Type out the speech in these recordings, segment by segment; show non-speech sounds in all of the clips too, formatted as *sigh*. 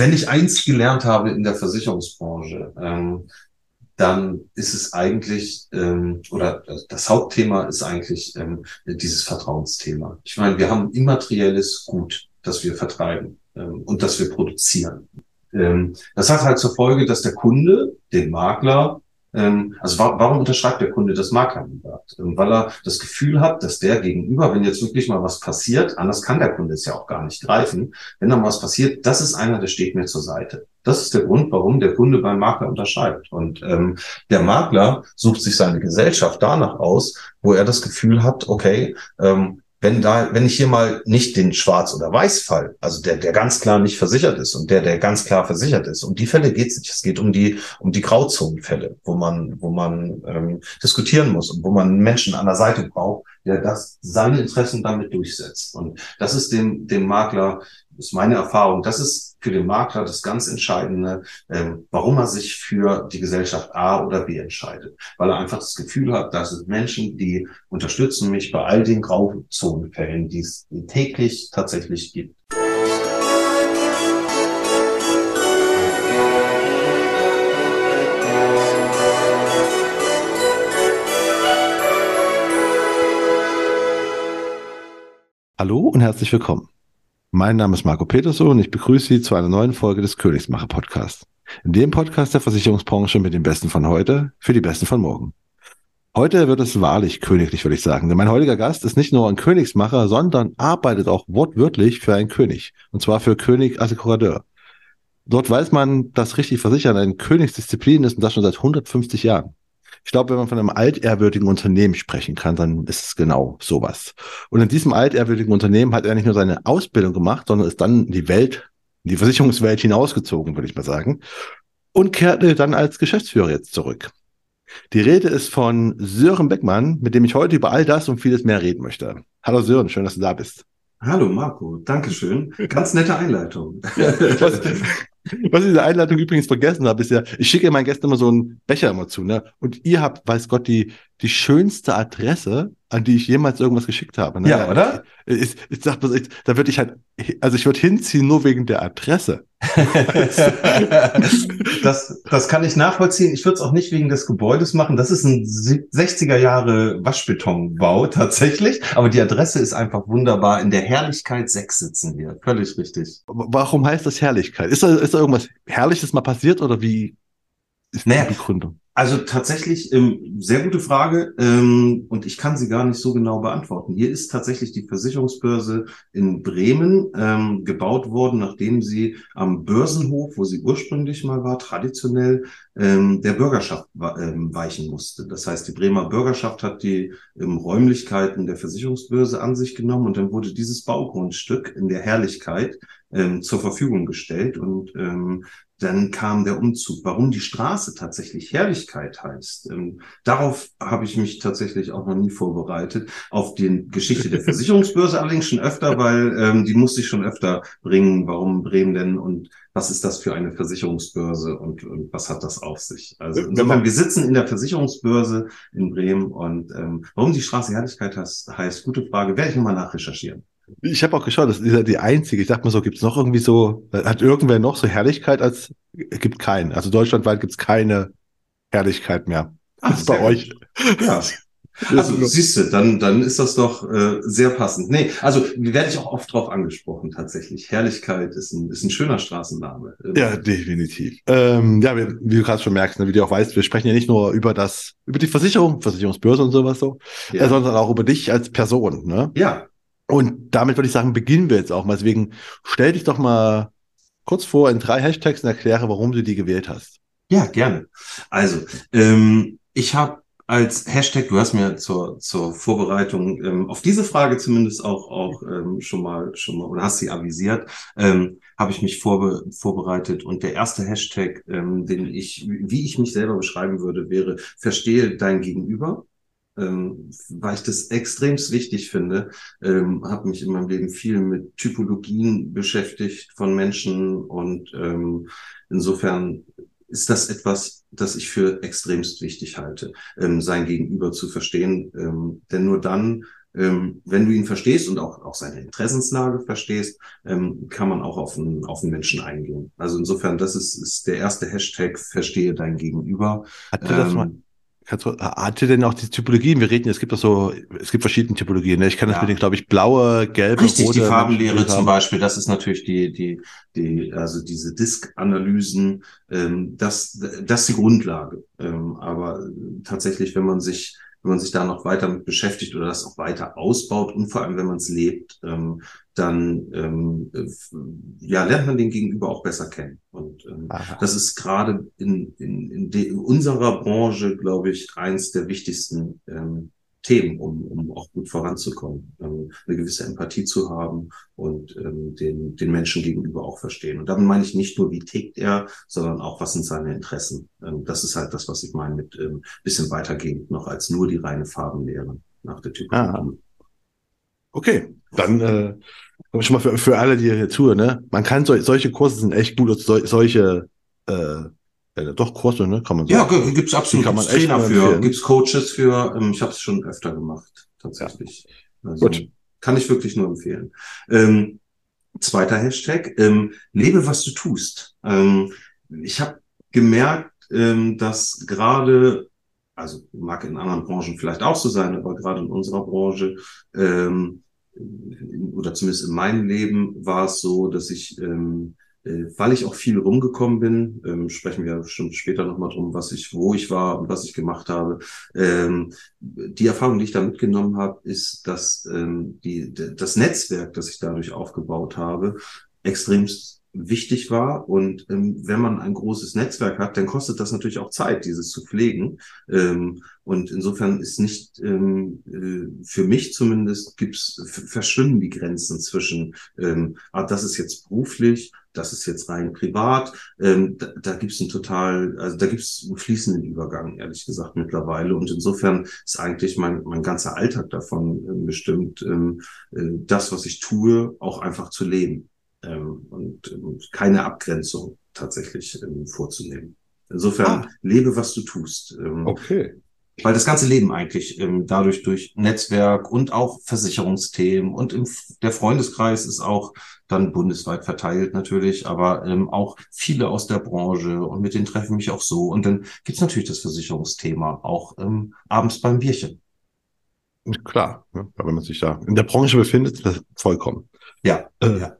wenn ich eins gelernt habe in der Versicherungsbranche, ähm, dann ist es eigentlich, ähm, oder das Hauptthema ist eigentlich ähm, dieses Vertrauensthema. Ich meine, wir haben immaterielles Gut, das wir vertreiben ähm, und das wir produzieren. Ähm, das hat halt zur Folge, dass der Kunde, den Makler, also wa warum unterschreibt der Kunde das Maklermandat? Ähm, weil er das Gefühl hat, dass der gegenüber, wenn jetzt wirklich mal was passiert, anders kann der Kunde es ja auch gar nicht greifen, wenn dann was passiert, das ist einer, der steht mir zur Seite. Das ist der Grund, warum der Kunde beim Makler unterschreibt. Und ähm, der Makler sucht sich seine Gesellschaft danach aus, wo er das Gefühl hat, okay, ähm, wenn da, wenn ich hier mal nicht den Schwarz- oder Weiß-Fall, also der, der ganz klar nicht versichert ist und der, der ganz klar versichert ist, um die Fälle geht es nicht. Es geht um die, um die Grauzonenfälle, wo man, wo man ähm, diskutieren muss und wo man Menschen an der Seite braucht, der das seine Interessen damit durchsetzt. Und das ist dem, dem Makler ist meine Erfahrung, das ist für den Makler das ganz Entscheidende, ähm, warum er sich für die Gesellschaft A oder B entscheidet. Weil er einfach das Gefühl hat, dass es Menschen, die unterstützen mich bei all den Grauzonenfällen, die es täglich tatsächlich gibt. Hallo und herzlich willkommen. Mein Name ist Marco Peterso und ich begrüße Sie zu einer neuen Folge des Königsmacher Podcasts. In dem Podcast der Versicherungsbranche mit den Besten von heute für die Besten von morgen. Heute wird es wahrlich königlich, würde ich sagen. Denn mein heutiger Gast ist nicht nur ein Königsmacher, sondern arbeitet auch wortwörtlich für einen König. Und zwar für König Assekuradeur. Dort weiß man, dass richtig Versichern eine Königsdisziplin ist und das schon seit 150 Jahren. Ich glaube, wenn man von einem altehrwürdigen Unternehmen sprechen kann, dann ist es genau sowas. Und in diesem altehrwürdigen Unternehmen hat er nicht nur seine Ausbildung gemacht, sondern ist dann in die Welt, in die Versicherungswelt hinausgezogen, würde ich mal sagen, und kehrte dann als Geschäftsführer jetzt zurück. Die Rede ist von Sören Beckmann, mit dem ich heute über all das und vieles mehr reden möchte. Hallo Sören, schön, dass du da bist. Hallo Marco, Dankeschön. Ganz nette Einleitung. was, *laughs* was ich in der Einleitung übrigens vergessen habe, ist ja, ich schicke meinen Gästen immer so einen Becher immer zu, ne? Und ihr habt, weiß Gott, die, die schönste Adresse, an die ich jemals irgendwas geschickt habe. Ne? Ja, oder? Ich, ich, ich sag, da würde ich halt, also ich würde hinziehen nur wegen der Adresse. *laughs* das, das kann ich nachvollziehen. Ich würde es auch nicht wegen des Gebäudes machen. Das ist ein 60er Jahre Waschbetonbau tatsächlich. Aber die Adresse ist einfach wunderbar. In der Herrlichkeit 6 sitzen wir. Völlig richtig. Warum heißt das Herrlichkeit? Ist da, ist da irgendwas Herrliches mal passiert oder wie ist naja, die Begründung? Also tatsächlich, ähm, sehr gute Frage ähm, und ich kann sie gar nicht so genau beantworten. Hier ist tatsächlich die Versicherungsbörse in Bremen ähm, gebaut worden, nachdem sie am Börsenhof, wo sie ursprünglich mal war, traditionell ähm, der Bürgerschaft ähm, weichen musste. Das heißt, die Bremer Bürgerschaft hat die ähm, Räumlichkeiten der Versicherungsbörse an sich genommen und dann wurde dieses Baugrundstück in der Herrlichkeit ähm, zur Verfügung gestellt und ähm, dann kam der Umzug. Warum die Straße tatsächlich Herrlichkeit heißt, ähm, darauf habe ich mich tatsächlich auch noch nie vorbereitet. Auf die Geschichte der *laughs* Versicherungsbörse allerdings schon öfter, weil ähm, die musste ich schon öfter bringen. Warum Bremen denn und was ist das für eine Versicherungsbörse und, und was hat das auf sich? Also insofern, wir sitzen in der Versicherungsbörse in Bremen und ähm, warum die Straße Herrlichkeit heißt, heißt gute Frage, werde ich nochmal nachrecherchieren. Ich habe auch geschaut, das ist ja die einzige. Ich dachte mal so, gibt es noch irgendwie so, hat irgendwer noch so Herrlichkeit als, gibt keinen. Also deutschlandweit gibt es keine Herrlichkeit mehr. Ach, das ist bei euch. Ja. *laughs* Also siehst du, dann, dann ist das doch äh, sehr passend. Nee, also werde ich auch oft drauf angesprochen tatsächlich. Herrlichkeit ist ein, ist ein schöner Straßenname. Ja, definitiv. Ähm, ja, wie, wie du gerade schon merkst, ne, wie du auch weißt, wir sprechen ja nicht nur über das, über die Versicherung, Versicherungsbörse und sowas so, ja. äh, sondern auch über dich als Person. Ne? Ja, und damit würde ich sagen, beginnen wir jetzt auch mal. Deswegen stell dich doch mal kurz vor in drei Hashtags und erkläre, warum du die gewählt hast. Ja, gerne. Also, ähm, ich habe als Hashtag, du hast mir zur, zur Vorbereitung ähm, auf diese Frage zumindest auch, auch ähm, schon mal, schon mal, oder hast sie avisiert, ähm, habe ich mich vorbe vorbereitet. Und der erste Hashtag, ähm, den ich, wie ich mich selber beschreiben würde, wäre, verstehe dein Gegenüber ähm, weil ich das extremst wichtig finde, ähm, habe mich in meinem Leben viel mit Typologien beschäftigt von Menschen und ähm, insofern ist das etwas, das ich für extremst wichtig halte, ähm, sein Gegenüber zu verstehen. Ähm, denn nur dann ähm, wenn du ihn verstehst und auch, auch seine Interessenslage verstehst, ähm, kann man auch auf einen, auf einen Menschen eingehen. Also insofern, das ist, ist der erste Hashtag, verstehe dein Gegenüber. Hat dir das mal, kannst du, hat dir denn auch die Typologien? Wir reden, es gibt doch so, es gibt verschiedene Typologien. Ne? Ich kann das Ja. mit den, glaube ich, blaue, gelbe, Richtig, rote. die Farbenlehre zum Beispiel, das ist natürlich die, die, die, also diese Disk-Analysen, ähm, das, das ist die Grundlage. Ähm, aber tatsächlich, wenn man sich, wenn man sich da noch weiter mit beschäftigt oder das auch weiter ausbaut und vor allem, wenn man es lebt, ähm, dann ähm, äh, ja, lernt man den Gegenüber auch besser kennen. Und ähm, Aha. das ist gerade in, in, in, in unserer Branche, glaube ich, eins der wichtigsten ähm, Themen, um, um auch gut voranzukommen, ähm, eine gewisse Empathie zu haben und ähm, den, den Menschen gegenüber auch verstehen. Und damit meine ich nicht nur, wie tickt er, sondern auch, was sind seine Interessen. Ähm, das ist halt das, was ich meine mit ähm, bisschen weitergehend noch als nur die reine Farbenlehre nach der Typologie. Okay, dann äh, schon mal für, für alle, die hier zuhören, ne? Man kann so, solche Kurse sind echt gut, sol, solche äh, äh, doch Kurse, ne? Kann man Ja, sagen. ge- gibt's absolut Die kann man gibt's Trainer für, empfehlen. gibt's Coaches für. Ähm, ich habe es schon öfter gemacht, tatsächlich. Also, Gut. Kann ich wirklich nur empfehlen. Ähm, zweiter Hashtag, ähm, lebe, was du tust. Ähm, ich habe gemerkt, ähm, dass gerade, also mag in anderen Branchen vielleicht auch so sein, aber gerade in unserer Branche, ähm, oder zumindest in meinem Leben war es so, dass ich ähm, äh, weil ich auch viel rumgekommen bin, ähm, sprechen wir bestimmt später nochmal drum, was ich, wo ich war und was ich gemacht habe. Ähm, die Erfahrung, die ich da mitgenommen habe, ist, dass ähm, die, das Netzwerk, das ich dadurch aufgebaut habe, extremst wichtig war. Und ähm, wenn man ein großes Netzwerk hat, dann kostet das natürlich auch Zeit, dieses zu pflegen. Ähm, und insofern ist nicht, ähm, äh, für mich zumindest, gibt's, verschwimmen die Grenzen zwischen, ähm, ah, das ist jetzt beruflich, das ist jetzt rein privat. Ähm, da da gibt es einen total, also da gibt es einen fließenden Übergang, ehrlich gesagt, mittlerweile. Und insofern ist eigentlich mein, mein ganzer Alltag davon ähm, bestimmt, ähm, äh, das, was ich tue, auch einfach zu leben. Ähm, und ähm, keine Abgrenzung tatsächlich ähm, vorzunehmen. Insofern Ah. lebe, was du tust. Ähm, Okay. weil das ganze Leben eigentlich ähm, dadurch durch Netzwerk und auch Versicherungsthemen und im, der Freundeskreis ist auch dann bundesweit verteilt natürlich, aber ähm, auch viele aus der Branche und mit denen treffe ich mich auch so. Und dann gibt's natürlich das Versicherungsthema auch ähm, abends beim Bierchen. Klar, ne? Aber wenn man sich da in der Branche befindet, das vollkommen. Ja, Äh, ja.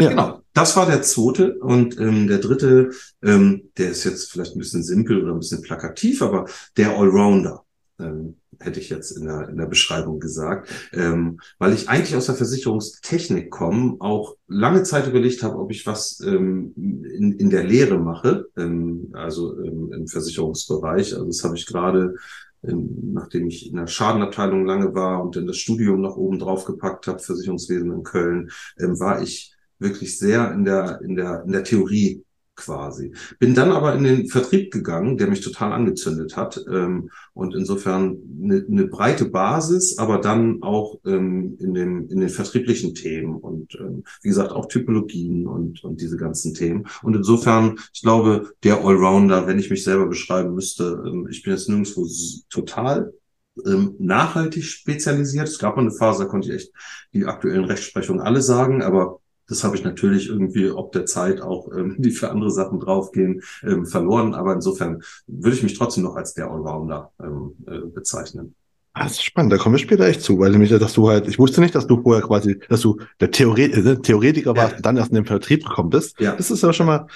Ja. Genau, das war der zweite und ähm, der dritte, ähm, der ist jetzt vielleicht ein bisschen simpel oder ein bisschen plakativ, aber der Allrounder, ähm, hätte ich jetzt in der, in der Beschreibung gesagt, ähm, weil ich eigentlich aus der Versicherungstechnik komme, auch lange Zeit überlegt habe, ob ich was ähm, in, in der Lehre mache, ähm, also ähm, im Versicherungsbereich. Also das habe ich gerade ähm, nachdem ich in der Schadenabteilung lange war und dann das Studium noch oben drauf gepackt habe, Versicherungswesen in Köln, ähm, war ich wirklich sehr in der, in der, in der Theorie quasi. Bin dann aber in den Vertrieb gegangen, der mich total angezündet hat. Ähm, und insofern eine, eine breite Basis, aber dann auch ähm, in, dem, in den vertrieblichen Themen und ähm, wie gesagt auch Typologien und, und diese ganzen Themen. Und insofern, ich glaube, der Allrounder, wenn ich mich selber beschreiben müsste, ähm, ich bin jetzt nirgendwo total ähm, nachhaltig spezialisiert. Es gab mal eine Phase, da konnte ich echt die aktuellen Rechtsprechungen alle sagen, aber das habe ich natürlich irgendwie ob der Zeit auch, ähm, die für andere Sachen draufgehen, ähm, verloren. Aber insofern würde ich mich trotzdem noch als der Allrounder ähm, äh, bezeichnen. Ah, Das ist spannend, da kommen wir später echt zu, weil nämlich, dass du halt, ich wusste nicht, dass du vorher quasi, dass du der Theoret äh, Theoretiker warst Ja. und dann erst in den Vertrieb gekommen bist. Ja. Das ist aber schon mal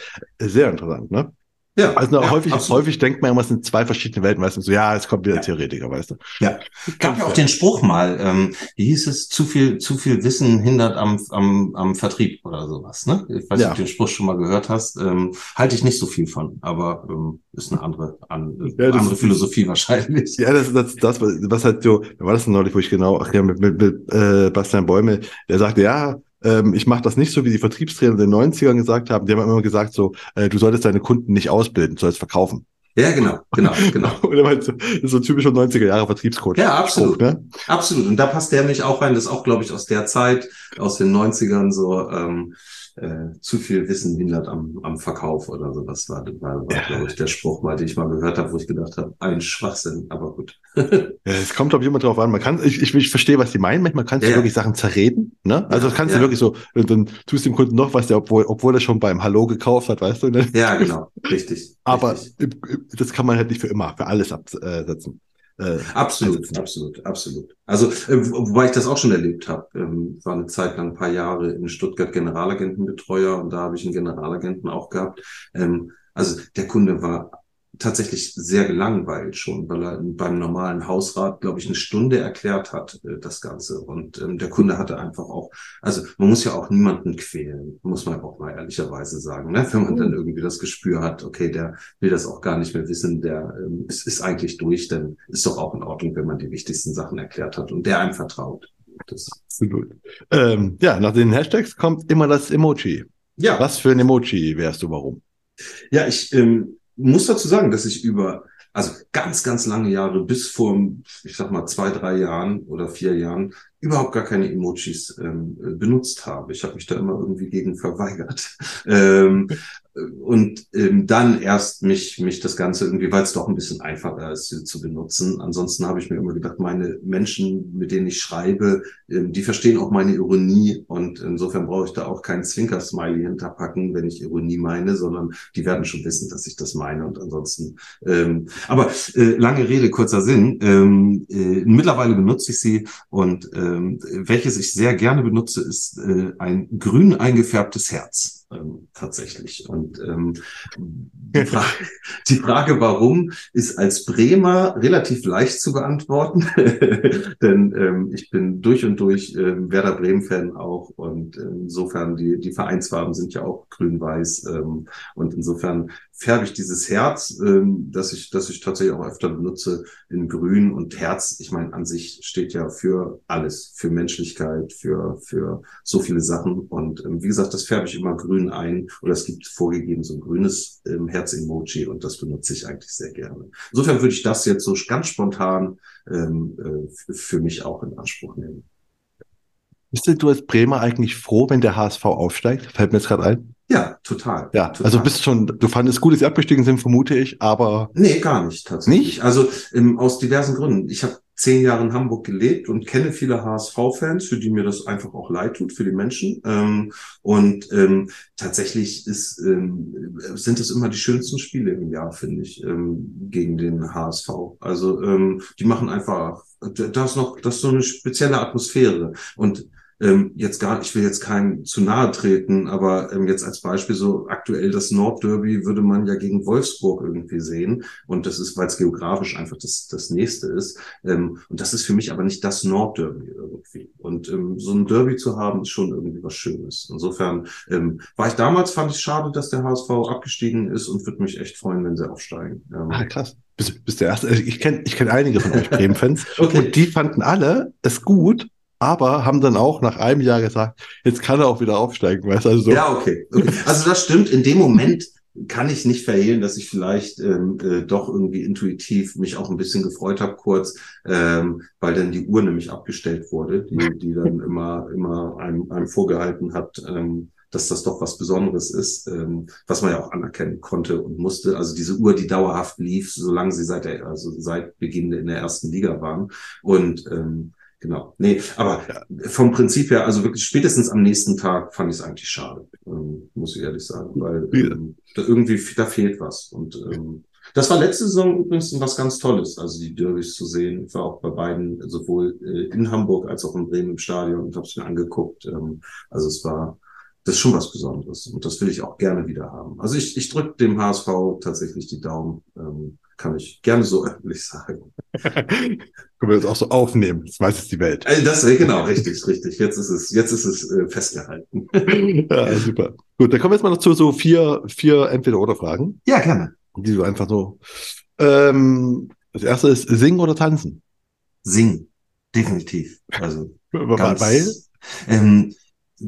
sehr interessant, ne? Ja, Also ja, häufig, absolut. häufig denkt man immer, es sind zwei verschiedene Welten, weißt du, so, ja, es kommt wieder Ja. Theoretiker, weißt du. Ja, gab ja auch den Spruch mal, ähm, wie hieß es, zu viel, zu viel Wissen hindert am, am, am Vertrieb oder sowas, ne? Ich weiß nicht, Ja. ob du den Spruch schon mal gehört hast. Ähm, halte ich nicht so viel von, aber ähm, ist eine andere, an, Ja, das andere Philosophie wahrscheinlich. Ja, das ist das, das, was halt so, war das denn neulich, wo ich genau, ach ja, mit, mit, mit äh, Bastian Bäume, der sagte, ja, ähm, ich mache das nicht so, wie die Vertriebstrainer in den 90ern gesagt haben. Die haben immer gesagt so, äh, du solltest deine Kunden nicht ausbilden, du sollst verkaufen. Ja, genau, genau, *laughs* genau. Er so, das ist so ein typischer 90er Jahre Vertriebscoach. Ja, absolut. Ne? Absolut. Und da passt der mich auch rein. Das ist auch, glaube ich, aus der Zeit, aus den 90ern so. Ähm, äh, zu viel Wissen hindert am, am Verkauf oder so. Das war, war, war ja. glaube ich, der Spruch mal, den ich mal gehört habe, wo ich gedacht habe, ein Schwachsinn, aber gut. *laughs* es kommt, glaube ich, immer drauf an. Man kann, ich, ich, ich verstehe, was die meinen. Manchmal kannst du ja. wirklich Sachen zerreden. Ne? Also das kannst du wirklich so, dann tust du dem Kunden noch was, der, obwohl, obwohl er schon beim Hallo gekauft hat, weißt du? Ne? Ja, genau. Richtig. Aber richtig. das kann man halt nicht für immer, für alles absetzen. Äh, absolut, einsetzen. absolut, absolut. Also, äh, wobei ich das auch schon erlebt habe. Ähm, war eine Zeit lang, ein paar Jahre in Stuttgart Generalagentenbetreuer und da habe ich einen Generalagenten auch gehabt. Ähm, also der Kunde war tatsächlich sehr gelangweilt schon, weil er beim normalen Hausrat, glaube ich, eine Stunde erklärt hat, äh, das Ganze. Und ähm, der Kunde hatte einfach auch, also man muss ja auch niemanden quälen, muss man auch mal ehrlicherweise sagen. Ne? Wenn man dann irgendwie das Gespür hat, okay, der will das auch gar nicht mehr wissen, der ähm, ist, ist eigentlich durch, dann ist doch auch in Ordnung, wenn man die wichtigsten Sachen erklärt hat und der einem vertraut. Das Absolut. Ähm, ja, nach den Hashtags kommt immer das Emoji. Ja. Was für ein Emoji wärst du, warum? Ja, ich ähm, muss dazu sagen, dass ich über also ganz, ganz lange Jahre bis vor, ich sag mal, zwei, drei Jahren oder vier Jahren überhaupt gar keine Emojis ähm, benutzt habe. Ich habe mich da immer irgendwie gegen verweigert. *laughs* ähm, und ähm, dann erst mich, mich das Ganze irgendwie, weil es doch ein bisschen einfacher ist zu, benutzen. Ansonsten habe ich mir immer gedacht, meine Menschen, mit denen ich schreibe, ähm, die verstehen auch meine Ironie und insofern brauche ich da auch keinen Zwinker-Smiley hinterpacken, wenn ich Ironie meine, sondern die werden schon wissen, dass ich das meine und ansonsten. Ähm, aber äh, lange Rede, kurzer Sinn. Ähm, äh, mittlerweile benutze ich sie und ähm, welches ich sehr gerne benutze, ist äh, ein grün eingefärbtes Herz ähm, tatsächlich. Und ähm, die, Frage, die Frage, warum, ist als Bremer relativ leicht zu beantworten, *laughs* denn ähm, ich bin durch und durch ähm, Werder Bremen-Fan auch und insofern die, die Vereinsfarben sind ja auch grün-weiß ähm, und insofern färbe ich dieses Herz, ähm, das ich, das ich tatsächlich auch öfter benutze, in Grün und Herz. Ich meine, an sich steht ja für alles, für Menschlichkeit, für, für so viele Sachen. Und ähm, wie gesagt, das färbe ich immer grün ein oder es gibt vorgegeben so ein grünes ähm, Herz-Emoji und das benutze ich eigentlich sehr gerne. Insofern würde ich das jetzt so ganz spontan ähm, äh, für mich auch in Anspruch nehmen. Bist du als Bremer eigentlich froh, wenn der HSV aufsteigt? Fällt mir jetzt gerade ein. Ja, total. Ja, total. also bist schon, du fandest gut, dass sie abgestiegen sind, vermute ich, aber. Nee, gar nicht, tatsächlich. Nicht? Also ähm, aus diversen Gründen. Ich habe zehn Jahre in Hamburg gelebt und kenne viele HSV-Fans, für die mir das einfach auch leid tut, für die Menschen. Ähm, und ähm, tatsächlich ist, ähm, sind es immer die schönsten Spiele im Jahr, finde ich, ähm, gegen den HSV. Also ähm, die machen einfach, da ist noch, das ist so eine spezielle Atmosphäre. Und ähm, jetzt gar, ich will jetzt keinem zu nahe treten, aber ähm, jetzt als Beispiel so aktuell das Nordderby würde man ja gegen Wolfsburg irgendwie sehen. Und das ist, weil es geografisch einfach das, das nächste ist. Ähm, und das ist für mich aber nicht das Nordderby irgendwie. Und ähm, so ein Derby zu haben, ist schon irgendwie was Schönes. Insofern ähm, war ich damals, fand ich schade, dass der HSV abgestiegen ist und würde mich echt freuen, wenn sie aufsteigen. Ähm, ah, krass. Bist, bist der erste. Also ich kenne ich kenn einige von euch *laughs* Bremen-Fans. okay. Und die fanden alle es gut, aber haben dann auch nach einem Jahr gesagt, jetzt kann er auch wieder aufsteigen, weißt also so. Ja, okay. okay. Also das stimmt. In dem Moment kann ich nicht verhehlen, dass ich vielleicht ähm, äh, doch irgendwie intuitiv mich auch ein bisschen gefreut habe kurz, ähm, weil dann die Uhr nämlich abgestellt wurde, die, die dann immer immer einem, einem vorgehalten hat, ähm, dass das doch was Besonderes ist, ähm, was man ja auch anerkennen konnte und musste. Also diese Uhr, die dauerhaft lief, solange sie seit der, also seit Beginn in der ersten Liga waren. Und ähm, Genau. Nee, aber ja. vom Prinzip her, also wirklich spätestens am nächsten Tag fand ich es eigentlich schade, ähm, muss ich ehrlich sagen, weil ähm, da irgendwie, da fehlt was. Und ähm, das war letzte Saison übrigens was ganz Tolles, also die Derbys zu sehen. Ich war auch bei beiden, sowohl äh, in Hamburg als auch in Bremen im Stadion und habe es mir angeguckt. Ähm, also es war, das ist schon was Besonderes und das will ich auch gerne wieder haben. Also ich, ich drücke dem HSV tatsächlich die Daumen. Ähm, kann ich gerne so öffentlich sagen. *laughs* Können wir das auch so aufnehmen? Das weiß jetzt die Welt. Also das wäre genau richtig, richtig. Jetzt ist es, jetzt ist es äh, festgehalten. *laughs* ja, super. Gut, dann kommen wir jetzt mal noch zu so vier, vier Entweder-Oder-Fragen. Ja, gerne. Die du einfach so. Ähm, das erste ist singen oder tanzen? Singen, definitiv. Also *laughs* ganz, weil? Ähm,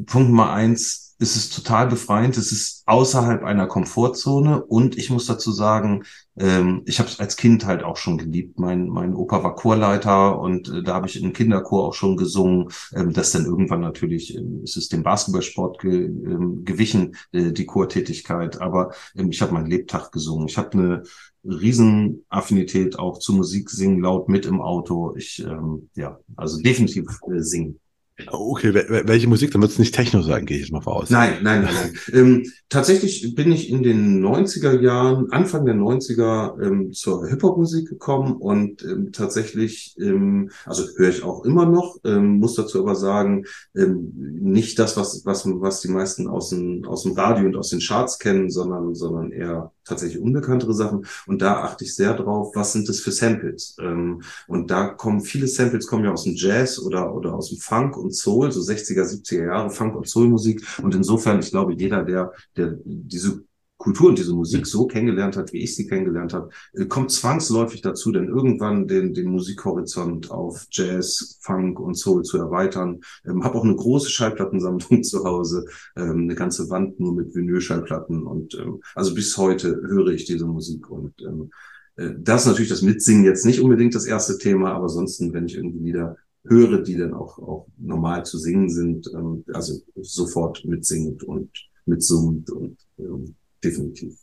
Punkt Nummer eins es ist total befreiend. Es ist außerhalb einer Komfortzone und ich muss dazu sagen, ähm, ich habe es als Kind halt auch schon geliebt. Mein, mein Opa war Chorleiter und äh, da habe ich im Kinderchor auch schon gesungen. Ähm, das dann irgendwann natürlich, ähm, es ist dem Basketballsport ge, ähm, gewichen, äh, die Chortätigkeit. Aber ähm, ich habe meinen Lebtag gesungen. Ich habe eine Riesenaffinität auch zu Musik singen laut mit im Auto. Ich, ähm, ja, also definitiv äh, singen. Okay, welche Musik? Dann wird es nicht Techno sein, gehe ich jetzt mal voraus. Nein, nein, nein. nein. *laughs* ähm, tatsächlich bin ich in den 90er Jahren, Anfang der 90er ähm, zur Hip-Hop-Musik gekommen und ähm, tatsächlich, ähm, also höre ich auch immer noch, ähm, muss dazu aber sagen, ähm, nicht das, was, was, was die meisten aus dem, aus dem Radio und aus den Charts kennen, sondern, sondern eher tatsächlich unbekanntere Sachen. Und da achte ich sehr drauf, was sind das für Samples? Ähm, und da kommen viele Samples kommen ja aus dem Jazz oder, oder aus dem Funk und Soul, so 60er, 70er Jahre Funk und Soul Musik. Und insofern, ich glaube, jeder, der, der diese Kultur und diese Musik so kennengelernt hat, wie ich sie kennengelernt habe, äh, kommt zwangsläufig dazu, denn irgendwann den, den Musikhorizont auf Jazz, Funk und Soul zu erweitern. Ähm, habe auch eine große Schallplattensammlung *laughs* zu Hause, ähm, eine ganze Wand nur mit Vinylschallplatten und ähm, also bis heute höre ich diese Musik und ähm, äh, das ist natürlich das Mitsingen jetzt nicht unbedingt das erste Thema, aber ansonsten, wenn ich irgendwie Lieder höre, die dann auch, auch normal zu singen sind, ähm, also sofort mitsingend und mitsummend und ähm, definitiv.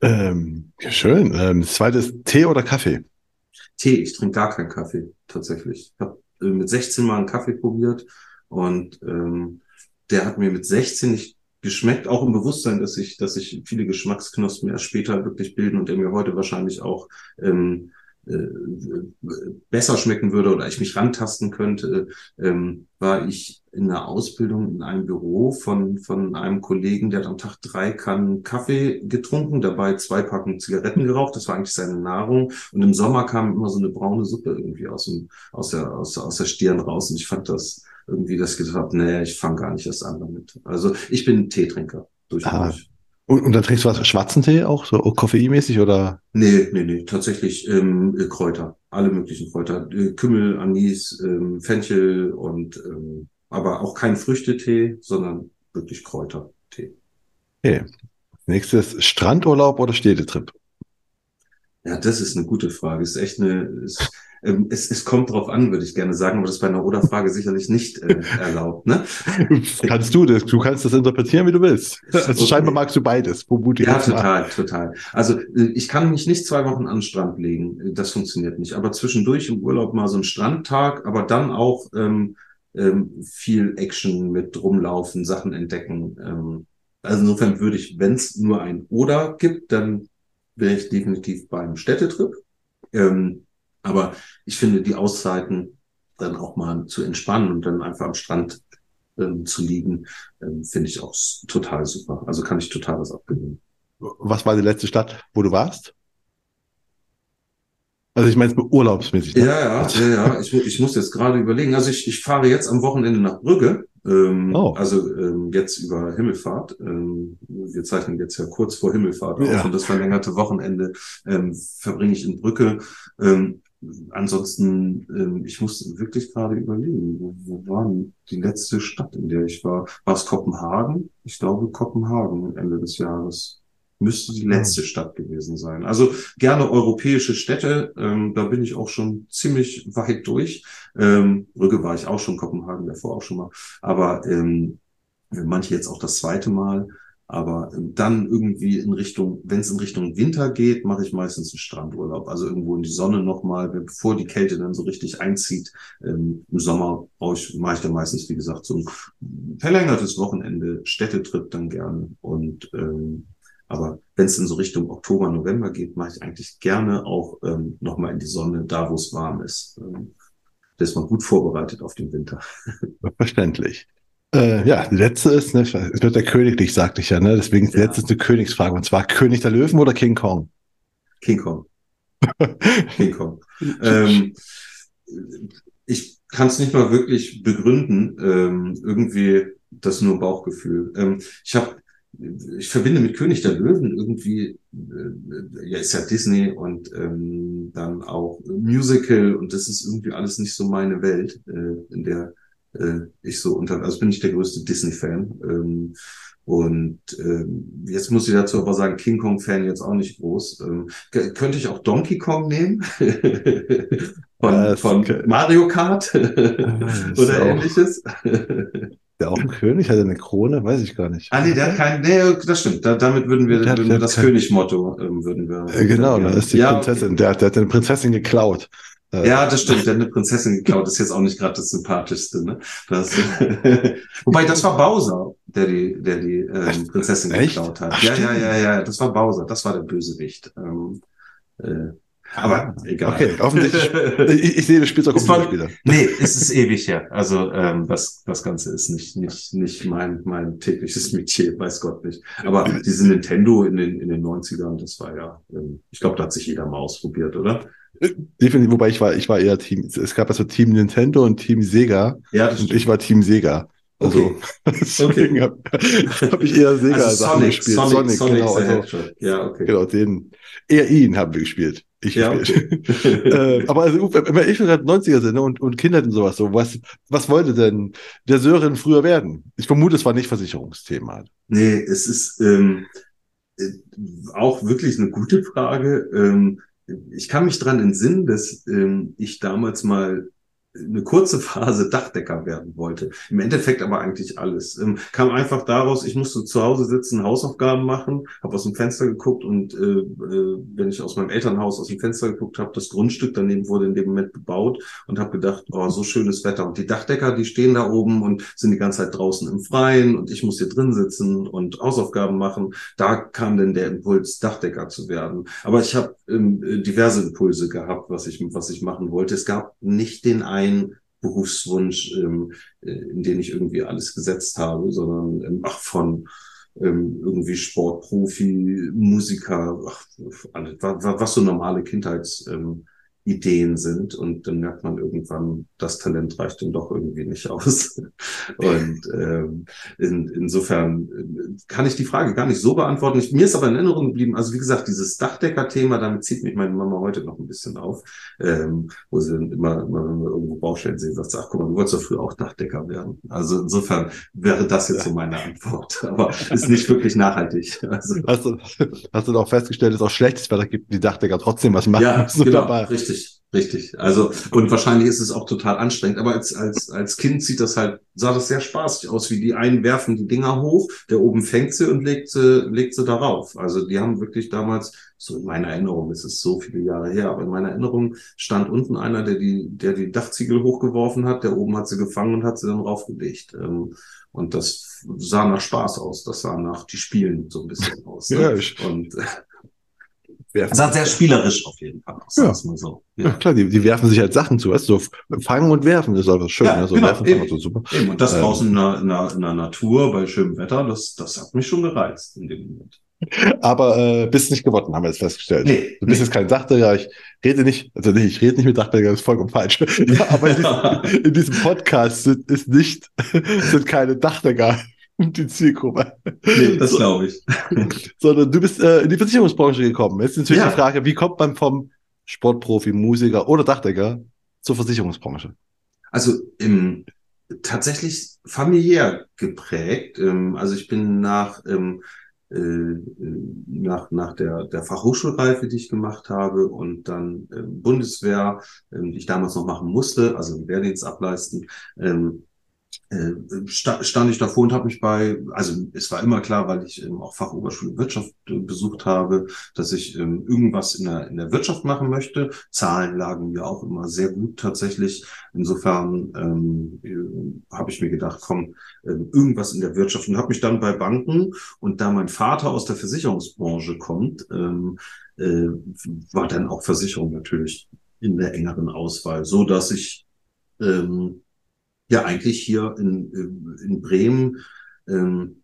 Ähm, ja, schön. Ähm, das zweite ist Tee oder Kaffee? Tee, ich trinke gar keinen Kaffee, tatsächlich. Ich habe äh, mit 16 mal einen Kaffee probiert und ähm, der hat mir mit 16 nicht geschmeckt, auch im Bewusstsein, dass ich, dass ich viele Geschmacksknospen erst später wirklich bilden und der mir heute wahrscheinlich auch ähm, äh, besser schmecken würde oder ich mich rantasten könnte, ähm, war ich in der Ausbildung in einem Büro von, von einem Kollegen, der hat am Tag drei Kannen Kaffee getrunken, dabei zwei Packen Zigaretten geraucht. Das war eigentlich seine Nahrung. Und im Sommer kam immer so eine braune Suppe irgendwie aus, dem, aus, der, aus, aus der Stirn raus. Und ich fand das irgendwie, ich gesagt habe, nee, ich fange gar nicht erst an damit. Also ich bin Teetrinker durch und durch. Und, und dann trinkst du was, schwarzen Tee auch, so koffeinmäßig oder? Nee, nee, nee, tatsächlich ähm, äh, Kräuter, alle möglichen Kräuter. Äh, Kümmel, Anis, ähm, Fenchel und ähm, aber auch kein Früchtetee, sondern wirklich Kräutertee. Okay. Nächstes Strandurlaub oder Städtetrip? Ja, das ist eine gute Frage. Ist echt eine, ist, ähm, es, es kommt drauf an, würde ich gerne sagen, aber das ist bei einer Oder-Frage sicherlich nicht äh, *laughs* erlaubt. Ne? kannst du das? Du kannst das interpretieren, wie du willst. *laughs* Also okay. scheinbar magst du beides. Vermute ja, total, mal. total. Also äh, ich kann mich nicht zwei Wochen an den Strand legen. Das funktioniert nicht. Aber zwischendurch im Urlaub mal so ein Strandtag, aber dann auch ähm, ähm, viel Action mit rumlaufen, Sachen entdecken. Ähm, also insofern würde ich, wenn es nur ein Oder gibt, dann wäre ich definitiv beim Städtetrip. Ähm, aber ich finde die Auszeiten dann auch mal zu entspannen und dann einfach am Strand ähm, zu liegen, ähm, finde ich auch total super. Also kann ich total was abgewinnen. Was war die letzte Stadt, wo du warst? Also ich meine es urlaubsmäßig. Ne? Ja, ja, ja, ja. Ich, ich muss jetzt gerade überlegen. Also ich, ich fahre jetzt am Wochenende nach Brügge. Ähm, oh. Also ähm, jetzt über Himmelfahrt. Ähm, wir zeichnen jetzt ja kurz vor Himmelfahrt auf ja. und das verlängerte Wochenende ähm, verbringe ich in Brücke. Ähm, ansonsten, ähm, ich muss wirklich gerade überlegen, wo, wo war die letzte Stadt, in der ich war? War es Kopenhagen? Ich glaube Kopenhagen Ende des Jahres. Müsste die letzte. Stadt gewesen sein. Also gerne europäische Städte. Ähm, da bin ich auch schon ziemlich weit durch. Ähm, Brügge war ich auch schon, Kopenhagen davor auch schon mal. Aber ähm, manche jetzt auch das zweite Mal. Aber dann irgendwie in Richtung, wenn es in Richtung Winter geht, mache ich meistens einen Strandurlaub. Also irgendwo in die Sonne nochmal, bevor die Kälte dann so richtig einzieht. Ähm, Im Sommer ich, mache ich dann meistens, wie gesagt, so ein verlängertes Wochenende, Städtetrip dann gerne. Und ähm, aber wenn es in so Richtung Oktober, November geht, mache ich eigentlich gerne auch ähm, nochmal in die Sonne, da wo es warm ist. Ähm, da ist man gut vorbereitet auf den Winter. *laughs* Verständlich. Äh, ja, die letzte ist, ne, es wird der königlich, sagte ich ja, ne? Deswegen die ja. letzte ist eine Königsfrage. Und zwar König der Löwen oder King Kong? King Kong. *laughs* King Kong. ähm, ich kann es nicht mal wirklich begründen. Ähm, irgendwie das nur Bauchgefühl. Ähm, ich habe ich verbinde mit König der Löwen irgendwie, äh, ja, ist ja Disney und ähm, dann auch Musical und das ist irgendwie alles nicht so meine Welt, äh, in der äh, ich so unter, also bin ich der größte Disney-Fan. Ähm, und ähm, jetzt muss ich dazu aber sagen, King Kong-Fan jetzt auch nicht groß. Ähm, könnte ich auch Donkey Kong nehmen? *laughs* von, ja, von Mario Kart *laughs* oder ähnliches? *laughs* Der auch ein König? Hat er eine Krone? Weiß ich gar nicht. Ah, nee, der hat kein, nee, das stimmt. Da, damit würden wir, würden wir das kein... König-Motto, ähm, würden wir. Äh, genau, da ist die ja, Prinzessin. Okay. Der, der hat eine Prinzessin geklaut. Äh, ja, das stimmt. Der hat eine Prinzessin geklaut. Das ist jetzt auch nicht gerade das sympathischste. Ne? Das, *laughs* wobei, das war Bowser, der die, der die ähm, Prinzessin Echt? geklaut hat. Ach, ja, ja, ja, ja. Das war Bowser. Das war der Bösewicht. Ähm, äh, aber egal. Okay, offensichtlich. ich, ich sehe das Spielzeug auch wieder. Nee, es ist ewig her. Also ähm, das, das Ganze ist nicht, nicht, nicht mein, mein tägliches Metier, weiß Gott nicht. Aber diese Nintendo in den, in den 90ern, das war ja, ähm, ich glaube, da hat sich jeder mal ausprobiert, oder? Definitiv, wobei ich war, ich war eher Team, es gab also Team Nintendo und Team Sega. Ja, das und ich war Team Sega. Also okay. *laughs* deswegen okay. habe hab ich eher Sega also Sonic, gespielt. Sonic, Sonic, Sonic genau. Also, ja, okay. Genau, den, eher ihn haben wir gespielt. Ich ja, okay. *laughs* *laughs* äh, aber also, eh schon gerade 90er sind ne, und, und Kinder und sowas, so, was, was wollte denn der Sören früher werden? Ich vermute, es war nicht Versicherungsthema. Nee, es ist ähm, äh, auch wirklich eine gute Frage. Ähm, ich kann mich dran entsinnen, dass ähm, ich damals mal eine kurze Phase Dachdecker werden wollte. Im Endeffekt aber eigentlich alles. Ähm, kam einfach daraus, ich musste zu Hause sitzen, Hausaufgaben machen, habe aus dem Fenster geguckt und äh, äh, wenn ich aus meinem Elternhaus aus dem Fenster geguckt habe, das Grundstück daneben wurde in dem Moment bebaut und habe gedacht, oh, so schönes Wetter. Und die Dachdecker, die stehen da oben und sind die ganze Zeit draußen im Freien und ich muss hier drin sitzen und Hausaufgaben machen. Da kam denn der Impuls, Dachdecker zu werden. Aber ich habe ähm, diverse Impulse gehabt, was ich, was ich machen wollte. Es gab nicht den einen ein Berufswunsch, ähm, äh, in den ich irgendwie alles gesetzt habe, sondern ähm, ach, von ähm, irgendwie Sportprofi, Musiker, ach, was so normale Kindheits, ähm, sind und dann merkt man irgendwann, das Talent reicht dann doch irgendwie nicht aus. *laughs* Und ähm, in, insofern äh, kann ich die Frage gar nicht so beantworten. Ich, mir ist aber in Erinnerung geblieben, also wie gesagt, dieses Dachdecker-Thema, damit zieht mich meine Mama heute noch ein bisschen auf, ähm, wo sie dann immer, immer wenn wir irgendwo Baustellen sehen, sagt sie, ach guck mal, du wolltest doch früher auch Dachdecker werden. Also insofern wäre das jetzt so meine Antwort, *laughs* aber ist nicht wirklich nachhaltig. Also, hast, du, hast du auch festgestellt, dass es auch schlechtes Wetter gibt, die Dachdecker trotzdem was machen? Ja, *laughs* genau, dabei. richtig. Richtig, Also, und wahrscheinlich ist es auch total anstrengend, aber als, als, als Kind sieht das halt, sah das sehr spaßig aus, wie die einen werfen die Dinger hoch, der oben fängt sie und legt sie, legt sie darauf. Also, die haben wirklich damals, so in meiner Erinnerung, es ist so viele Jahre her, aber in meiner Erinnerung stand unten einer, der die, der die Dachziegel hochgeworfen hat, der oben hat sie gefangen und hat sie dann raufgelegt. Ähm, und das sah nach Spaß aus, das sah nach, die spielen so ein bisschen aus. Ne? Ja, und, werfen. Das sehr spielerisch auf jeden Fall aus, ja. so. Ja. ja. klar, die, die werfen sich halt Sachen zu, weißt du, so fangen und werfen, ist einfach schön. Ja, ne? so genau, werfen eben. So super. Eben. Und das ähm. draußen in der, in, der, in der Natur bei schönem Wetter, das, das hat mich schon gereizt in dem Moment. Aber äh, bist nicht geworden, haben wir jetzt festgestellt. Nee, du bist nee. jetzt kein Dachdecker, ich rede nicht, also nicht, ich rede nicht mit Dachdecker, das ist vollkommen falsch. *laughs* aber in diesem, in diesem Podcast sind, ist nicht, *laughs* sind keine Dachdecker *laughs* die Zielgruppe. Nee, das glaube ich. *laughs* Sondern du bist äh, in die Versicherungsbranche gekommen. Jetzt ist natürlich ja. die Frage, wie kommt man vom Sportprofi, Musiker oder Dachdecker zur Versicherungsbranche? Also im, tatsächlich familiär geprägt. Ähm, also ich bin nach, ähm, äh, nach, nach der, der Fachhochschulreife, die ich gemacht habe und dann ähm, Bundeswehr, ähm, die ich damals noch machen musste, also Wehrdienst ableisten, ähm, äh, stand ich davor und habe mich bei, also es war immer klar, weil ich ähm, auch Fachoberschule Wirtschaft äh, besucht habe, dass ich ähm, irgendwas in der, in der Wirtschaft machen möchte. Zahlen lagen mir auch immer sehr gut tatsächlich. Insofern ähm, äh, habe ich mir gedacht, komm, äh, irgendwas in der Wirtschaft und habe mich dann bei Banken und da mein Vater aus der Versicherungsbranche kommt, ähm, äh, war dann auch Versicherung natürlich in der engeren Auswahl, so dass ich ähm, ja eigentlich hier in, in Bremen ähm,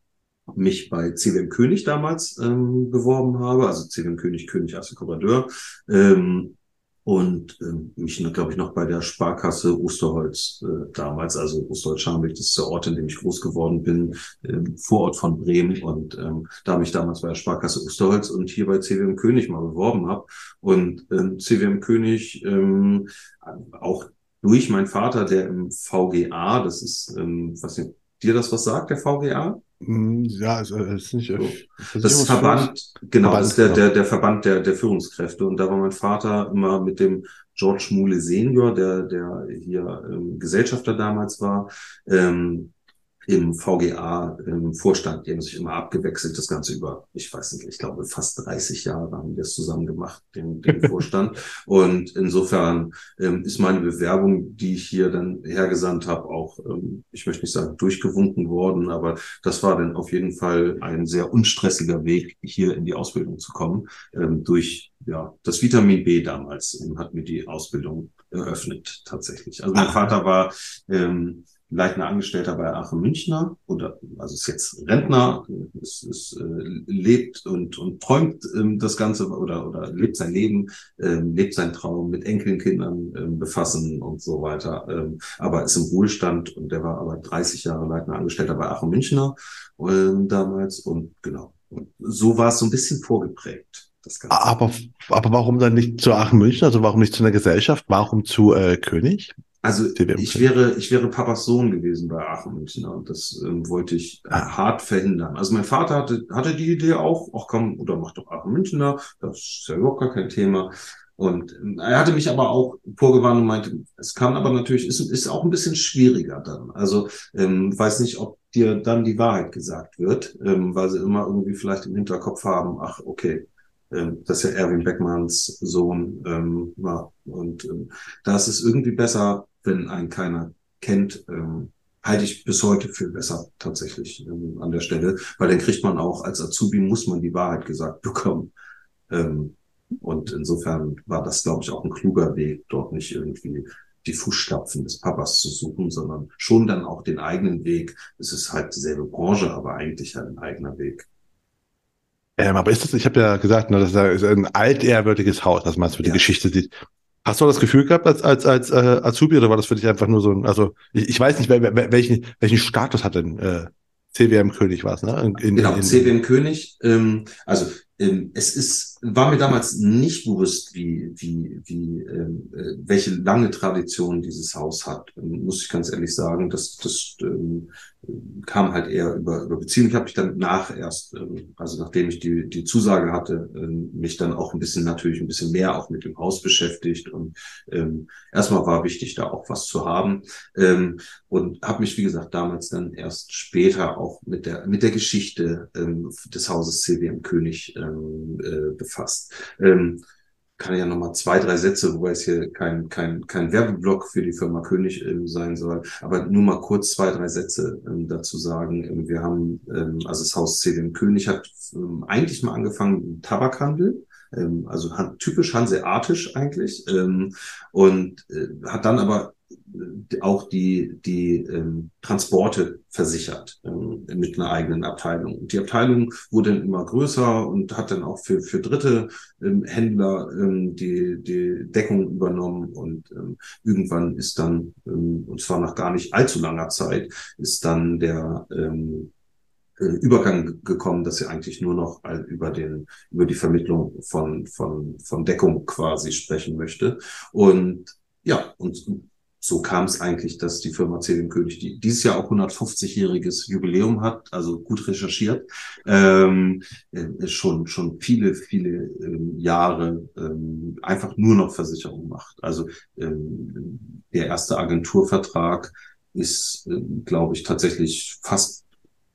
mich bei CWM König damals ähm, beworben habe, also CWM König, König Erste Kommandeur, ähm, und ähm, mich, glaube ich, noch bei der Sparkasse Osterholz äh, damals, also Osterholz-Scharmbeck, das ist der Ort, in dem ich groß geworden bin, ähm, Vorort von Bremen. Und ähm, da habe ich damals bei der Sparkasse Osterholz und hier bei CWM König mal beworben habe. Und ähm, CWM König ähm, auch durch meinen Vater, der im VGA, das ist, ähm, was dir das was sagt, der VGA? Hm, ja, es ist nicht. So. Das ist Verband, genau, Verband, das ist der, der, der Verband der, der Führungskräfte. Und da war mein Vater immer mit dem George Mule Senior, der, der hier ähm, Gesellschafter damals war, ähm, im VGA im Vorstand, die haben sich immer abgewechselt, das Ganze über, ich weiß nicht, ich glaube fast 30 Jahre haben wir es zusammen gemacht, den, den *laughs* Vorstand. Und insofern ähm, ist meine Bewerbung, die ich hier dann hergesandt habe, auch, ähm, ich möchte nicht sagen durchgewunken worden, aber das war dann auf jeden Fall ein sehr unstressiger Weg, hier in die Ausbildung zu kommen, ähm, durch ja, das Vitamin B damals ähm, hat mir die Ausbildung eröffnet tatsächlich. Also mein Vater war ähm, leitender Angestellter bei Aachen Münchner oder also ist jetzt Rentner, ist, ist, äh, lebt und, und träumt ähm, das Ganze oder, oder lebt sein Leben, ähm, lebt seinen Traum mit Enkelkindern ähm, befassen und so weiter, ähm, aber ist im Ruhestand und der war aber 30 Jahre leitender Angestellter bei Aachen Münchner ähm, damals und genau. Und so war es so ein bisschen vorgeprägt. Das Ganze. Aber, aber warum dann nicht zu Aachen München? Also warum nicht zu einer Gesellschaft? Warum zu äh, König? Also ich wäre, ich wäre Papas Sohn gewesen bei Aachen Münchner und das ähm, wollte ich äh, hart verhindern. Also mein Vater hatte, hatte die Idee auch, ach komm, oder mach doch Aachen Münchner, das ist ja überhaupt gar kein Thema. Und ähm, er hatte mich aber auch vorgewarnt und meinte, es kann aber natürlich, ist, ist auch ein bisschen schwieriger dann. Also ähm, weiß nicht, ob dir dann die Wahrheit gesagt wird, ähm, weil sie immer irgendwie vielleicht im Hinterkopf haben, ach okay, ähm, das ist ja Erwin Beckmanns Sohn ähm, war. Und ähm, da ist es irgendwie besser, wenn einen keiner kennt, ähm, halte ich bis heute für besser tatsächlich ähm, an der Stelle, weil dann kriegt man auch als Azubi muss man die Wahrheit gesagt bekommen. Ähm, und insofern war das, glaube ich, auch ein kluger Weg, dort nicht irgendwie die Fußstapfen des Papas zu suchen, sondern schon dann auch den eigenen Weg. Es ist halt dieselbe Branche, aber eigentlich halt ein eigener Weg. Ähm, aber ist das, ich habe ja gesagt, ne, das ist ein altehrwürdiges Haus, dass man es für die ja. Geschichte sieht. Hast du das Gefühl gehabt als, als, als äh, Azubi oder war das für dich einfach nur so ein, also ich, ich weiß nicht, welchen, welchen Status hat denn äh, CWM König war es, ne? In, in, genau, in, CWM König. Ähm, also ähm, es ist, war mir damals nicht bewusst, wie, wie, wie, ähm, äh, welche lange Tradition dieses Haus hat. Ähm, muss ich ganz ehrlich sagen, das, das ähm, kam halt eher über, über Beziehung. Ich habe mich dann nach erst, ähm, also nachdem ich die, die Zusage hatte, ähm, mich dann auch ein bisschen natürlich ein bisschen mehr auch mit dem Haus beschäftigt. Und ähm, erstmal war wichtig, da auch was zu haben. Ähm, und habe mich, wie gesagt, damals dann erst später auch mit der, mit der Geschichte ähm, des Hauses CWM König ähm, äh, befasst. Ähm, kann ja nochmal zwei, drei Sätze, wobei es hier kein, kein, kein Werbeblock für die Firma König ähm, sein soll, aber nur mal kurz zwei, drei Sätze ähm, dazu sagen. Ähm, wir haben, ähm, also das Haus CDM König hat ähm, eigentlich mal angefangen im Tabakhandel ähm, also typisch hanseatisch eigentlich ähm, und äh, hat dann aber auch die, die ähm, Transporte versichert ähm, mit einer eigenen Abteilung. Und die Abteilung wurde dann immer größer und hat dann auch für, für dritte ähm, Händler ähm, die, die Deckung übernommen. Und ähm, irgendwann ist dann, ähm, und zwar nach gar nicht allzu langer Zeit, ist dann der ähm, äh, Übergang gekommen, dass sie eigentlich nur noch über den über die Vermittlung von von von Deckung quasi sprechen möchte und ja und so kam es eigentlich, dass die Firma Zählen König, die dieses Jahr auch 150-jähriges Jubiläum hat, also gut recherchiert, ähm, äh, schon schon viele viele ähm, Jahre ähm, einfach nur noch Versicherung macht. Also ähm, der erste Agenturvertrag ist, äh, glaube ich, tatsächlich fast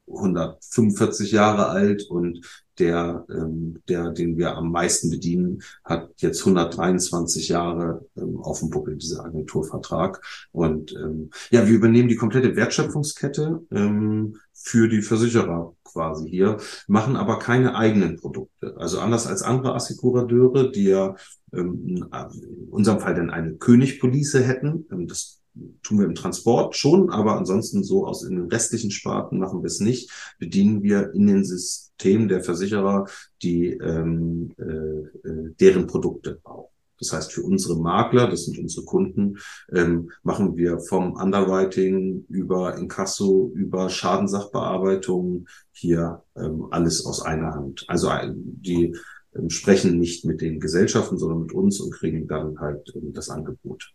145 Jahre alt und der, ähm, der, den wir am meisten bedienen, hat jetzt 123 Jahre ähm, auf dem Buckel, dieser Agenturvertrag. Und ähm, ja, wir übernehmen die komplette Wertschöpfungskette ähm, für die Versicherer quasi hier, machen aber keine eigenen Produkte. Also anders als andere Assekurateure, die ja ähm, in unserem Fall dann eine Königpolice hätten. Ähm, das tun wir im Transport schon, aber ansonsten so aus in den restlichen Sparten machen wir es nicht. Bedienen wir in den Systemen der Versicherer die ähm, äh, äh, deren Produkte auch. Das heißt, für unsere Makler, das sind unsere Kunden, ähm, machen wir vom Underwriting über Inkasso, über Schadensachbearbeitung hier ähm, alles aus einer Hand. Also die ähm, sprechen nicht mit den Gesellschaften, sondern mit uns und kriegen dann halt ähm, das Angebot.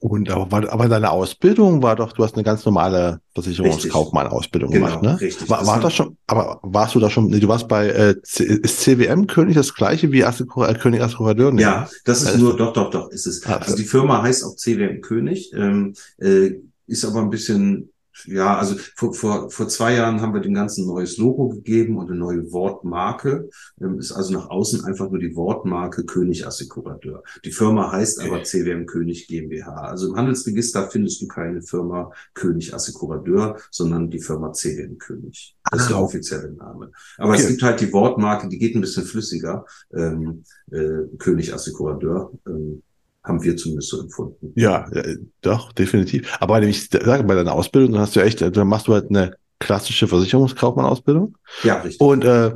Und aber, aber deine Ausbildung war doch, du hast eine ganz normale Versicherungskaufmann-Ausbildung Genau, gemacht, ne? richtig. War, Das war das schon, aber warst du da schon, nee, du warst bei, äh, C, ist CWM König das gleiche wie Assecura, äh, König Assecuradeur? Nee. Ja, das ist Ja, nur, doch, doch, doch, ist es. Ah, Also die Firma heißt auch CWM König, ähm, äh, ist aber ein bisschen, ja, also vor, vor, vor zwei Jahren haben wir dem Ganzen ein neues Logo gegeben und eine neue Wortmarke. Ähm, ist also nach außen einfach nur die Wortmarke König Assekurateur. Die Firma heißt aber CWM König GmbH. Also im Handelsregister findest du keine Firma König Assekurateur, sondern die Firma CWM König. Das ist Ah, der okay. offizielle Name. Aber es Okay. gibt halt die Wortmarke, die geht ein bisschen flüssiger. Ähm, äh, König Assekurateur, ähm, haben wir zumindest so empfunden. Ja, äh, doch, definitiv. Aber wenn ich sage, bei deiner Ausbildung, dann hast du echt, äh, dann machst du halt eine klassische Versicherungskaufmann-Ausbildung Ja, richtig. und äh,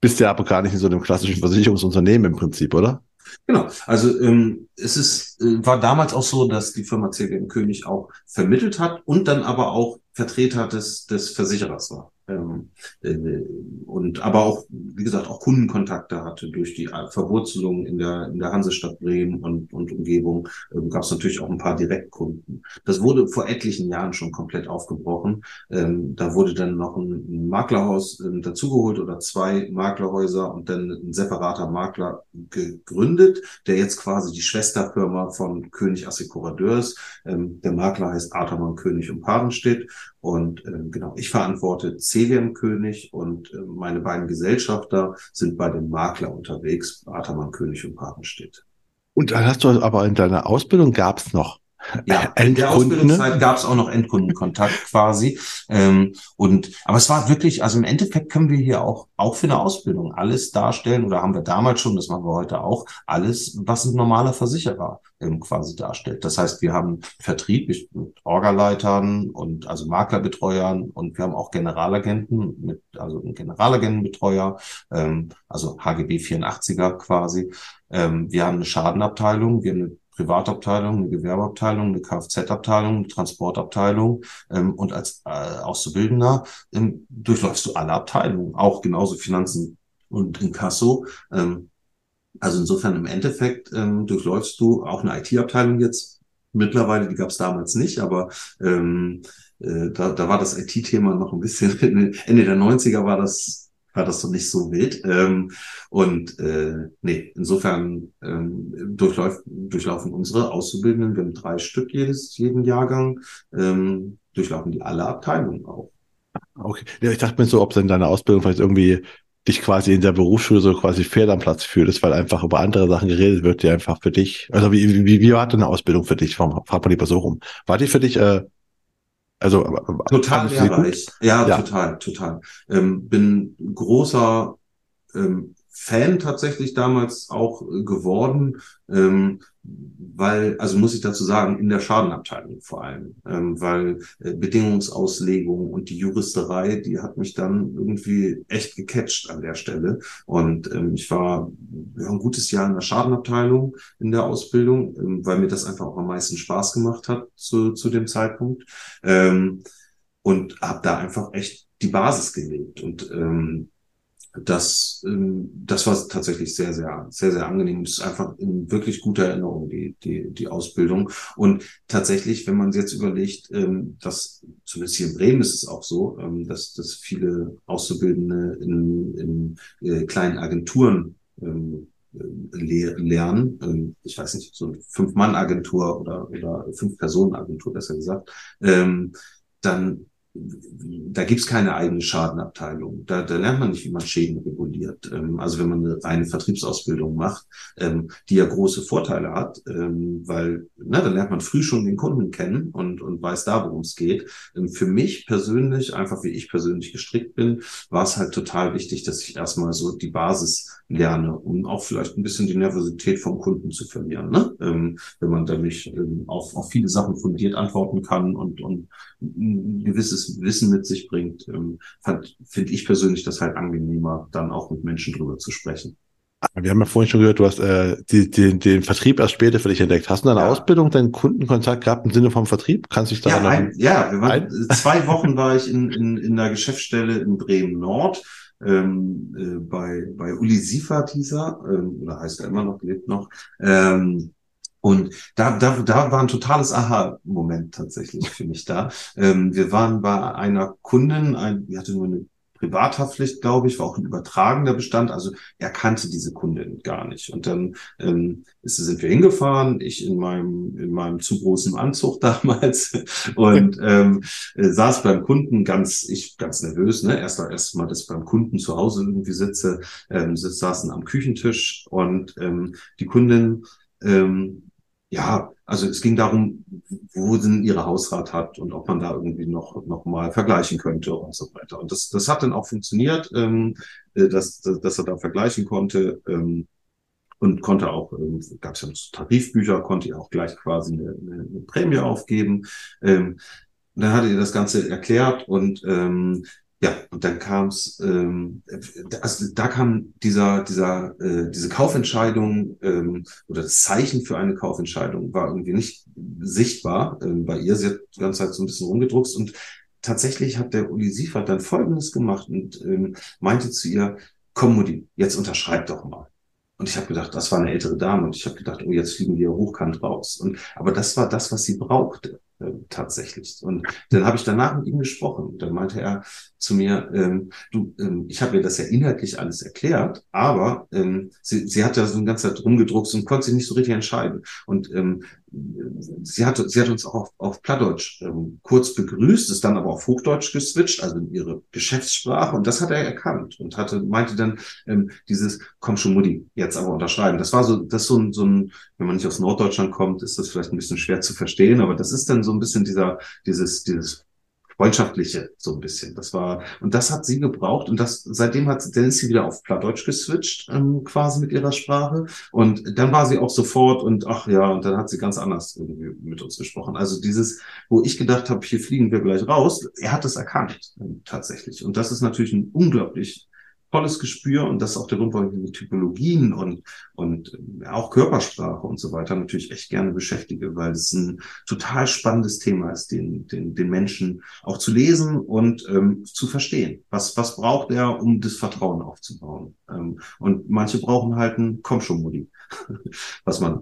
bist ja aber gar nicht in so einem klassischen Versicherungsunternehmen im Prinzip, oder? Genau. Also ähm, es ist, äh, war damals auch so, dass die Firma CWM König auch vermittelt hat und dann aber auch Vertreter des, des Versicherers war. Ähm, äh, und aber auch, wie gesagt, auch Kundenkontakte hatte durch die Verwurzelung in der, in der Hansestadt Bremen und, und Umgebung, ähm, gab es natürlich auch ein paar Direktkunden. Das wurde vor etlichen Jahren schon komplett aufgebrochen. Ähm, da wurde dann noch ein, Maklerhaus ähm, dazugeholt oder zwei Maklerhäuser und dann ein separater Makler gegründet, der jetzt quasi die Schwesterfirma von König Assekurateur ist. Ähm, der Makler heißt Artermann König und Padenstedt. Und ähm, genau, ich verantworte CWM König und äh, meine beiden Gesellschafter sind bei dem Makler unterwegs, Artermann König und Padenstedt. Und dann hast du aber in deiner Ausbildung gab's noch Ja, in der Ausbildungszeit gab es auch noch Endkundenkontakt *laughs* quasi. Ähm, und aber es war wirklich, also im Endeffekt können wir hier auch auch für eine Ausbildung alles darstellen oder haben wir damals schon, das machen wir heute auch, alles, was ein normaler Versicherer ähm, quasi darstellt. Das heißt, wir haben Vertrieb mit Orgaleitern und also Maklerbetreuern und wir haben auch Generalagenten mit, also einen Generalagentenbetreuer, ähm, also HGB 84er quasi. Ähm, wir haben eine Schadenabteilung, wir haben eine Privatabteilung, eine Gewerbeabteilung, eine Kfz-Abteilung, eine Transportabteilung ähm, und als äh, Auszubildender ähm, durchläufst du alle Abteilungen, auch genauso Finanzen und Inkasso. Ähm, also insofern im Endeffekt ähm, durchläufst du auch eine IT-Abteilung jetzt mittlerweile, die gab es damals nicht, aber ähm, äh, da, da war das IT-Thema noch ein bisschen, *laughs* Ende der 90er war das war das noch nicht so wild. Ähm, und äh, nee, insofern ähm, durchläuft, durchlaufen unsere Auszubildenden, wir haben drei Stück jedes, jeden Jahrgang, ähm, durchlaufen die alle Abteilungen auch. Okay. Ja, ich dachte mir so, ob du in deiner Ausbildung vielleicht irgendwie dich quasi in der Berufsschule so quasi fehl am Platz fühlst, weil einfach über andere Sachen geredet wird, die einfach für dich, also wie, wie, wie war deine Ausbildung für dich? Frag mal lieber so rum. War die für dich, äh, also Total lehrreich. Ja, Ja. total, total. Ähm, bin großer ähm, Fan tatsächlich damals auch äh, geworden, ähm, weil, also muss ich dazu sagen, in der Schadenabteilung vor allem, ähm, weil äh, Bedingungsauslegung und die Juristerei, die hat mich dann irgendwie echt gecatcht an der Stelle. Und ähm, ich war ja, ein gutes Jahr in der Schadenabteilung in der Ausbildung, ähm, weil mir das einfach auch am meisten Spaß gemacht hat zu, zu dem Zeitpunkt. Ähm, und habe da einfach echt die Basis gelegt. Und ähm, das, ähm, das war tatsächlich sehr, sehr, sehr, sehr angenehm. Es ist einfach in wirklich guter Erinnerung, die, die, die Ausbildung. Und tatsächlich, wenn man sich jetzt überlegt, ähm, dass zumindest hier in Bremen ist es auch so, ähm, dass, dass viele Auszubildende in, in äh, kleinen Agenturen ähm, le lernen. Ähm, ich weiß nicht, so eine Fünf-Mann-Agentur oder, oder Fünf-Personen-Agentur, besser gesagt. Ähm, dann da gibt's keine eigene Schadenabteilung. Da, da lernt man nicht, wie man Schäden reguliert. Ähm, also wenn man eine reine Vertriebsausbildung macht, ähm, die ja große Vorteile hat, ähm, weil na, dann lernt man früh schon den Kunden kennen und, und weiß da, worum es geht. Ähm, für mich persönlich, einfach wie ich persönlich gestrickt bin, war es halt total wichtig, dass ich erstmal so die Basis lerne, um auch vielleicht ein bisschen die Nervosität vom Kunden zu verlieren. Ne? Ähm, wenn man dann nicht ähm, auf, auf viele Sachen fundiert antworten kann und, und ein gewisses Wissen mit sich bringt, ähm, finde ich persönlich das halt angenehmer, dann auch mit Menschen drüber zu sprechen. Wir haben ja vorhin schon gehört, du hast äh, die, die, den Vertrieb erst später für dich entdeckt. Hast du in deiner Ja. Ausbildung deinen Kundenkontakt gehabt im Sinne vom Vertrieb? Kannst du dich Ja, daran ein, ja wir waren, ein- zwei Wochen war ich in, in, in der Geschäftsstelle in Bremen Nord. Ähm, äh, bei, bei Uli Siefert hieß er, ähm, oder heißt er immer noch, lebt noch. Ähm, Und da, da, da war ein totales Aha-Moment tatsächlich für mich da. Ähm, wir waren bei einer Kundin, ein, die hatte nur eine Privathaftpflicht, glaube ich, war auch ein übertragender Bestand. Also er kannte diese Kundin gar nicht. Und dann ähm, ist, sind wir hingefahren, ich in meinem, in meinem zu großen Anzug *laughs* damals und ähm, äh, saß beim Kunden ganz, ich ganz nervös, ne? Erst erst mal, dass ich beim Kunden zu Hause irgendwie sitze, ähm, saßen am Küchentisch und ähm, die Kundin ähm, ja, also es ging darum, wo denn ihre Hausrat hat und ob man da irgendwie noch, noch mal vergleichen könnte und so weiter. Und das, das hat dann auch funktioniert, ähm, äh, dass, dass er da vergleichen konnte. Ähm, und konnte auch, ähm, gab es ja Tarifbücher, konnte ihr auch gleich quasi eine, eine, eine Prämie aufgeben. Ähm, dann hatte ihr das Ganze erklärt und ähm, ja, und dann kam es, ähm, also da kam dieser, dieser, äh, diese Kaufentscheidung ähm, oder das Zeichen für eine Kaufentscheidung war irgendwie nicht sichtbar ähm, bei ihr. Sie hat die ganze Zeit so ein bisschen rumgedruckst und tatsächlich hat der Uli Siefert dann Folgendes gemacht und ähm, meinte zu ihr, komm Mutti, jetzt unterschreib doch mal. Und ich habe gedacht, das war eine ältere Dame und ich habe gedacht, oh, jetzt fliegen wir hochkant raus. Und aber das war das, was sie brauchte. Äh, tatsächlich. Und dann habe ich danach mit ihm gesprochen. Dann meinte er zu mir, ähm, du, ähm, ich habe ihr das ja inhaltlich alles erklärt, aber ähm, sie, sie hat ja so eine ganze Zeit rumgedruckt und konnte sich nicht so richtig entscheiden. Und ähm, sie hat, sie hat uns auch auf, auf Plattdeutsch ähm, kurz begrüßt, ist dann aber auf Hochdeutsch geswitcht, also in ihre Geschäftssprache. Und das hat er erkannt und hatte, meinte dann ähm, dieses, komm schon Mutti, jetzt aber unterschreiben. Das war so, das so ein, so ein, wenn man nicht aus Norddeutschland kommt, ist das vielleicht ein bisschen schwer zu verstehen, aber das ist dann so ein bisschen dieser, dieses, dieses freundschaftliche so ein bisschen. Das war und das hat sie gebraucht und das seitdem hat dann ist sie wieder auf Plattdeutsch geswitcht ähm, quasi mit ihrer Sprache und dann war sie auch sofort und ach ja und dann hat sie ganz anders irgendwie mit uns gesprochen. Also dieses, wo ich gedacht habe, hier fliegen wir gleich raus, er hat es erkannt ähm, tatsächlich und das ist natürlich ein unglaublich tolles Gespür und das ist auch der Grund, warum ich mit Typologien und, und äh, auch Körpersprache und so weiter natürlich echt gerne beschäftige, weil es ein total spannendes Thema ist, den, den, den Menschen auch zu lesen und ähm, zu verstehen. Was, was braucht er, um das Vertrauen aufzubauen? Ähm, und manche brauchen halt ein Komm schon, Mutti, *laughs* was man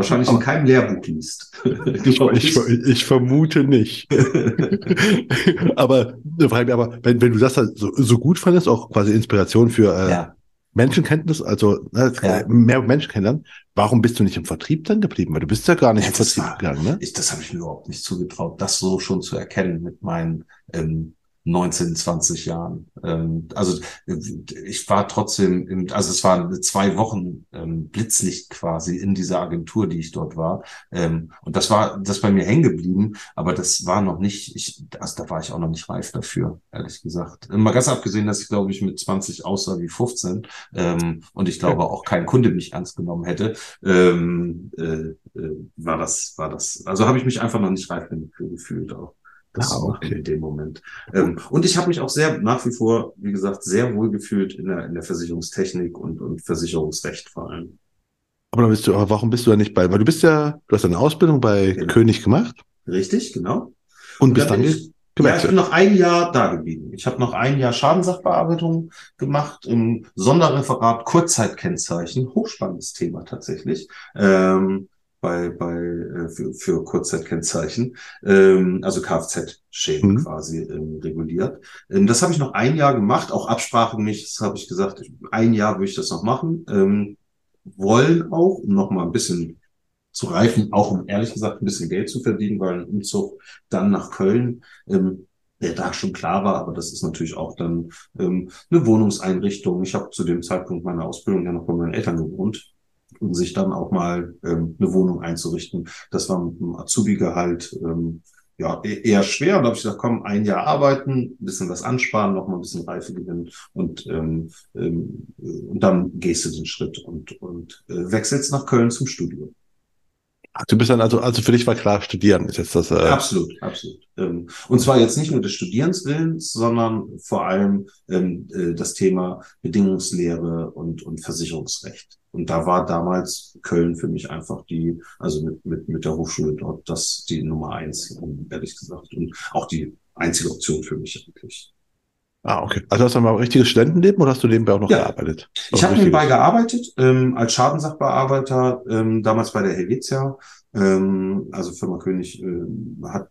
wahrscheinlich in keinem Lehrbuch liest. *laughs* ich, ich, ich, vermute nicht. *laughs* aber, aber wenn, wenn du das halt so, so gut fandest, auch quasi Inspiration für äh, ja. Menschenkenntnis, also äh, ja. mehr Menschenkenntnis, warum bist du nicht im Vertrieb dann geblieben? Weil du bist ja gar nicht ja, im Vertrieb war, gegangen, ne? Ich, das habe ich mir überhaupt nicht zugetraut, das so schon zu erkennen mit meinen ähm, 19, 20 Jahren. Ähm, also ich war trotzdem, im, also es waren zwei Wochen ähm, Blitzlicht quasi in dieser Agentur, die ich dort war. Ähm, und das war das bei mir hängen geblieben, aber das war noch nicht, ich, also da war ich auch noch nicht reif dafür, ehrlich gesagt. Mal ganz abgesehen, dass ich glaube ich mit 20 aussah wie 15 ähm, und ich glaube auch kein Kunde mich ernst genommen hätte, ähm, äh, äh, war das, war das, also habe ich mich einfach noch nicht reif gefühlt auch das ah, okay. in dem Moment. Ähm, und ich habe mich auch sehr nach wie vor, wie gesagt, sehr wohl gefühlt in der, in der Versicherungstechnik und, und Versicherungsrecht vor allem. Aber, bist du, aber warum bist du da nicht bei? Weil du bist ja, du hast eine Ausbildung bei genau. König gemacht. Richtig, genau. Und, und bist dann, ich, ja, ich bin noch ein Jahr da geblieben. Ich habe noch ein Jahr Schadenssachbearbeitung gemacht im Sonderreferat Kurzzeitkennzeichen. Hochspannendes Thema tatsächlich. Ähm, bei, bei äh, für, für Kurzzeitkennzeichen, ähm, also Kfz-Schäden mhm. quasi ähm, reguliert. Ähm, das habe ich noch ein Jahr gemacht, auch Absprache nicht, das habe ich gesagt, ein Jahr würde ich das noch machen. Ähm, wollen auch, um noch mal ein bisschen zu reifen, auch um ehrlich gesagt ein bisschen Geld zu verdienen, weil ein Umzug dann nach Köln ähm, der da schon klar war, aber das ist natürlich auch dann ähm, eine Wohnungseinrichtung. Ich habe zu dem Zeitpunkt meiner Ausbildung ja noch bei meinen Eltern gewohnt um sich dann auch mal ähm, eine Wohnung einzurichten. Das war mit dem Azubi-Gehalt ähm, ja, e-, eher schwer. Und da habe ich gesagt, komm, ein Jahr arbeiten, ein bisschen was ansparen, noch mal ein bisschen Reife gewinnen und, ähm, ähm, und dann gehst du den Schritt und, und äh, wechselst nach Köln zum Studium. Du bist dann also, also für dich war klar, studieren ist jetzt das. Äh absolut, absolut. Ähm, und zwar jetzt nicht nur des Studierenswillens, sondern vor allem ähm, äh, das Thema Bedingungslehre und, und Versicherungsrecht. Und da war damals Köln für mich einfach die, also mit, mit, mit der Hochschule dort, das die Nummer eins, ehrlich gesagt. Und auch die einzige Option für mich eigentlich. Ah, okay. Also hast du mal ein richtiges Studentenleben oder hast du nebenbei auch noch ja. gearbeitet? Ich habe nebenbei gearbeitet, ähm, als Schadensachbearbeiter, ähm, damals bei der Helvetia. Ähm, also Firma König äh, hat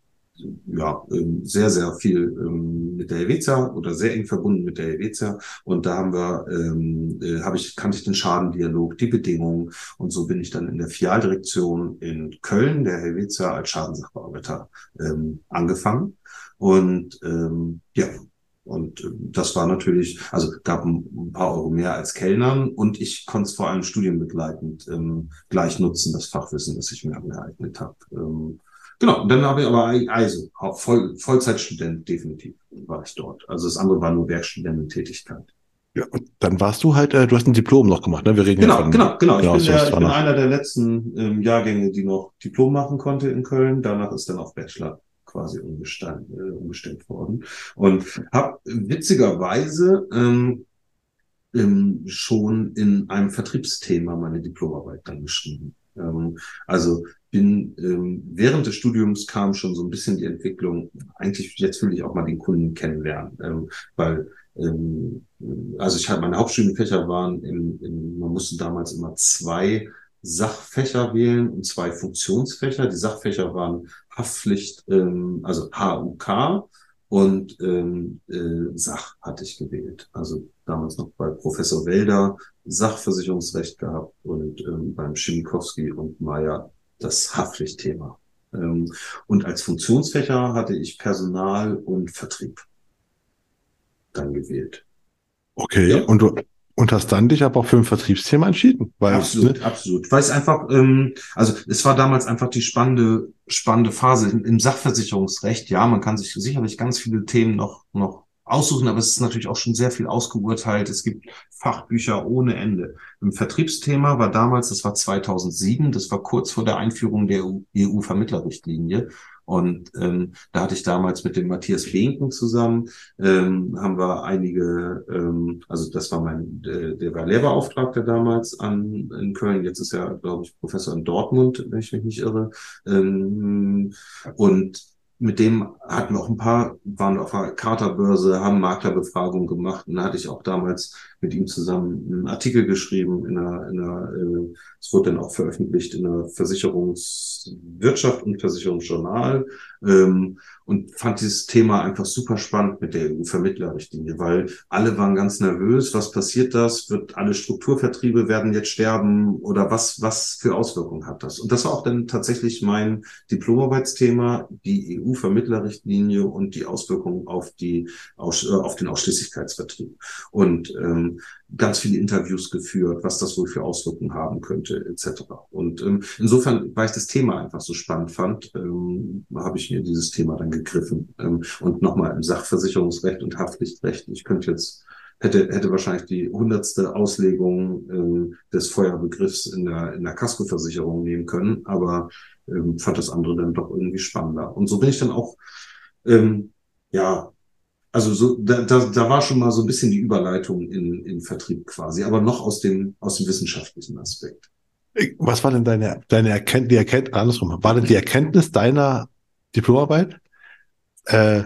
ja, ähm, sehr, sehr viel ähm, mit der Helvetia oder sehr eng verbunden mit der Helvetia. Und da haben wir, ähm, äh, habe ich, kannte ich den Schadendialog, die Bedingungen. Und so bin ich dann in der Filialdirektion in Köln, der Helvetia, als Schadensachbearbeiter ähm, angefangen. Und ähm, ja, und äh, das war natürlich, also gab ein paar Euro mehr als Kellnern und ich konnte es vor allem studienbegleitend ähm, gleich nutzen, das Fachwissen, das ich mir angeeignet habe. Ähm, genau, und dann habe ich aber also Voll, Vollzeitstudent definitiv war ich dort. Also das andere war nur Werkstudententätigkeit. Ja, und dann warst du halt, äh, du hast ein Diplom noch gemacht, ne? Wir reden genau, ja von, genau, genau. Ich genau, bin, der, ich bin einer der letzten ähm, Jahrgänge, die noch Diplom machen konnte in Köln. Danach ist dann auf Bachelor quasi umgestellt, äh, umgestellt worden. Und habe witzigerweise ähm, ähm, schon in einem Vertriebsthema meine Diplomarbeit dann geschrieben. Ähm, also bin ähm, während des Studiums kam schon so ein bisschen die Entwicklung, eigentlich jetzt will ich auch mal den Kunden kennenlernen, ähm, weil ähm, also ich hatte meine Hauptstudienfächer waren in, in, man musste damals immer zwei Sachfächer wählen und zwei Funktionsfächer. Die Sachfächer waren Haftpflicht, ähm, also HUK und ähm, äh, Sach hatte ich gewählt. Also damals noch bei Professor Welder Sachversicherungsrecht gehabt und ähm, beim Schimikowski und Meyer das Haftpflichtthema. Ähm, und als Funktionsfächer hatte ich Personal und Vertrieb dann gewählt. Okay, ja. und du, und hast dann dich aber auch für ein Vertriebsthema entschieden. Weil, absolut, ne? absolut. Weil es einfach, ähm, also es war damals einfach die spannende, spannende Phase im, im Sachversicherungsrecht. Ja, man kann sich sicherlich ganz viele Themen noch, noch aussuchen, aber es ist natürlich auch schon sehr viel ausgeurteilt. Es gibt Fachbücher ohne Ende. Im Vertriebsthema war damals, das war 2007, das war kurz vor der Einführung der EU-Vermittlerrichtlinie. Und ähm, da hatte ich damals mit dem Matthias Behnken zusammen, ähm, haben wir einige, ähm, also das war mein, der, der war Lehrbeauftragter damals an in Köln, jetzt ist er, glaube ich, Professor in Dortmund, wenn ich mich nicht irre. Ähm, und mit dem hatten wir auch ein paar, waren auf der Charterbörse, haben Maklerbefragung gemacht und da hatte ich auch damals mit ihm zusammen einen Artikel geschrieben in einer, in einer äh, es wurde dann auch veröffentlicht in der Versicherungswirtschaft und Versicherungsjournal ähm, und fand dieses Thema einfach super spannend mit der EU-Vermittlerrichtlinie, weil alle waren ganz nervös, was passiert das, wird alle Strukturvertriebe werden jetzt sterben oder was, was für Auswirkungen hat das? Und das war auch dann tatsächlich mein Diplomarbeitsthema, die EU-Vermittlerrichtlinie und die Auswirkungen auf die, auf, äh, den Ausschließlichkeitsvertrieb. Und ähm, ganz viele Interviews geführt, was das wohl für Auswirkungen haben könnte, etc. Und ähm, insofern, weil ich das Thema einfach so spannend fand, ähm, habe ich mir dieses Thema dann gegriffen. Ähm, und nochmal im Sachversicherungsrecht und Haftpflichtrecht. Ich könnte jetzt hätte, hätte wahrscheinlich die hundertste Auslegung ähm, des Feuerbegriffs in der, in der Kaskoversicherung nehmen können, aber ähm, fand das andere dann doch irgendwie spannender. Und so bin ich dann auch ähm, ja also so, da, da, da war schon mal so ein bisschen die Überleitung in, in Vertrieb quasi, aber noch aus dem, aus dem wissenschaftlichen Aspekt. Was war denn deine, deine Erkenntnis, die Erkenntnis, andersrum, war denn die Erkenntnis deiner Diplomarbeit? Äh,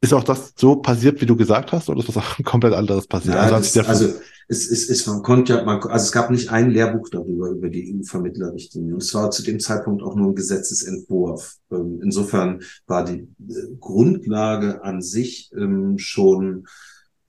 ist auch das so passiert, wie du gesagt hast, oder ist was auch *laughs* komplett anderes passiert? Ja, also, das, also es, es, es, man konnte ja, man, also es gab nicht ein Lehrbuch darüber, über die EU-Vermittlerrichtlinie. Und es war zu dem Zeitpunkt auch nur ein Gesetzesentwurf. Ähm, insofern war die äh, Grundlage an sich ähm, schon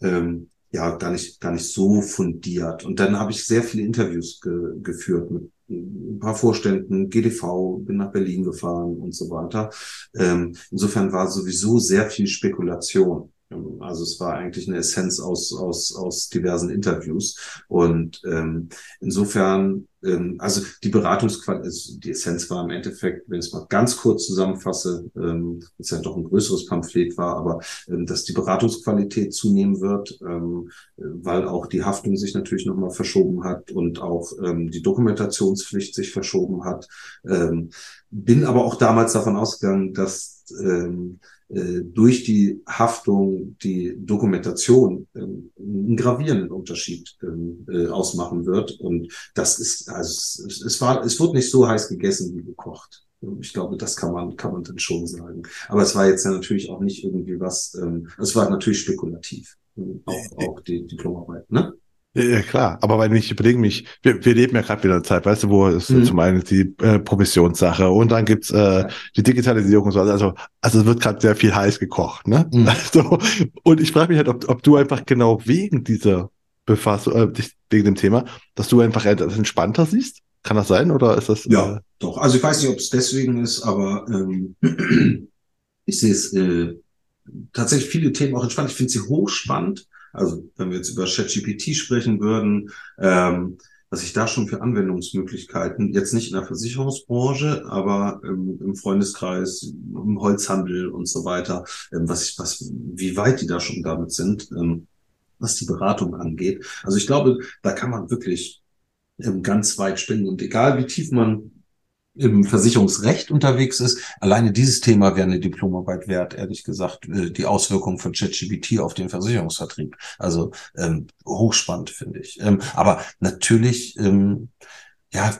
ähm, ja gar nicht gar nicht so fundiert. Und dann habe ich sehr viele Interviews ge geführt mit ein paar Vorständen, GDV, bin nach Berlin gefahren und so weiter. Ähm, insofern war sowieso sehr viel Spekulation. Also es war eigentlich eine Essenz aus, aus, aus diversen Interviews. Und ähm, insofern, ähm, also die Beratungsqualität, also die Essenz war im Endeffekt, wenn ich es mal ganz kurz zusammenfasse, ähm, ist ja doch ein größeres Pamphlet war, aber ähm, dass die Beratungsqualität zunehmen wird, ähm, weil auch die Haftung sich natürlich nochmal verschoben hat und auch ähm, die Dokumentationspflicht sich verschoben hat. Ähm, bin aber auch damals davon ausgegangen, dass ähm, äh, durch die Haftung die Dokumentation ähm, einen gravierenden Unterschied ähm, äh, ausmachen wird. Und das ist, also es, es war, es wurde nicht so heiß gegessen wie gekocht. Ich glaube, das kann man, kann man dann schon sagen. Aber es war jetzt ja natürlich auch nicht irgendwie was, ähm, es war natürlich spekulativ. auch, auch die Diplomarbeit, ne? Ja, klar, aber wenn ich überlege mich, wir, wir leben ja gerade wieder eine Zeit, weißt du, wo es mhm. zum einen die äh, Provisionssache und dann gibt's äh, die Digitalisierung und so. Also, also es wird gerade sehr viel heiß gekocht, ne? Mhm. *laughs* Also, und ich frage mich halt, ob, ob du einfach genau wegen dieser Befassung, äh, wegen dem Thema, dass du einfach etwas entspannter siehst? Kann das sein oder ist das? Ja, äh, doch. Also ich weiß nicht, ob es deswegen ist, aber ähm, *clears throat* ich sehe es äh, tatsächlich viele Themen auch entspannt. Ich finde sie hochspannend also wenn wir jetzt über ChatGPT sprechen würden, ähm, was ich da schon für Anwendungsmöglichkeiten, jetzt nicht in der Versicherungsbranche, aber ähm, im Freundeskreis, im Holzhandel und so weiter, ähm, was ich, was, wie weit die da schon damit sind, ähm, was die Beratung angeht. Also ich glaube, da kann man wirklich ähm, ganz weit spinnen und egal wie tief man im Versicherungsrecht unterwegs ist. Alleine dieses Thema wäre eine Diplomarbeit wert, ehrlich gesagt, äh, die Auswirkungen von ChatGPT auf den Versicherungsvertrieb. Also ähm, hochspannend, finde ich. Ähm, aber natürlich, ähm, ja,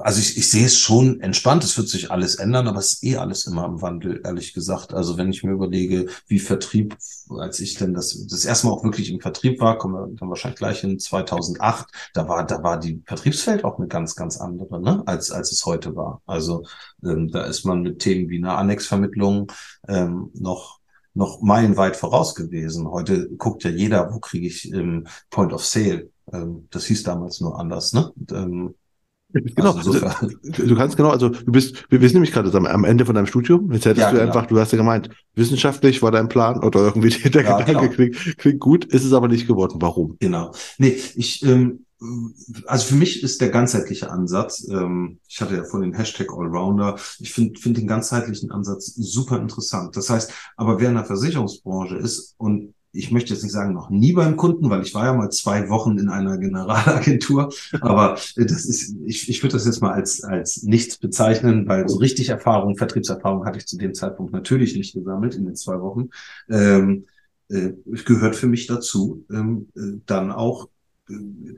also ich, ich sehe es schon entspannt, es wird sich alles ändern, aber es ist eh alles immer im Wandel, ehrlich gesagt. Also wenn ich mir überlege, wie Vertrieb, als ich denn das, das erste Mal auch wirklich im Vertrieb war, kommen wir dann wahrscheinlich gleich in 2008, da war, da war die Vertriebsfeld auch eine ganz, ganz andere, ne, als, als es heute war. Also ähm, da ist man mit Themen wie einer Annexvermittlung ähm, noch noch meilenweit voraus gewesen. Heute guckt ja jeder, wo kriege ich ähm, Point of Sale. Ähm, das hieß damals nur anders, ne? Genau, also du kannst genau, also du bist, wir wissen nämlich gerade am Ende von deinem Studium, jetzt hättest ja, du genau. einfach, du hast ja gemeint, wissenschaftlich war dein Plan oder irgendwie *laughs* der ja, Gedanke genau. klingt, klingt gut, ist es aber nicht geworden. Warum? Genau. Nee, ich, ähm, also für mich ist der ganzheitliche Ansatz, ähm, ich hatte ja von den Hashtag Allrounder, ich finde find den ganzheitlichen Ansatz super interessant. Das heißt, aber wer in der Versicherungsbranche ist und ich möchte jetzt nicht sagen, noch nie beim Kunden, weil ich war ja mal zwei Wochen in einer Generalagentur, *laughs* aber das ist, ich, ich würde das jetzt mal als, als nichts bezeichnen, weil so richtig Erfahrung, Vertriebserfahrung hatte ich zu dem Zeitpunkt natürlich nicht gesammelt in den zwei Wochen. Ähm, äh, gehört für mich dazu, ähm, äh, dann auch äh,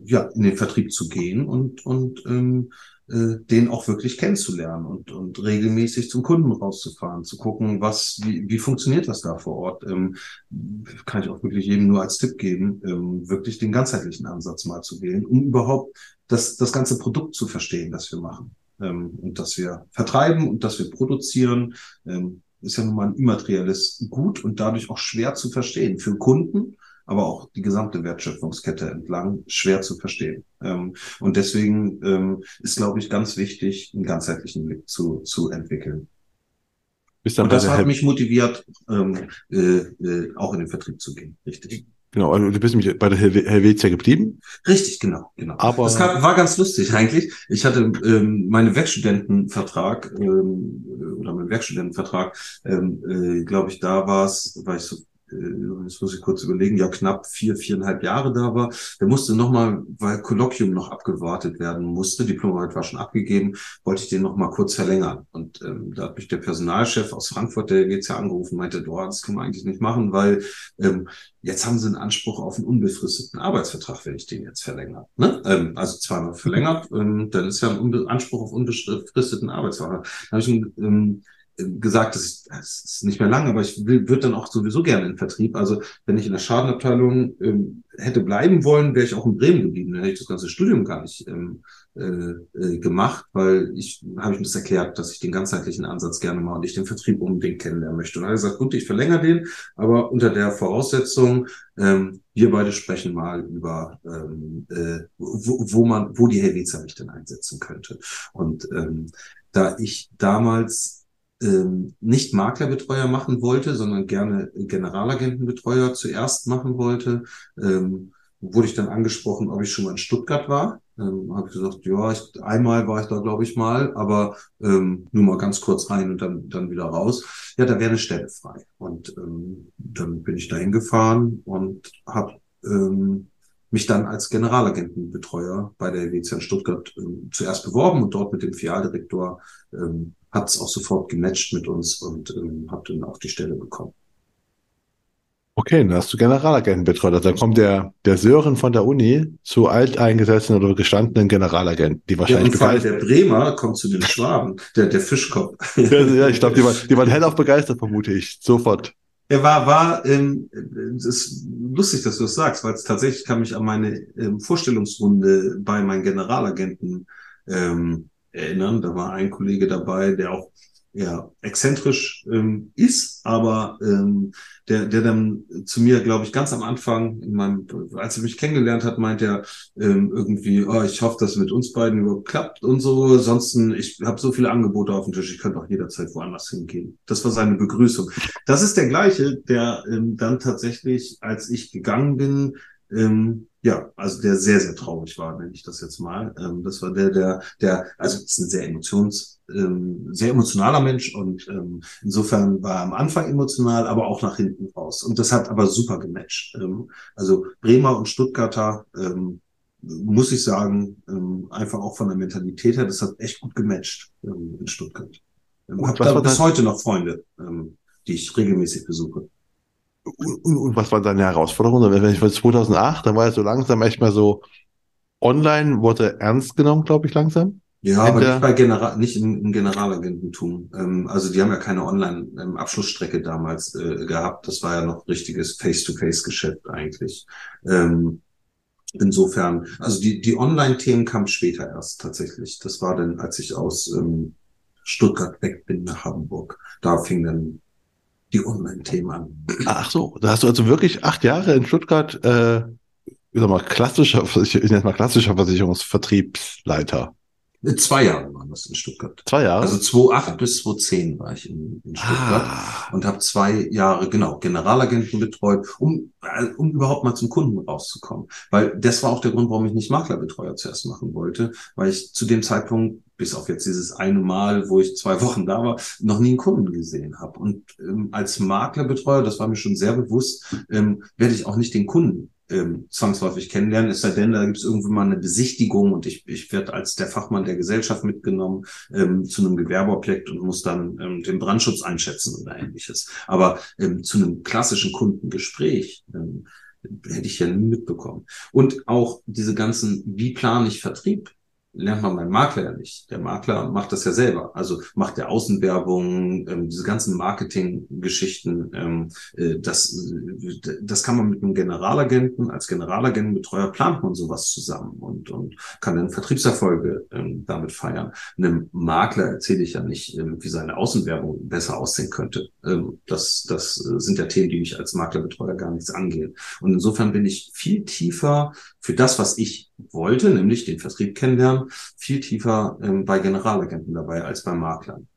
ja, in den Vertrieb zu gehen und, und ähm, äh, den auch wirklich kennenzulernen und, und regelmäßig zum Kunden rauszufahren, zu gucken, was, wie, wie funktioniert das da vor Ort. Ähm, kann ich auch wirklich jedem nur als Tipp geben, ähm, wirklich den ganzheitlichen Ansatz mal zu wählen, um überhaupt das, das ganze Produkt zu verstehen, das wir machen. Ähm, und dass wir vertreiben und dass wir produzieren, ähm, ist ja nun mal ein immaterielles Gut und dadurch auch schwer zu verstehen für Kunden aber auch die gesamte Wertschöpfungskette entlang schwer zu verstehen. Ähm, und deswegen ähm, ist, glaube ich, ganz wichtig, einen ganzheitlichen Blick zu, zu entwickeln. und das hat mich motiviert, ähm, äh, äh, auch in den Vertrieb zu gehen. Richtig. Genau, also du bist nämlich bei der Helvetia geblieben. Richtig, genau, genau. Aber das war ganz lustig eigentlich. Ich hatte ähm, meinen Werkstudentenvertrag ähm, oder meinen Werkstudentenvertrag, ähm, äh, glaube ich, da war es, war ich so jetzt muss ich kurz überlegen, ja knapp vier, viereinhalb Jahre da war. Der musste nochmal, weil Kolloquium noch abgewartet werden musste, Diplomarbeit war schon abgegeben, wollte ich den nochmal kurz verlängern. Und ähm, da hat mich der Personalchef aus Frankfurt, der jetzt ja angerufen, meinte, oh, das können wir eigentlich nicht machen, weil ähm, jetzt haben sie einen Anspruch auf einen unbefristeten Arbeitsvertrag, wenn ich den jetzt verlängere. Ne? Ähm, also zweimal verlängert, ähm, dann ist ja ein Anspruch auf unbefristeten Arbeitsvertrag. Da habe ich ähm, gesagt, das ist, ist nicht mehr lang, aber ich würde dann auch sowieso gerne in Vertrieb. Also wenn ich in der Schadenabteilung ähm, hätte bleiben wollen, wäre ich auch in Bremen geblieben. Dann hätte ich das ganze Studium gar nicht ähm, äh, äh, gemacht, weil ich habe ich mir das erklärt, dass ich den ganzheitlichen Ansatz gerne mal und ich den Vertrieb unbedingt kennenlernen möchte. Und er hat gesagt, gut, ich verlängere den, aber unter der Voraussetzung, ähm, wir beide sprechen mal über, ähm, äh, wo, wo man, wo die Helvetia mich denn einsetzen könnte. Und ähm, da ich damals ähm, nicht Maklerbetreuer machen wollte, sondern gerne Generalagentenbetreuer zuerst machen wollte, ähm, wurde ich dann angesprochen, ob ich schon mal in Stuttgart war. Ähm, habe ich gesagt, ja, ich, einmal war ich da, glaube ich mal, aber ähm, nur mal ganz kurz rein und dann dann wieder raus. Ja, da wäre eine Stelle frei. Und ähm, dann bin ich da hingefahren und habe ähm, mich dann als Generalagentenbetreuer bei der WC in Stuttgart ähm, zuerst beworben und dort mit dem Filialdirektor ähm, hat es auch sofort gematcht mit uns und ähm, habe dann auch die Stelle bekommen. Okay, dann hast du Generalagenten betreut. Also dann kommt der, der Sören von der Uni zu alteingesetzten oder gestandenen Generalagenten, die wahrscheinlich ja, Der Bremer kommt zu den Schwaben, der, der Fischkopf. *laughs* ja, ja, ich glaube, die, waren, die waren hellauf begeistert, vermute ich. Sofort. Er war, war, ähm, es ist lustig, dass du das sagst, weil es tatsächlich kann mich an meine ähm, Vorstellungsrunde bei meinen Generalagenten ähm, erinnern. Da war ein Kollege dabei, der auch ja, exzentrisch ähm, ist, aber ähm, der, der dann zu mir, glaube ich, ganz am Anfang, in meinem, als er mich kennengelernt hat, meint er ähm, irgendwie, oh, ich hoffe, dass mit uns beiden überhaupt klappt und so. Ansonsten, ich habe so viele Angebote auf dem Tisch, ich könnte auch jederzeit woanders hingehen. Das war seine Begrüßung. Das ist der gleiche, der ähm, dann tatsächlich, als ich gegangen bin, ähm, ja, also der sehr, sehr traurig war, nenne ich das jetzt mal. Ähm, das war der, der, der, also ist ein sehr emotions, ähm, sehr emotionaler Mensch und ähm, insofern war er am Anfang emotional, aber auch nach hinten raus. Und das hat aber super gematcht. Ähm, also Bremer und Stuttgarter, ähm, muss ich sagen, ähm, einfach auch von der Mentalität her, das hat echt gut gematcht ähm, in Stuttgart. Ähm, hab da bis heute noch Freunde, ähm, die ich regelmäßig besuche. Und, und, was war deine Herausforderung? Wenn ich von 2008, dann war es so langsam echt mal so, online wurde ernst genommen, glaube ich, langsam. Ja, aber nicht bei General, nicht im, im Generalagententum. Ähm, also die haben ja keine Online-Abschlussstrecke ähm, damals äh, gehabt. Das war ja noch richtiges Face-to-Face-Geschäft eigentlich. Ähm, insofern, also die, die Online-Themen kamen später erst tatsächlich. Das war dann, als ich aus ähm, Stuttgart weg bin nach Hamburg. Da fing dann die Online-Themen an. Ach so, da hast du also wirklich acht Jahre in Stuttgart, äh, ich sag mal, klassischer, ich nenne mal klassischer Versicherungsvertriebsleiter. Zwei Jahre waren das in Stuttgart. Zwei Jahre? Also 2008 bis 2010 war ich in, in Stuttgart ah. und habe zwei Jahre, genau, Generalagenten betreut, um, äh, um überhaupt mal zum Kunden rauszukommen. Weil das war auch der Grund, warum ich nicht Maklerbetreuer zuerst machen wollte, weil ich zu dem Zeitpunkt bis auf jetzt dieses eine Mal, wo ich zwei *laughs* Wochen da war, noch nie einen Kunden gesehen habe. Und ähm, als Maklerbetreuer, das war mir schon sehr bewusst, ähm, werde ich auch nicht den Kunden ähm, zwangsläufig kennenlernen, es sei denn, da gibt es irgendwann mal eine Besichtigung und ich, ich werde als der Fachmann der Gesellschaft mitgenommen ähm, zu einem Gewerbeobjekt und muss dann ähm, den Brandschutz einschätzen oder ähnliches. Aber ähm, zu einem klassischen Kundengespräch ähm, hätte ich ja nie mitbekommen. Und auch diese ganzen, wie plane ich Vertrieb? Lernt man beim Makler ja nicht. Der Makler macht das ja selber. Also macht der Außenwerbung, ähm, diese ganzen Marketing-Geschichten. Ähm, äh, das, äh, das kann man mit einem Generalagenten, als Generalagentenbetreuer plant man sowas zusammen und, und kann dann Vertriebserfolge ähm, damit feiern. Einem Makler erzähle ich ja nicht, ähm, wie seine Außenwerbung besser aussehen könnte. Ähm, das, das sind ja Themen, die mich als Maklerbetreuer gar nichts angehen. Und insofern bin ich viel tiefer für das, was ich wollte, nämlich den Vertrieb kennenlernen, viel tiefer ähm, bei Generalagenten dabei als bei Maklern.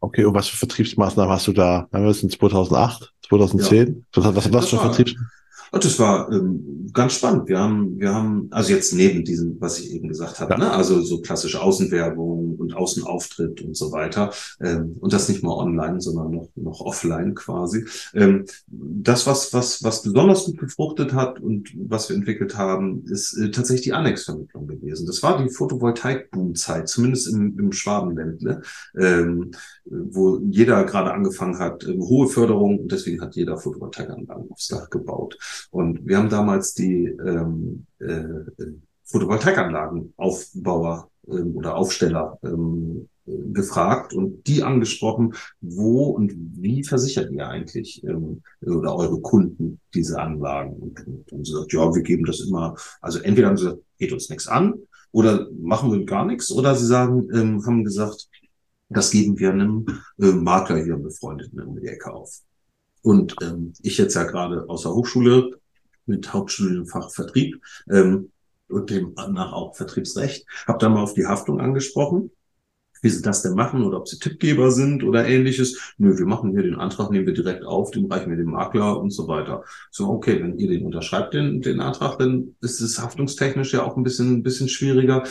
Okay, und was für Vertriebsmaßnahmen hast du da? Wir sind 2008, 2010. Ja. Was, was, was für Vertriebsmaßnahmen? Und das war ähm, ganz spannend. Wir haben, wir haben, also jetzt neben diesem, was ich eben gesagt habe, ja. ne? also so klassische Außenwerbung und Außenauftritt und so weiter. Ähm, und das nicht mal online, sondern noch, noch offline quasi. Ähm, das, was, was, was besonders gut gefruchtet hat und was wir entwickelt haben, ist äh, tatsächlich die Annexvermittlung gewesen. Das war die Photovoltaik-Boom-Zeit, zumindest im, im Schwabenländle, ähm, wo jeder gerade angefangen hat, ähm, hohe Förderung und deswegen hat jeder Photovoltaikanlagen aufs Dach gebaut. Und wir haben damals die ähm, äh, Photovoltaikanlagenaufbauer ähm, oder Aufsteller ähm, gefragt und die angesprochen, wo und wie versichert ihr eigentlich ähm, oder eure Kunden diese Anlagen? Und, und haben sie gesagt, ja, wir geben das immer, also entweder haben sie gesagt, geht uns nichts an oder machen wir gar nichts oder sie sagen, ähm, haben gesagt, das geben wir einem äh, Makler hier, einem Befreundeten in die Ecke auf. Und ähm, ich jetzt ja gerade aus der Hochschule mit Hauptstudienfach Vertrieb ähm, und dem nach auch Vertriebsrecht, habe da mal auf die Haftung angesprochen, wie sie das denn machen oder ob sie Tippgeber sind oder ähnliches. Nö, wir machen hier den Antrag, nehmen wir direkt auf, den reichen wir dem Makler und so weiter. So, okay, wenn ihr den unterschreibt, den, den Antrag, dann ist es haftungstechnisch ja auch ein bisschen, ein bisschen schwieriger.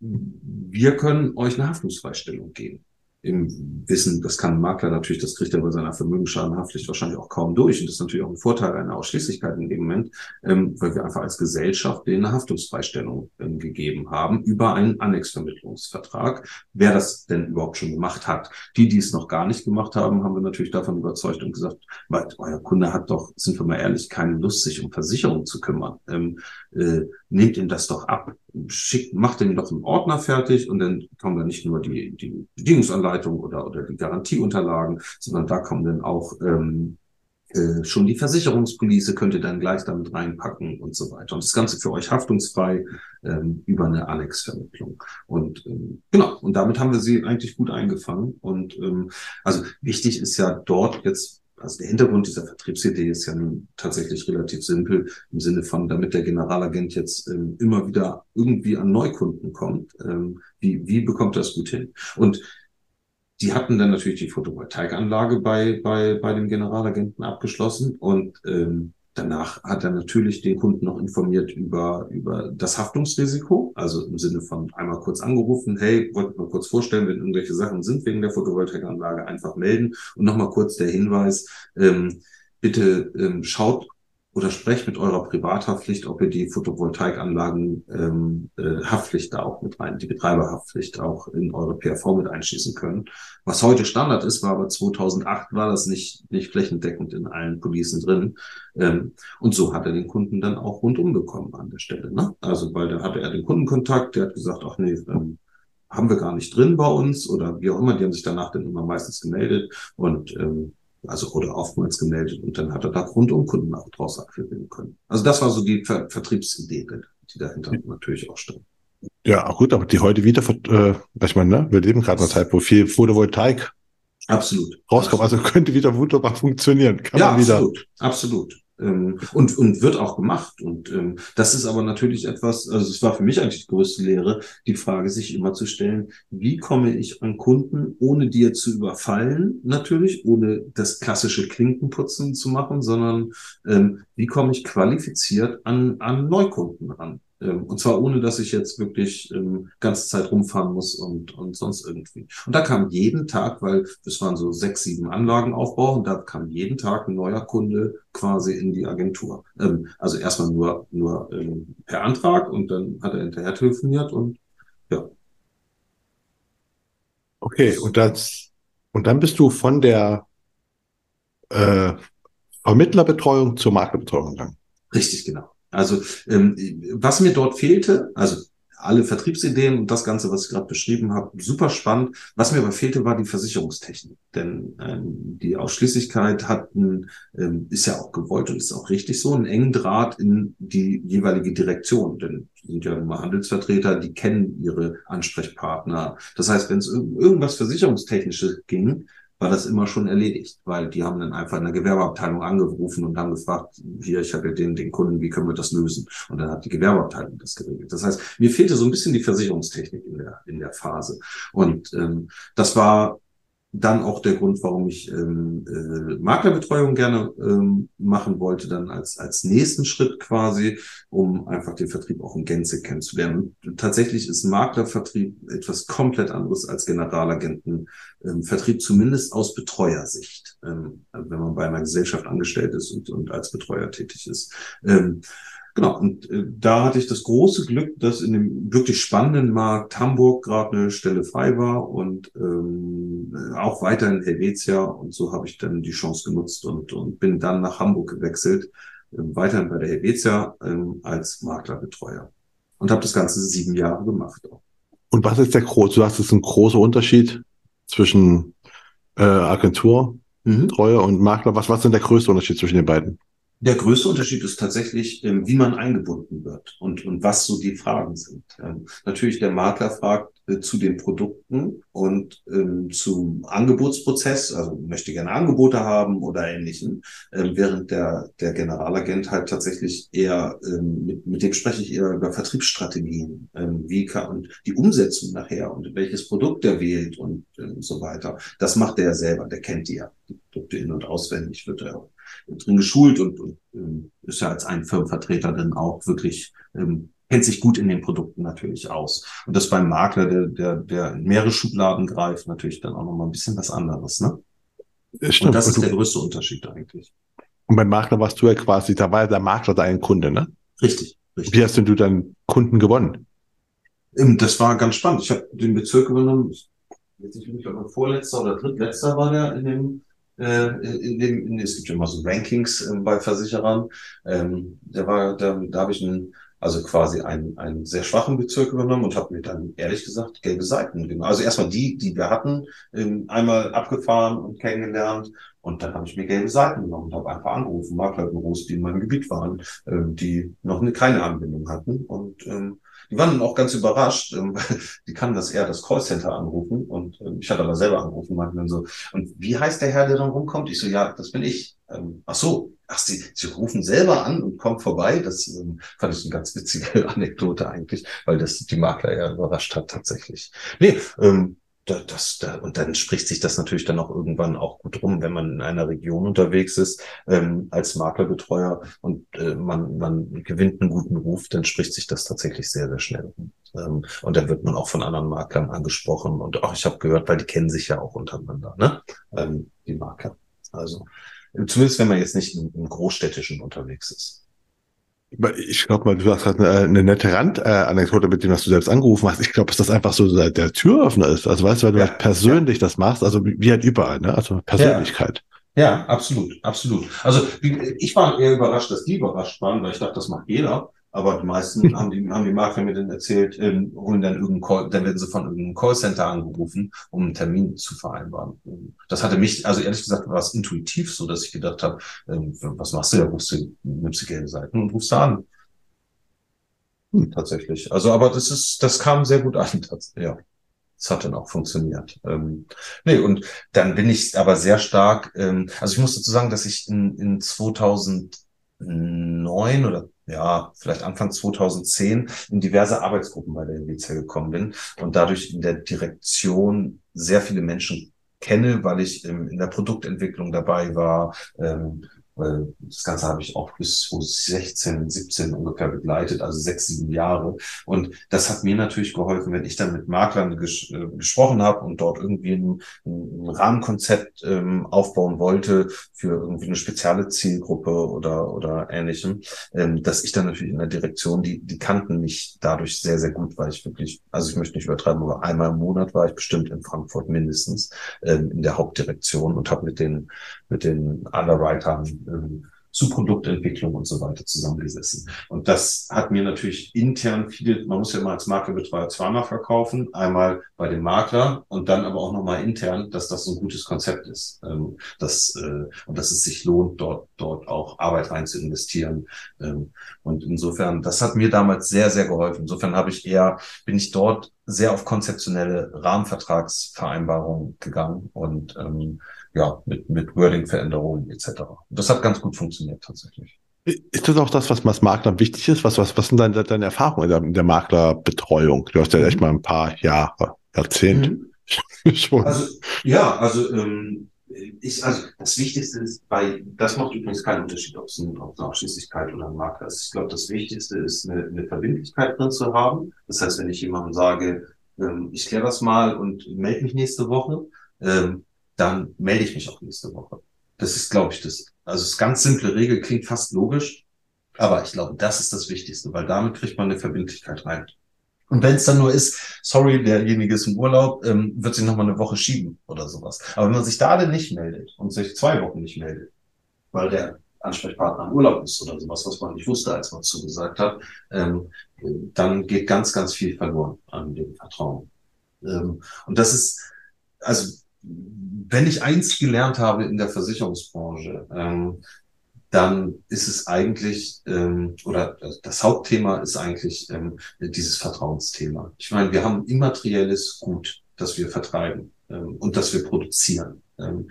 Wir können euch eine Haftungsfreistellung geben im Wissen, das kann ein Makler natürlich, das kriegt er bei seiner Vermögensschadenhaftpflicht wahrscheinlich auch kaum durch. Und das ist natürlich auch ein Vorteil einer Ausschließlichkeit in dem Moment, ähm, weil wir einfach als Gesellschaft denen eine Haftungsfreistellung ähm, gegeben haben über einen Annexvermittlungsvertrag. Wer das denn überhaupt schon gemacht hat. Die, die es noch gar nicht gemacht haben, haben wir natürlich davon überzeugt und gesagt, weil euer Kunde hat doch, sind wir mal ehrlich, keine Lust, sich um Versicherungen zu kümmern. Ähm, äh, nehmt ihm das doch ab. Schickt, macht ihm doch einen Ordner fertig und dann kommen da nicht nur die, die Bedingungsanleitung oder, oder die Garantieunterlagen, sondern da kommen dann auch ähm, äh, schon die Versicherungspolice könnt ihr dann gleich damit reinpacken und so weiter. Und das Ganze für euch haftungsfrei ähm, über eine Annex-Vermittlung. Und ähm, genau, und damit haben wir sie eigentlich gut eingefangen. Und ähm, also wichtig ist ja dort jetzt also der Hintergrund dieser Vertriebsidee ist ja nun tatsächlich relativ simpel im Sinne von, damit der Generalagent jetzt ähm, immer wieder irgendwie an Neukunden kommt, ähm, wie, wie bekommt er das gut hin? Und die hatten dann natürlich die Photovoltaikanlage bei, bei, bei dem Generalagenten abgeschlossen und ähm, danach hat er natürlich den Kunden noch informiert über, über das Haftungsrisiko, also im Sinne von einmal kurz angerufen, hey, wollte mal kurz vorstellen, wenn irgendwelche Sachen sind wegen der Photovoltaikanlage, einfach melden. Und nochmal kurz der Hinweis, ähm, bitte ähm, schaut oder sprecht mit eurer Privathaftpflicht, ob ihr die Photovoltaikanlagen ähm, äh, Haftpflicht da auch mit rein, die Betreiberhaftpflicht auch in eure PRV mit einschließen können. Was heute Standard ist, war aber 2008 war das nicht, nicht flächendeckend in allen Policen drin. Ähm, und so hat er den Kunden dann auch rundum bekommen an der Stelle. Ne? Also weil da hatte er den Kundenkontakt, der hat gesagt, ach nee, ähm, haben wir gar nicht drin bei uns oder wie auch immer, die haben sich danach dann immer meistens gemeldet und ähm, also oder oftmals gemeldet und dann hat er da rundum Kunden auch draus akquirieren können. Also das war so die Ver Vertriebsidee, die dahinter natürlich auch stand. Ja, gut, aber die heute wieder, äh, ich meine, ne, wir leben gerade in einer Zeit, wo viel Photovoltaik absolut rauskommt, also könnte wieder wunderbar funktionieren. Kann ja, man wieder absolut, absolut. Ähm, und, und wird auch gemacht. Und ähm, das ist aber natürlich etwas, also es war für mich eigentlich die größte Lehre, die Frage sich immer zu stellen, wie komme ich an Kunden, ohne dir zu überfallen, natürlich, ohne das klassische Klinkenputzen zu machen, sondern ähm, wie komme ich qualifiziert an, an Neukunden ran? Ähm, und zwar ohne, dass ich jetzt wirklich ähm, ganze Zeit rumfahren muss und, und sonst irgendwie. Und da kam jeden Tag, weil es waren so sechs, sieben Anlagenaufbau und da kam jeden Tag ein neuer Kunde quasi in die Agentur. Ähm, also erstmal nur, nur ähm, per Antrag und dann hat er hinterher telefoniert und ja. Okay, und das, und dann bist du von der äh, Vermittlerbetreuung zur Maklerbetreuung gegangen. Richtig, genau. Also ähm, was mir dort fehlte, also alle Vertriebsideen und das Ganze, was ich gerade beschrieben habe, super spannend. Was mir aber fehlte, war die Versicherungstechnik. Denn ähm, die Ausschließlichkeit hat ein, ähm, ist ja auch gewollt und ist auch richtig so, einen engen Draht in die jeweilige Direktion. Denn sind ja immer Handelsvertreter, die kennen ihre Ansprechpartner. Das heißt, wenn es irgendwas Versicherungstechnisches ging, war das immer schon erledigt, weil die haben dann einfach in der Gewerbeabteilung angerufen und haben gefragt, hier, ich habe ja den, den Kunden, wie können wir das lösen? Und dann hat die Gewerbeabteilung das geregelt. Das heißt, mir fehlte so ein bisschen die Versicherungstechnik in der, in der Phase. Und ähm, das war dann auch der Grund, warum ich ähm, äh, Maklerbetreuung gerne ähm, machen wollte, dann als, als nächsten Schritt quasi, um einfach den Vertrieb auch in Gänze kennenzulernen. Tatsächlich ist Maklervertrieb etwas komplett anderes als Generalagentenvertrieb, ähm, zumindest aus Betreuersicht, ähm, wenn man bei einer Gesellschaft angestellt ist und, und als Betreuer tätig ist. Ähm, Genau, und äh, da hatte ich das große Glück, dass in dem wirklich spannenden Markt Hamburg gerade eine Stelle frei war und ähm, auch weiter in Helvetia. Und so habe ich dann die Chance genutzt und, und bin dann nach Hamburg gewechselt, äh, weiterhin bei der Helvetia ähm, als Maklerbetreuer. Und habe das Ganze sieben Jahre gemacht. Auch. Und was ist der große, du sagst, es ist ein großer Unterschied zwischen äh, Agentur, mhm. Treue und Makler. Was, was ist denn der größte Unterschied zwischen den beiden? Der größte Unterschied ist tatsächlich, ähm, wie man eingebunden wird und, und was so die Fragen sind. Ähm, natürlich, der Makler fragt äh, zu den Produkten und ähm, zum Angebotsprozess, also möchte gerne Angebote haben oder ähnlichen, während der, der Generalagent halt tatsächlich eher, mit, mit dem spreche ich eher über Vertriebsstrategien, wie kann und die Umsetzung nachher und welches Produkt er wählt und so weiter. Das macht er selber, der kennt die ja, die Produkte in- und auswendig, wird er auch drin geschult und, und ähm, ist ja als ein Firmenvertreter dann auch wirklich, ähm, kennt sich gut in den Produkten natürlich aus. Und das beim Makler, der, der, der in mehrere Schubladen greift, natürlich dann auch nochmal ein bisschen was anderes, ne? Stimmt. Und das ist der größte Unterschied eigentlich. Und beim Makler warst du ja quasi, da war ja der Makler dein Kunde, ne? Richtig, richtig. Wie hast denn du dann Kunden gewonnen? Ähm, das war ganz spannend. Ich habe den Bezirk übernommen. Jetzt nicht, ich glaube, vorletzter oder drittletzter war der in dem äh, in dem, in, es gibt immer so Rankings äh, bei Versicherern. Ähm, da war, da, da habe ich einen, also quasi einen, einen sehr schwachen Bezirk übernommen und habe mir dann ehrlich gesagt gelbe Seiten genommen. Also erstmal die, die wir hatten, ähm, einmal abgefahren und kennengelernt Und dann habe ich mir gelbe Seiten genommen und habe einfach angerufen, Maklerbüros, die in meinem Gebiet waren, äh, die noch eine, keine Anbindung hatten. Und ähm, die waren dann auch ganz überrascht. Ähm, *laughs* die kannten das eher das Callcenter anrufen und ähm, ich hatte aber selber angerufen, meinten dann so, und wie heißt der Herr, der dann rumkommt? Ich so, ja, das bin ich. Ähm, ach so, ach, Sie, Sie rufen selber an und kommen vorbei. Das ähm, fand ich eine ganz witzige *laughs* Anekdote eigentlich, weil das die Makler eher überrascht hat tatsächlich. Nee, ähm, da, das, da, und dann spricht sich das natürlich dann auch irgendwann auch gut rum, wenn man in einer Region unterwegs ist ähm, als Maklerbetreuer und äh, man, man gewinnt einen guten Ruf, dann spricht sich das tatsächlich sehr, sehr schnell rum. Ähm, und dann wird man auch von anderen Maklern angesprochen und auch ich habe gehört, weil die kennen sich ja auch untereinander, ne? Ähm, die Makler. Also zumindest wenn man jetzt nicht im, im Großstädtischen unterwegs ist. Ich glaube mal, du hast halt eine, eine nette Randanekdote mit dem, was du selbst angerufen hast. Ich glaube, dass das einfach so der, der Türöffner ist. Also weißt du, weil du ja, halt persönlich ja. das machst, also wie halt überall, ne? Also Persönlichkeit. Ja. ja, absolut, absolut. Also ich war eher überrascht, dass die überrascht waren, weil ich dachte, das macht jeder. Aber die meisten haben die, haben die Makler mir dann erzählt, ähm, holen dann irgendein Call, dann werden sie von irgendeinem Callcenter angerufen, um einen Termin zu vereinbaren. Das hatte mich, also ehrlich gesagt, war es intuitiv so, dass ich gedacht habe, ähm, was machst du da? Rufst du, nimmst du gelbe Seiten und rufst da an. Hm, tatsächlich. Also, aber das ist, das kam sehr gut an, *laughs* ja. Das hat dann auch funktioniert. Ähm, nee, und dann bin ich aber sehr stark, ähm, also ich muss dazu sagen, dass ich in, in 2009 oder ja, vielleicht Anfang 2010 in diverse Arbeitsgruppen bei der Helvetia gekommen bin und dadurch in der Direktion sehr viele Menschen kenne, weil ich in der Produktentwicklung dabei war, ähm, das Ganze habe ich auch bis 2016, 17 ungefähr begleitet, also sechs, sieben Jahre. Und das hat mir natürlich geholfen, wenn ich dann mit Maklern ges äh, gesprochen habe und dort irgendwie ein, ein Rahmenkonzept ähm, aufbauen wollte für irgendwie eine spezielle Zielgruppe oder, oder ähnlichem, ähm, dass ich dann natürlich in der Direktion, die, die kannten mich dadurch sehr, sehr gut, weil ich wirklich, also ich möchte nicht übertreiben, aber einmal im Monat war ich bestimmt in Frankfurt mindestens ähm, in der Hauptdirektion und habe mit den, mit den Underwritern ähm, zu Produktentwicklung und so weiter zusammengesessen. Und das hat mir natürlich intern viele, man muss ja mal als Maklerbetreuer zweimal verkaufen, einmal bei dem Makler und dann aber auch nochmal intern, dass das ein gutes Konzept ist. Ähm, dass, äh, und dass es sich lohnt, dort, dort auch Arbeit rein zu investieren. Ähm, und insofern, das hat mir damals sehr, sehr geholfen. Insofern habe ich eher, bin ich dort sehr auf konzeptionelle Rahmenvertragsvereinbarungen gegangen und ähm, ja, mit, mit Wording-Veränderungen etc. Das hat ganz gut funktioniert tatsächlich. Ist das auch das, was, was Maklern wichtig ist? Was, was, was sind deine, deine Erfahrungen in der, in der Maklerbetreuung? Du hast ja echt mal ein paar Jahre, Jahrzehnte mhm. *laughs* schon. Also, ja, also, ähm, ich, also das Wichtigste ist bei, das macht übrigens keinen Unterschied, ob es, ein, ob es eine Ausschließlichkeit oder ein Makler ist. Ich glaube, das Wichtigste ist, eine, eine Verbindlichkeit drin zu haben. Das heißt, wenn ich jemandem sage, ähm, ich kläre das mal und melde mich nächste Woche, ähm, dann melde ich mich auch nächste Woche. Das ist, glaube ich, das. Also das ganz simple Regel klingt fast logisch, aber ich glaube, das ist das Wichtigste, weil damit kriegt man eine Verbindlichkeit rein. Und wenn es dann nur ist, sorry, derjenige ist im Urlaub, ähm, wird sich nochmal eine Woche schieben oder sowas. Aber wenn man sich da denn nicht meldet und sich zwei Wochen nicht meldet, weil der Ansprechpartner im Urlaub ist oder sowas, was man nicht wusste, als man es zugesagt hat, ähm, dann geht ganz, ganz viel verloren an dem Vertrauen. Ähm, und das ist, also wenn ich eins gelernt habe in der Versicherungsbranche, ähm, dann ist es eigentlich, ähm, oder das Hauptthema ist eigentlich ähm, dieses Vertrauensthema. Ich meine, wir haben immaterielles Gut, das wir vertreiben ähm, und das wir produzieren. Ähm,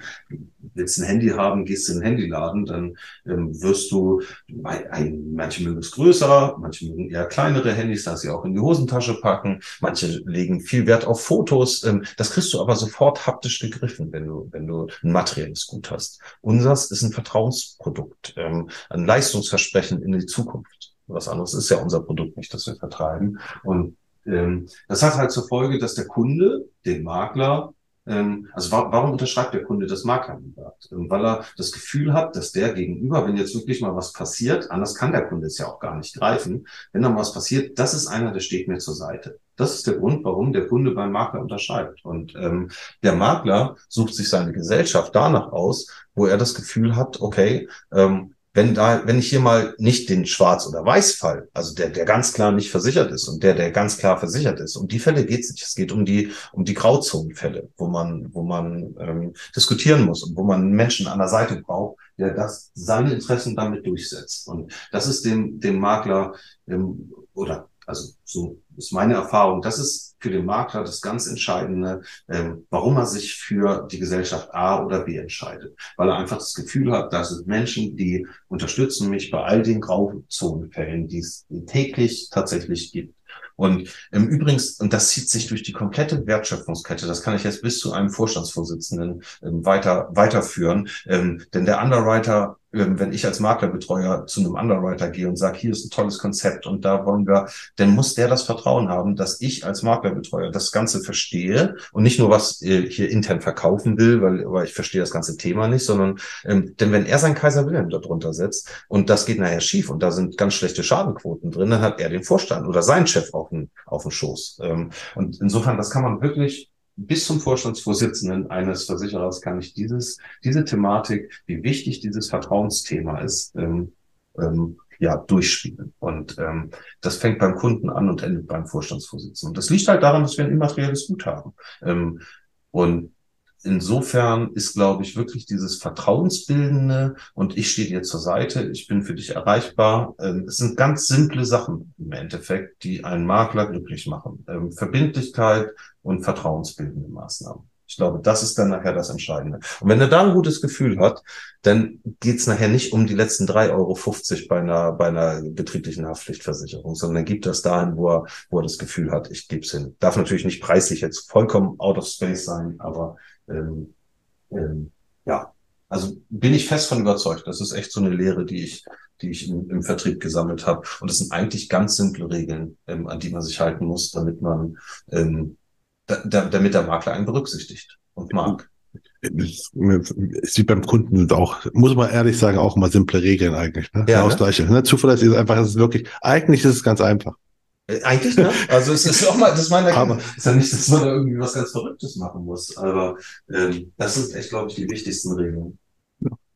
willst ein Handy haben, gehst in den Handyladen, dann ähm, wirst du, ein, manche mögen es größer, manche mögen eher kleinere Handys, dass sie auch in die Hosentasche packen, manche legen viel Wert auf Fotos. Ähm, das kriegst du aber sofort haptisch gegriffen, wenn du, wenn du ein materielles Gut hast. Unsers ist ein Vertrauensprodukt, ähm, ein Leistungsversprechen in die Zukunft. Was anderes ist ja unser Produkt nicht, das wir vertreiben. Und ähm, das hat halt zur Folge, dass der Kunde, den Makler, also warum unterschreibt der Kunde das Maklermandat? Ähm, weil er das Gefühl hat, dass der gegenüber, wenn jetzt wirklich mal was passiert, anders kann der Kunde es ja auch gar nicht greifen, wenn dann was passiert, das ist einer, der steht mir zur Seite. Das ist der Grund, warum der Kunde beim Makler unterschreibt. Und ähm, der Makler sucht sich seine Gesellschaft danach aus, wo er das Gefühl hat, okay, ähm, wenn da, wenn ich hier mal nicht den Schwarz- oder Weiß-Fall, also der, der ganz klar nicht versichert ist und der, der ganz klar versichert ist, um die Fälle geht es nicht. Es geht um die, um die Grauzonenfälle, wo man, wo man ähm, diskutieren muss und wo man Menschen an der Seite braucht, der das seine Interessen damit durchsetzt. Und das ist dem, dem Makler ähm, oder also so ist meine Erfahrung, das ist für den Makler das ganz Entscheidende, ähm, warum er sich für die Gesellschaft A oder B entscheidet. Weil er einfach das Gefühl hat, dass es Menschen, die unterstützen mich bei all den Grauzonenfällen, die es täglich tatsächlich gibt. Und im Übrigens, und das zieht sich durch die komplette Wertschöpfungskette, das kann ich jetzt bis zu einem Vorstandsvorsitzenden ähm, weiter, weiterführen. Ähm, denn der Underwriter ähm, wenn ich als Maklerbetreuer zu einem Underwriter gehe und sage, hier ist ein tolles Konzept und da wollen wir, dann muss der das Vertrauen haben, dass ich als Maklerbetreuer das Ganze verstehe und nicht nur was äh, hier intern verkaufen will, weil, weil ich verstehe das ganze Thema nicht, sondern ähm, denn wenn er sein Kaiser Wilhelm darunter setzt und das geht nachher schief und da sind ganz schlechte Schadenquoten drin, dann hat er den Vorstand oder sein Chef auf dem, auf dem Schoß. Ähm, und insofern, das kann man wirklich bis zum Vorstandsvorsitzenden eines Versicherers kann ich dieses, diese Thematik, wie wichtig dieses Vertrauensthema ist, ähm, ähm, ja, durchspielen. Und ähm, das fängt beim Kunden an und endet beim Vorstandsvorsitzenden. Und das liegt halt daran, dass wir ein immaterielles Gut haben. Ähm, und insofern ist, glaube ich, wirklich dieses Vertrauensbildende und ich stehe dir zur Seite, ich bin für dich erreichbar. Ähm, es sind ganz simple Sachen im Endeffekt, die einen Makler glücklich machen. Ähm, Verbindlichkeit und vertrauensbildende Maßnahmen. Ich glaube, das ist dann nachher das Entscheidende. Und wenn er da ein gutes Gefühl hat, dann geht's nachher nicht um die letzten 3,50 Euro bei einer, bei einer betrieblichen Haftpflichtversicherung, sondern gibt das dahin, wo er, wo er das Gefühl hat, ich gebe es hin. Darf natürlich nicht preislich jetzt vollkommen out of space sein, aber ähm, ähm, ja, also bin ich fest von überzeugt. Das ist echt so eine Lehre, die ich, die ich im, im Vertrieb gesammelt habe. Und das sind eigentlich ganz simple Regeln, ähm, an die man sich halten muss, damit man, ähm, da, da, damit der Makler einen berücksichtigt und mag. Es sieht beim Kunden auch, muss man ehrlich sagen, auch mal simple Regeln eigentlich. Ne? Ja, genau ne? Ne? Zuverlässig ist einfach, es ist wirklich, eigentlich ist es ganz einfach. Äh, eigentlich, ne? Also es ist auch mal, das meine aber ist ja nicht, dass man da irgendwie was ganz Verrücktes machen muss. Aber ähm, das sind echt, glaube ich, die wichtigsten Regeln.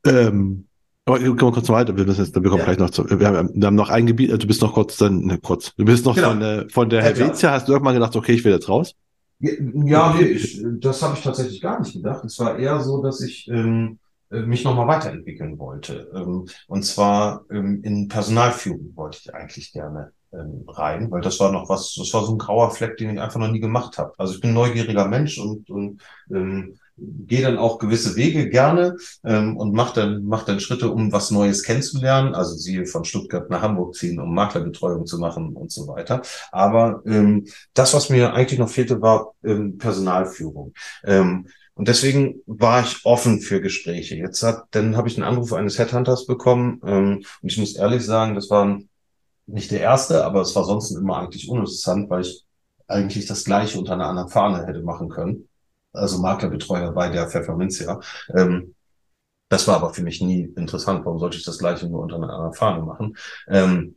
Ähm, aber kommen wir kurz weiter. Wir müssen jetzt, wir kommen ja. gleich noch zu. Wir haben, wir haben noch ein Gebiet. Du bist noch kurz dann, ne, kurz. Du bist noch genau. von, äh, von der Helvetia. Hast du irgendwann gedacht, okay, ich will jetzt raus? Ja, nee, ich, das habe ich tatsächlich gar nicht gedacht. Es war eher so, dass ich ähm, äh, mich nochmal weiterentwickeln wollte. Ähm, und zwar ähm, in Personalführung wollte ich eigentlich gerne ähm, rein, weil das war noch was, das war so ein grauer Fleck, den ich einfach noch nie gemacht habe. Also ich bin ein neugieriger Mensch und, und ähm, gehe dann auch gewisse Wege gerne ähm, und mache dann, mach dann Schritte, um was Neues kennenzulernen. Also siehe von Stuttgart nach Hamburg ziehen, um Maklerbetreuung zu machen und so weiter. Aber ähm, das, was mir eigentlich noch fehlte, war ähm, Personalführung. Ähm, und deswegen war ich offen für Gespräche. Jetzt hat, dann habe ich einen Anruf eines Headhunters bekommen ähm, und ich muss ehrlich sagen, das war nicht der erste, aber es war sonst immer eigentlich uninteressant, weil ich eigentlich das Gleiche unter einer anderen Fahne hätte machen können also Maklerbetreuer bei der Pfefferminzia. Ähm, das war aber für mich nie interessant. Warum sollte ich das gleiche nur unter einer Fahne machen? Ähm,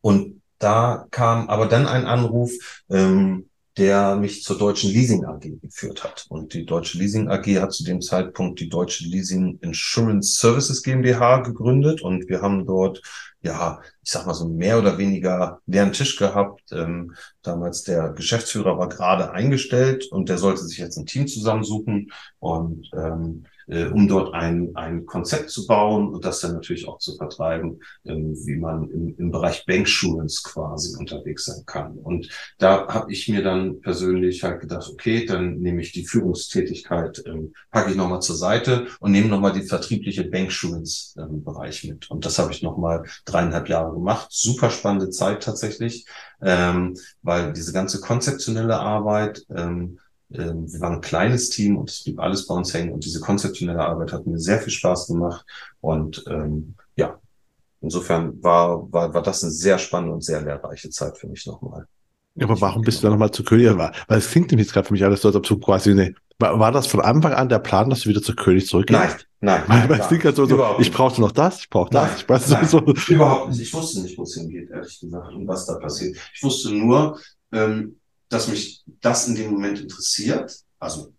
und da kam aber dann ein Anruf, ähm, der mich zur Deutschen Leasing AG geführt hat. Und die Deutsche Leasing AG hat zu dem Zeitpunkt die Deutsche Leasing Insurance Services GmbH gegründet und wir haben dort ja, ich sag mal so mehr oder weniger leeren Tisch gehabt. Ähm, damals der Geschäftsführer war gerade eingestellt und der sollte sich jetzt ein Team zusammensuchen und ähm, äh, um dort ein, ein Konzept zu bauen und das dann natürlich auch zu vertreiben, ähm, wie man im, im Bereich Bankssurance quasi unterwegs sein kann. Und da habe ich mir dann persönlich halt gedacht, okay, dann nehme ich die Führungstätigkeit, ähm, packe ich nochmal zur Seite und nehme nochmal die vertriebliche Bankssurance-Bereich ähm, mit. Und das habe ich nochmal dreieinhalb Jahre gemacht. Super spannende Zeit tatsächlich, ähm, weil diese ganze konzeptionelle Arbeit, ähm, wir waren ein kleines Team und es blieb alles bei uns hängen und diese konzeptionelle Arbeit hat mir sehr viel Spaß gemacht und ähm, ja, insofern war, war, war das eine sehr spannende und sehr lehrreiche Zeit für mich nochmal. Ja, aber warum bist du dann nochmal zu König? Weil es klingt nämlich gerade für mich alles so, als ob du quasi eine, war, das von Anfang an der Plan, dass du wieder zu König zurückgehst? Nein, nein. Weil, weil es klingt halt so, so ich brauchte noch das, ich brauche das. ich weiß nein, so. Überhaupt nicht. Ich wusste nicht, wo es hingeht, ehrlich gesagt, und was da passiert. Ich wusste nur, ähm, dass mich das in dem Moment interessiert. Also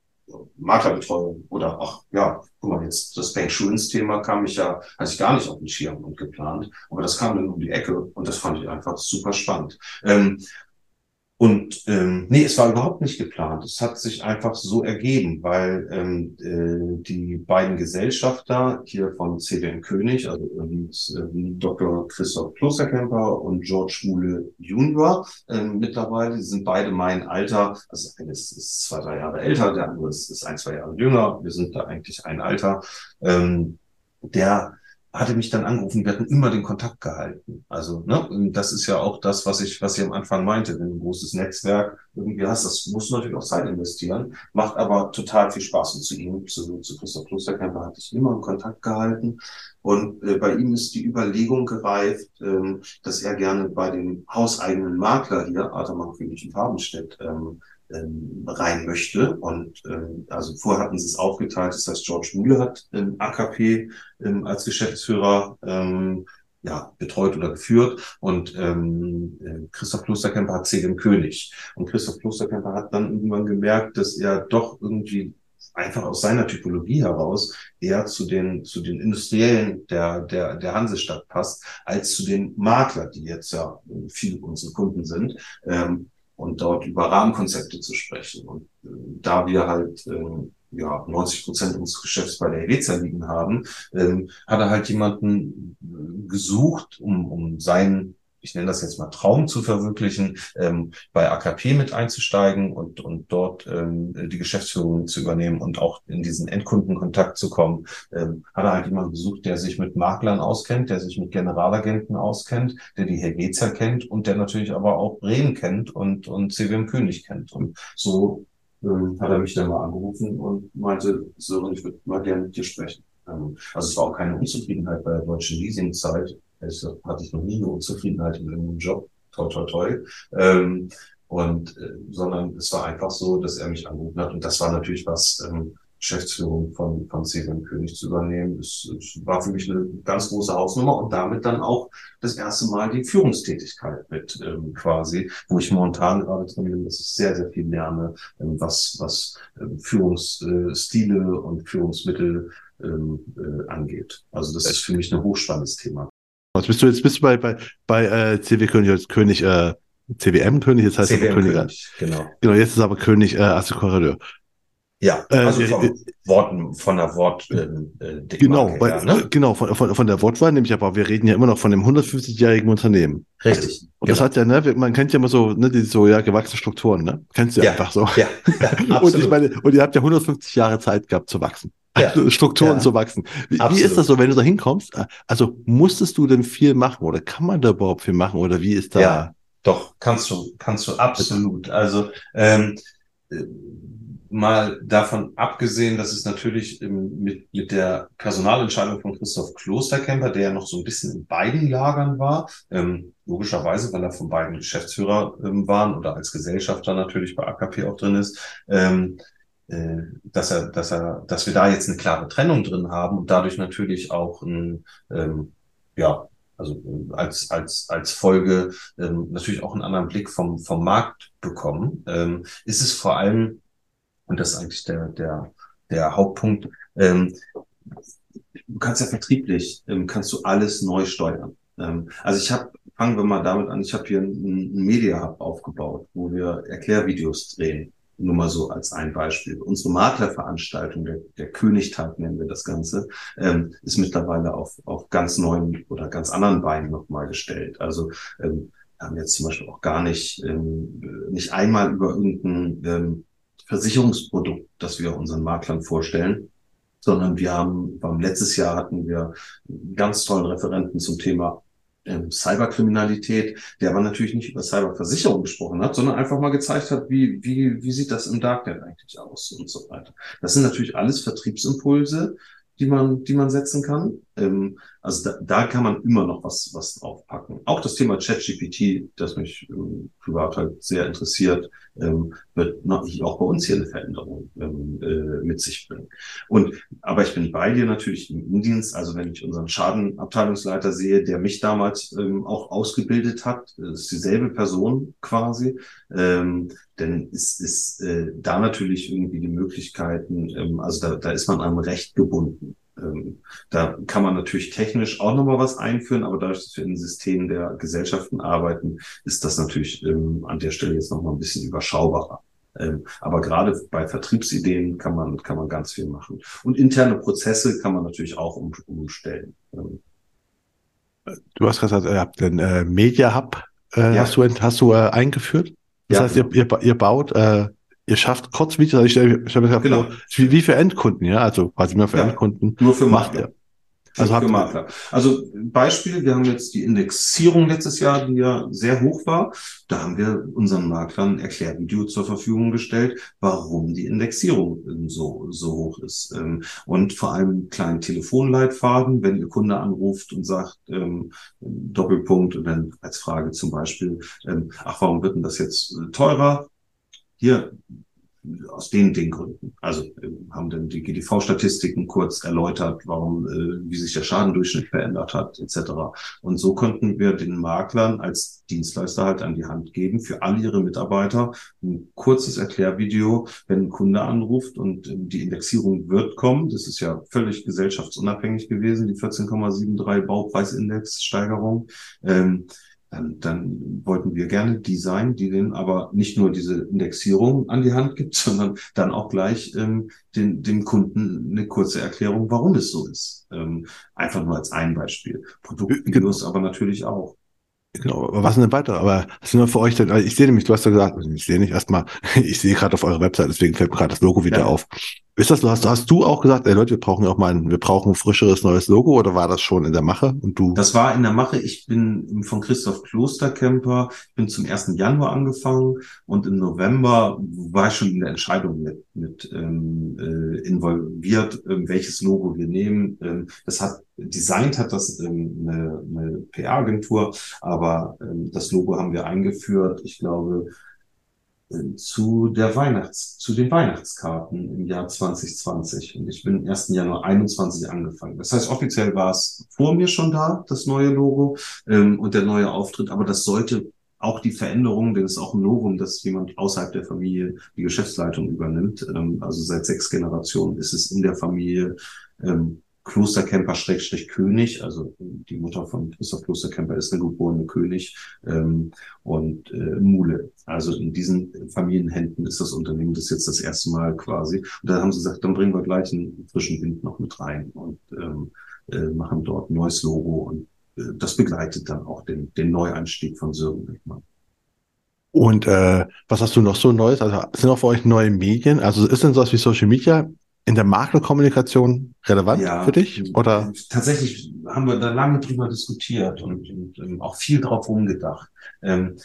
Maklerbetreuung oder auch, ja, guck mal, jetzt das Bank-Schulens-Thema kam ich ja, hatte ich gar nicht auf den Schirm und geplant, aber das kam dann um die Ecke und das fand ich einfach super spannend. Ähm, und ähm, nee, es war überhaupt nicht geplant. Es hat sich einfach so ergeben, weil ähm, äh, die beiden Gesellschafter hier von CDM König, also äh, Dr. Christoph Klosterkemper und George Schmule Junior, äh, mittlerweile die sind beide mein Alter. Also eines ist zwei, drei Jahre älter, der andere ist, ist ein, zwei Jahre jünger. Wir sind da eigentlich ein Alter. Ähm, der hatte mich dann angerufen, wir hatten immer den Kontakt gehalten. Also, ne, das ist ja auch das, was ich, was ich am Anfang meinte. Wenn du ein großes Netzwerk irgendwie hast, das musst du natürlich auch Zeit investieren, macht aber total viel Spaß. Und zu ihm, zu, zu Christoph Klosterkämper hatte ich immer einen Kontakt gehalten. Und äh, bei ihm ist die Überlegung gereift, ähm, dass er gerne bei dem hauseigenen Makler hier, Atermann König in Farbenstedt, ähm, ähm, rein möchte. Und ähm, also vorher hatten sie es aufgeteilt, das heißt, George Mühle hat ähm, AKP ähm, als Geschäftsführer ähm, ja, betreut oder geführt und ähm, äh, Christoph Klosterkemper hat CGM König. Und Christoph Klosterkemper hat dann irgendwann gemerkt, dass er doch irgendwie einfach aus seiner Typologie heraus eher zu den, zu den Industriellen der, der, der Hansestadt passt, als zu den Makler, die jetzt ja viele unserer Kunden sind. Ähm, und dort über Rahmenkonzepte zu sprechen. Und äh, da wir halt äh, ja 90 Prozent unseres Geschäfts bei der Helvetia liegen haben, ähm, hat er halt jemanden äh, gesucht, um, um seinen ich nenne das jetzt mal Traum zu verwirklichen, ähm, bei AKP mit einzusteigen und, und dort ähm, die Geschäftsführung zu übernehmen und auch in diesen Endkundenkontakt zu kommen, ähm, hat er halt jemanden gesucht, der sich mit Maklern auskennt, der sich mit Generalagenten auskennt, der die Helvetia kennt und der natürlich aber auch Bremen kennt und, und CWM König kennt. Und so ähm, hat er mich dann mal angerufen und meinte, Sören, ich würde mal gerne mit dir sprechen. Ähm, also es war auch keine Unzufriedenheit bei der deutschen Leasingzeit also hatte ich noch nie eine Unzufriedenheit in irgendeinem Job. Toi, toi, toi. Ähm, und, äh, sondern es war einfach so, dass er mich angerufen hat. Und das war natürlich was, ähm, Geschäftsführung von, von Seven König zu übernehmen. Es, es war für mich eine ganz große Hausnummer und damit dann auch das erste Mal die Führungstätigkeit mit ähm, quasi, wo ich momentan gerade drin bin, dass ich sehr, sehr viel lerne, ähm, was, was ähm, Führungsstile und Führungsmittel ähm, äh, angeht. Also das ist für mich ein hochspannendes Thema. Was bist du jetzt bist du bei, bei, bei äh, CW König als König, äh, CWM König, jetzt heißt CWM König, König, genau. Genau, jetzt ist aber König äh, Assekurateur. Ja, äh, also vom äh, Worten, von der Wort. Äh, äh genau, bei, her, ne? genau von, von, von der Wortwahl nämlich, aber wir reden ja immer noch von dem 150-jährigen Unternehmen. Richtig. Und genau. das hat ja, ne, man kennt ja immer so, ne, die so ja gewachsene Strukturen, ne? Kennst du ja, einfach so. Ja, ja absolut. *laughs* und ich meine, und ihr habt ja 150 Jahre Zeit gehabt zu wachsen. Also *laughs* Strukturen ja, zu wachsen. Wie, wie, ist das so, wenn du da hinkommst? Also musstest du denn viel machen oder kann man da überhaupt viel machen oder wie ist da? Ja, doch, kannst du, kannst du absolut. Also ähm, mal davon abgesehen, dass es natürlich mit, mit der Personalentscheidung von Christoph Klosterkemper, der ja noch so ein bisschen in beiden Lagern war, ähm, logischerweise, weil er von beiden Geschäftsführer ähm, waren oder als Gesellschafter natürlich bei AKP auch drin ist, ähm, äh, dass er, dass er, dass wir da jetzt eine klare Trennung drin haben und dadurch natürlich auch ein, ähm, ja, also äh, als, als, als Folge ähm, natürlich auch einen anderen Blick vom, vom Markt bekommen, ähm, ist es vor allem und das ist eigentlich der, der, der Hauptpunkt. Ähm, du kannst ja vertrieblich, ähm, kannst du alles neu steuern. Ähm, also ich habe, fangen wir mal damit an, ich habe hier einen, Media Hub aufgebaut, wo wir Erklärvideos drehen. Nur mal so als ein Beispiel. Unsere Maklerveranstaltung, der, der Königtag nennen wir das Ganze, ähm, ist mittlerweile auf, auf ganz neuen oder ganz anderen Beinen nochmal gestellt. Also ähm, haben jetzt zum Beispiel auch gar nicht, ähm, nicht einmal über irgendein ähm, Versicherungsprodukt, das wir unseren Maklern vorstellen, sondern wir haben, beim letztes Jahr hatten wir ganz tollen Referenten zum Thema Cyberkriminalität, der aber natürlich nicht über Cyberversicherung gesprochen hat, sondern einfach mal gezeigt hat, wie, wie, wie sieht das im Darknet eigentlich aus und so weiter. Das sind natürlich alles Vertriebsimpulse, die man, die man setzen kann. Ähm, also da, da kann man immer noch was, was draufpacken. Auch das Thema ChatGPT, das mich ähm, privat halt sehr interessiert, ähm, wird natürlich auch bei uns hier eine Veränderung ähm, äh, mit sich bringen. Und aber ich bin bei dir natürlich im Indienst. Also wenn ich unseren Schadenabteilungsleiter sehe, der mich damals ähm, auch ausgebildet hat, ist dieselbe Person quasi. Ähm, denn ist, ist äh, da natürlich irgendwie die Möglichkeiten, ähm, also da, da ist man am Recht gebunden. Ähm, da kann man natürlich technisch auch nochmal was einführen, aber dadurch, dass wir in Systemen der Gesellschaften arbeiten, ist das natürlich ähm, an der Stelle jetzt nochmal ein bisschen überschaubarer. Ähm, aber gerade bei Vertriebsideen kann man, kann man ganz viel machen. Und interne Prozesse kann man natürlich auch um, umstellen. Ähm, du hast gesagt, ihr habt den äh, Media Hub, äh, ja. hast du, hast du äh, eingeführt? Das ja. heißt, ihr, ihr, ihr baut äh, ihr schafft Kurzvideos, also ich stelle stell mir genau. wie, wie für Endkunden, ja, also quasi nur für ja, Endkunden. Nur für Makler. Also, für Makler. also Beispiel, wir haben jetzt die Indexierung letztes Jahr, die ja sehr hoch war. Da haben wir unseren Maklern Erklärvideo zur Verfügung gestellt, warum die Indexierung so, so hoch ist. Ähm, und vor allem kleinen Telefonleitfaden, wenn Ihr Kunde anruft und sagt, ähm, Doppelpunkt und dann als Frage zum Beispiel, ähm, ach, warum wird denn das jetzt äh, teurer? Hier aus den, den Gründen. Also äh, haben dann die GDV-Statistiken kurz erläutert, warum, äh, wie sich der Schadendurchschnitt verändert hat, etc. Und so konnten wir den Maklern als Dienstleister halt an die Hand geben, für all ihre Mitarbeiter ein kurzes Erklärvideo, wenn ein Kunde anruft und äh, die Indexierung wird kommen. Das ist ja völlig gesellschaftsunabhängig gewesen, die 14,73 Baupreisindex-Steigerung. Ähm, dann, wollten wir gerne Design, die denen aber nicht nur diese Indexierung an die Hand gibt, *laughs* sondern dann auch gleich ähm, den, dem Kunden eine kurze Erklärung, warum es so ist. Ähm, einfach nur als ein Beispiel. Produktvideos aber natürlich auch. Genau, aber was denn weiter? Aber was sind denn für euch denn? Ich sehe nämlich, du hast ja gesagt, ich sehe nicht erstmal, *laughs* ich sehe gerade auf eurer Website, deswegen fällt mir gerade das Logo wieder ja. auf. Ist das, hast, hast du auch gesagt, ey Leute, wir brauchen auch mal ein, wir brauchen ein frischeres neues Logo oder war das schon in der Mache und du? Das war in der Mache. Ich bin von Christoph Klosterkemper, bin zum 1. Januar angefangen und im November war ich schon in der Entscheidung mit, mit ähm, äh, involviert, äh, welches Logo wir nehmen. Ähm, das hat designt hat das ähm, eine, eine PR-Agentur, aber ähm, das Logo haben wir eingeführt. Ich glaube, zu der Weihnachts, zu den Weihnachtskarten im Jahr 2020. Und ich bin 1. Januar 21 angefangen. Das heißt, offiziell war es vor mir schon da, das neue Logo ähm, und der neue Auftritt, aber das sollte auch die Veränderung, denn es ist auch ein Novum, dass jemand außerhalb der Familie die Geschäftsleitung übernimmt. Ähm, also seit sechs Generationen ist es in der Familie ähm, Klosterkemper Schrägstrich König, also die Mutter von Christoph Klosterkemper ist eine geborene König ähm, und äh, Mule. Also in diesen Familienhänden ist das Unternehmen das jetzt das erste Mal quasi. Und da haben sie gesagt, dann bringen wir gleich einen frischen Wind noch mit rein und ähm, äh, machen dort ein neues Logo und äh, das begleitet dann auch den, den Neueinstieg von Sören Wittmann. Und äh, was hast du noch so Neues? Also sind auch für euch neue Medien? Also ist denn sowas wie Social Media in der Maklerkommunikation relevant ja, für dich? Oder? Tatsächlich haben wir da lange drüber diskutiert und, und, und ähm, auch viel drauf rumgedacht. Ähm,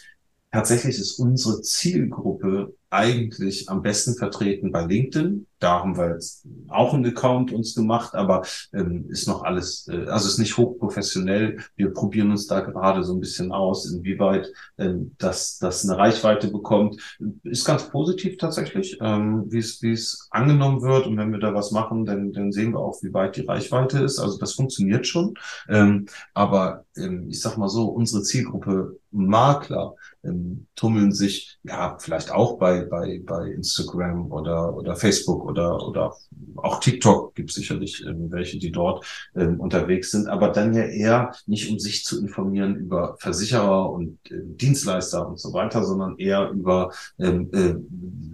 tatsächlich ist unsere Zielgruppe eigentlich am besten vertreten bei LinkedIn. Da haben wir jetzt auch einen Account uns gemacht, aber ähm, ist noch alles, äh, also ist nicht hochprofessionell. Wir probieren uns da gerade so ein bisschen aus, inwieweit ähm, das, das eine Reichweite bekommt. Ist ganz positiv tatsächlich, ähm, wie es wie es angenommen wird. Und wenn wir da was machen, dann, dann sehen wir auch, wie weit die Reichweite ist. Also das funktioniert schon. Ähm, aber ähm, ich sag mal so, unsere Zielgruppe Makler ähm, tummeln sich ja vielleicht auch bei bei, bei Instagram oder, oder Facebook oder, oder auch TikTok gibt sicherlich ähm, welche, die dort ähm, unterwegs sind, aber dann ja eher nicht um sich zu informieren über Versicherer und äh, Dienstleister und so weiter, sondern eher über, ähm, äh,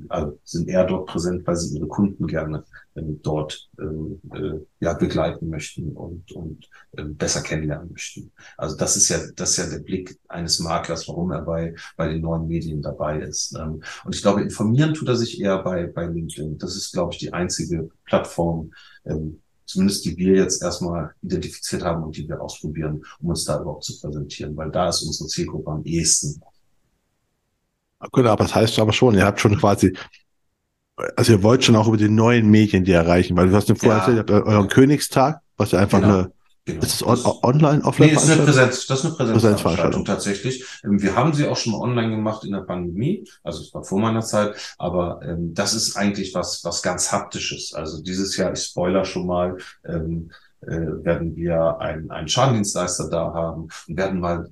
also sind eher dort präsent, weil sie ihre Kunden gerne dort ähm, äh, ja begleiten möchten und und äh, besser kennenlernen möchten. Also das ist ja das ist ja der Blick eines Maklers, warum er bei bei den neuen Medien dabei ist. Ähm, und ich glaube, informieren tut er sich eher bei bei LinkedIn. Das ist, glaube ich, die einzige Plattform, ähm, zumindest die wir jetzt erstmal identifiziert haben und die wir ausprobieren, um uns da überhaupt zu präsentieren, weil da ist unsere Zielgruppe am ehesten. Gut, aber das heißt aber schon, ihr habt schon quasi also ihr wollt schon auch über die neuen Medien die erreichen, weil du hast ja vorher ja. erzählt, euren Königstag, was ja einfach genau. eine, Genau. Ist es on online, offline? Nee, ist eine Präsenz, das ist eine Präsenzveranstaltung tatsächlich. Ähm, wir haben sie auch schon mal online gemacht in der Pandemie, also es war vor meiner Zeit, aber ähm, das ist eigentlich was, was ganz haptisches. Also dieses Jahr, ich spoiler schon mal, ähm, äh, werden wir einen, einen Schadendienstleister da haben und werden mal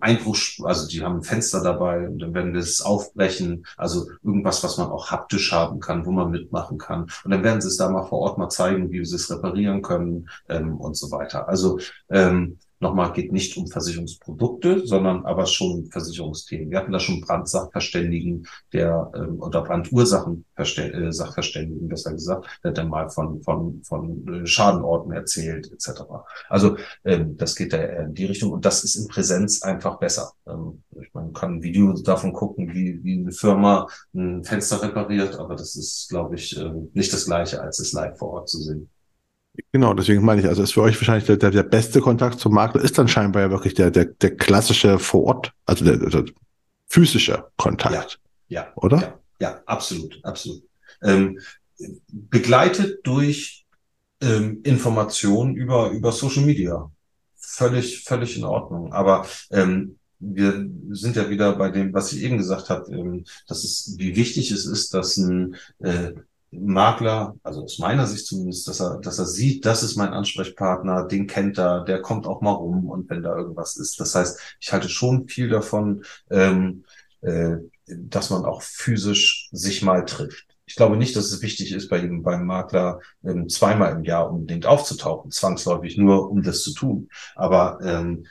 Einbruch, also die haben ein Fenster dabei und dann werden wir es aufbrechen, also irgendwas, was man auch haptisch haben kann, wo man mitmachen kann. Und dann werden sie es da mal vor Ort mal zeigen, wie sie es reparieren können ähm, und so weiter. Also ähm, Nochmal geht nicht um Versicherungsprodukte, sondern aber schon Versicherungsthemen. Wir hatten da schon Brandsachverständigen, der ähm, oder Brandursachenverständigen, äh, besser gesagt, der hat dann mal von von von äh, Schadenorten erzählt etc. Also ähm, das geht da in die Richtung und das ist in Präsenz einfach besser. Ähm, man kann ein Video davon gucken, wie wie eine Firma ein Fenster repariert, aber das ist, glaube ich, äh, nicht das Gleiche, als es live vor Ort zu sehen. Genau, deswegen meine ich, also ist für euch wahrscheinlich der, der, der beste Kontakt zum Makler ist dann scheinbar ja wirklich der, der, der klassische vor Ort, also der, der physische Kontakt. Ja, ja oder? Ja, ja absolut, absolut. Ähm, begleitet durch ähm, Informationen über, über Social Media. Völlig, völlig in Ordnung. Aber ähm, wir sind ja wieder bei dem, was ich eben gesagt habe, ähm, dass es, wie wichtig es ist, dass ein äh, Makler, also aus meiner Sicht zumindest, dass er, dass er sieht, das ist mein Ansprechpartner, den kennt er, der kommt auch mal rum und wenn da irgendwas ist. Das heißt, ich halte schon viel davon, ähm, äh, dass man auch physisch sich mal trifft. Ich glaube nicht, dass es wichtig ist, bei ihm beim Makler ähm, zweimal im Jahr unbedingt aufzutauchen, zwangsläufig nur, um das zu tun. Aber ähm,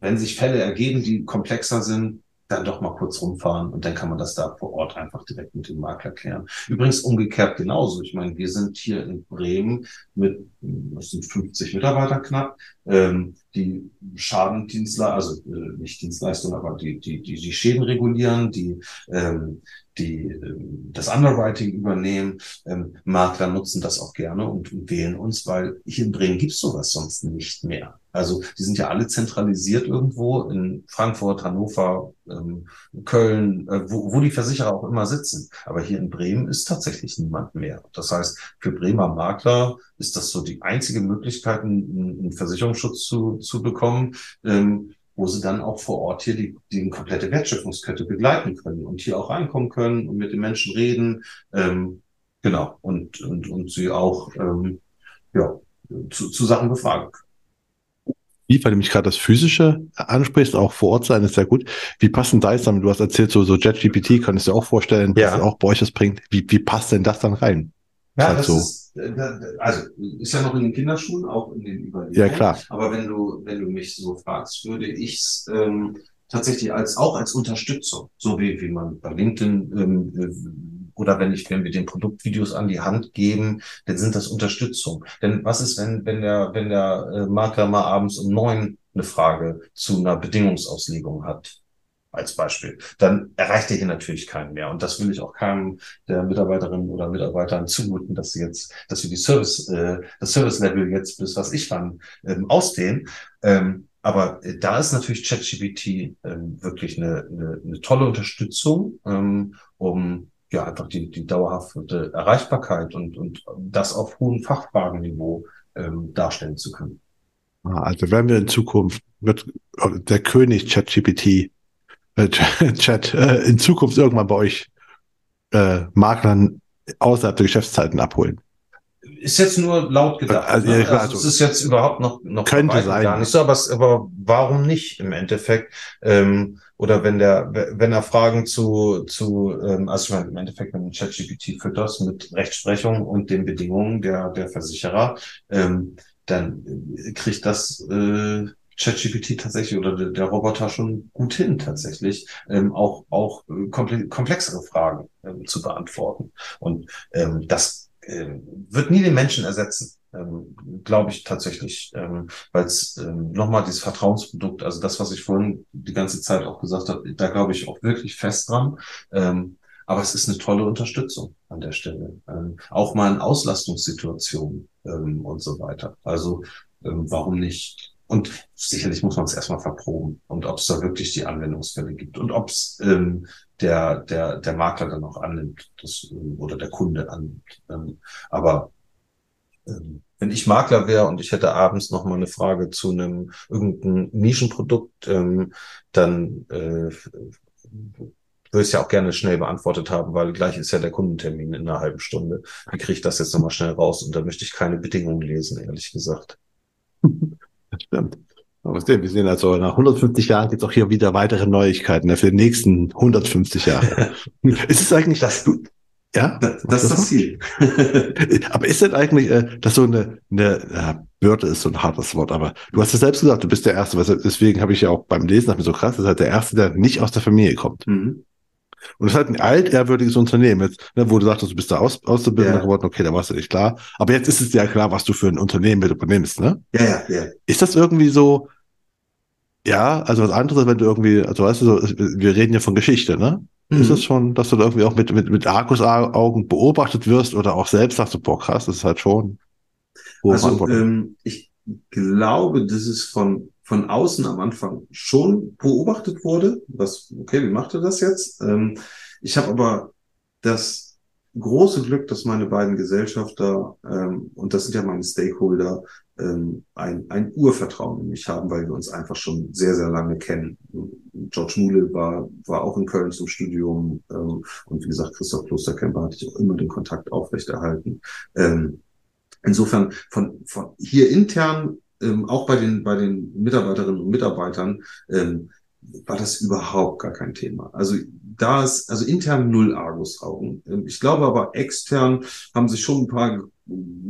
wenn sich Fälle ergeben, die komplexer sind, dann doch mal kurz rumfahren und dann kann man das da vor Ort einfach direkt mit dem Makler klären. Übrigens umgekehrt genauso. Ich meine, wir sind hier in Bremen mit, das sind 50 Mitarbeiter knapp, ähm, die Schadendienstler, also äh, nicht Dienstleistung, aber die, die, die, die Schäden regulieren, die ähm, die ähm, das Underwriting übernehmen. Ähm, Makler nutzen das auch gerne und, wählen uns, weil hier in Bremen gibt's sowas sonst nicht mehr. Also die sind ja alle zentralisiert irgendwo in Frankfurt, Hannover, ähm, Köln, äh, wo, wo die Versicherer auch immer sitzen. Aber hier in Bremen ist tatsächlich niemand mehr. Das heißt, für Bremer Makler ist das so die einzige Möglichkeit, einen, einen Versicherungsschutz zu, zu bekommen. Ähm, wo sie dann auch vor Ort hier die, die komplette Wertschöpfungskette begleiten können und hier auch reinkommen können und mit den Menschen reden. Ähm, genau, und, und, und sie auch ähm, ja, zu, zu Sachen befragen können. Wie, weil du mich gerade das Physische ansprichst, auch vor Ort sein, ist sehr gut. Wie passen da jetzt damit? Du hast erzählt, so, so JetGPT, könntest du auch vorstellen, ja. dass auch bei euch das bringt. Wie, wie passt denn das dann rein? Ja, halt das so. ist, äh, also ist ja noch in den Kinderschuhen, auch in den Überlegungen. Ja, klar. Aber wenn du, wenn du mich so fragst, würde ich es ähm, tatsächlich als auch als Unterstützung, so wie, wie man bei LinkedIn ähm, äh, oder wenn ich, wenn wir den Produktvideos an die Hand geben, dann sind das Unterstützung. Denn was ist, wenn, wenn der, wenn der äh, Makler mal abends um neun eine Frage zu einer Bedingungsauslegung hat? Als Beispiel, dann erreicht er hier natürlich keinen mehr. Und das will ich auch keinem der Mitarbeiterinnen oder Mitarbeitern zumuten, dass sie jetzt, dass wir die Service, äh, das Service-Level jetzt bis was ich wann ähm, ausdehnen. Ähm, aber äh, da ist natürlich ChatGPT ähm, wirklich eine, eine, eine tolle Unterstützung, ähm, um ja einfach die, die dauerhafte Erreichbarkeit und, und das auf hohem Fachfragenniveau ähm, darstellen zu können. Ah, also werden wir in Zukunft, wird der König ChatGPT äh, *laughs* Chat, äh, in Zukunft irgendwann bei euch äh, Maklern außerhalb der Geschäftszeiten abholen. Ist jetzt nur laut gedacht. Also, ne? also, also es ist jetzt überhaupt noch, noch könnte sein. gar nicht so, aber, aber warum nicht im Endeffekt? Ähm, oder wenn der, wenn er Fragen zu, zu ähm, also ich meine, im Endeffekt, wenn du ChatGPT fütterst mit Rechtsprechung und den Bedingungen der, der Versicherer, ähm, dann kriegt das äh, ChatGPT tatsächlich oder der, der, Roboter schon gut hin, tatsächlich ähm, auch, auch äh, komplexere Fragen ähm, zu beantworten. Und ähm, das ähm, wird nie den Menschen ersetzen. Ähm, glaube ich tatsächlich, ähm, weil es ähm, nochmal dieses Vertrauensprodukt, also das, was ich vorhin die ganze Zeit auch gesagt habe, da glaube ich auch wirklich fest dran. Ähm, aber es ist eine tolle Unterstützung an der Stelle. Ähm, auch mal in Auslastungssituationen ähm, und so weiter. Also ähm, warum nicht? Und sicherlich muss man es erstmal verproben und ob es da wirklich die Anwendungsfälle gibt und ob es ähm, der, der, der Makler dann auch annimmt das, ähm, oder der Kunde annimmt. Ähm, aber ähm, wenn ich Makler wäre und ich hätte abends noch mal eine Frage zu einem irgendeinem Nischenprodukt, ähm, dann äh, würde ich ja auch gerne schnell beantwortet haben, weil gleich ist ja der Kundentermin in einer halben Stunde. Wie kriege ich das jetzt nochmal schnell raus? Und da möchte ich keine Bedingungen lesen, ehrlich gesagt. *laughs* Stimmt. Aber wir sehen also, nach 150 Jahren gibt es auch hier wieder weitere Neuigkeiten ne, für die nächsten 150 Jahre. *laughs* ist es eigentlich, das, du, ja? Das, das ist das Ziel. *laughs* aber ist das eigentlich, äh, dass so eine, eine ja, Bürde ist so ein hartes Wort, aber du hast es selbst gesagt, du bist der Erste, deswegen habe ich ja auch beim Lesen, mir so krass, das ist halt der Erste, der nicht aus der Familie kommt. Mhm. Und es ist halt ein altehrwürdiges Unternehmen, jetzt, ne, wo du sagtest, du bist da aus, Auszubildender ja. geworden, okay, da warst du nicht klar. Aber jetzt ist es ja klar, was du für ein Unternehmen mit übernimmst, ne? Ja, ja, ja. Ist das irgendwie so, ja, also was anderes, wenn du irgendwie, also weißt du, so, wir reden ja von Geschichte, ne? Mhm. Ist es schon, dass du da irgendwie auch mit, mit, mit Argusaugen beobachtet wirst oder auch selbst sagst du, boah, krass, das ist halt schon. Also, ähm, ich glaube, das ist von von außen am Anfang schon beobachtet wurde. Was, okay, wie macht er das jetzt? Ähm, ich habe aber das große Glück, dass meine beiden Gesellschafter, ähm, und das sind ja meine Stakeholder, ähm, ein, ein Urvertrauen in mich haben, weil wir uns einfach schon sehr, sehr lange kennen. George Mule war, war auch in Köln zum Studium ähm, und wie gesagt, Christoph Klosterkemper hatte ich auch immer den Kontakt aufrechterhalten. Ähm, insofern von, von hier intern ähm, auch bei den, bei den Mitarbeiterinnen und Mitarbeitern, ähm, war das überhaupt gar kein Thema. Also da ist, also intern null Argusaugen. Ähm, ich glaube aber extern haben sich schon ein paar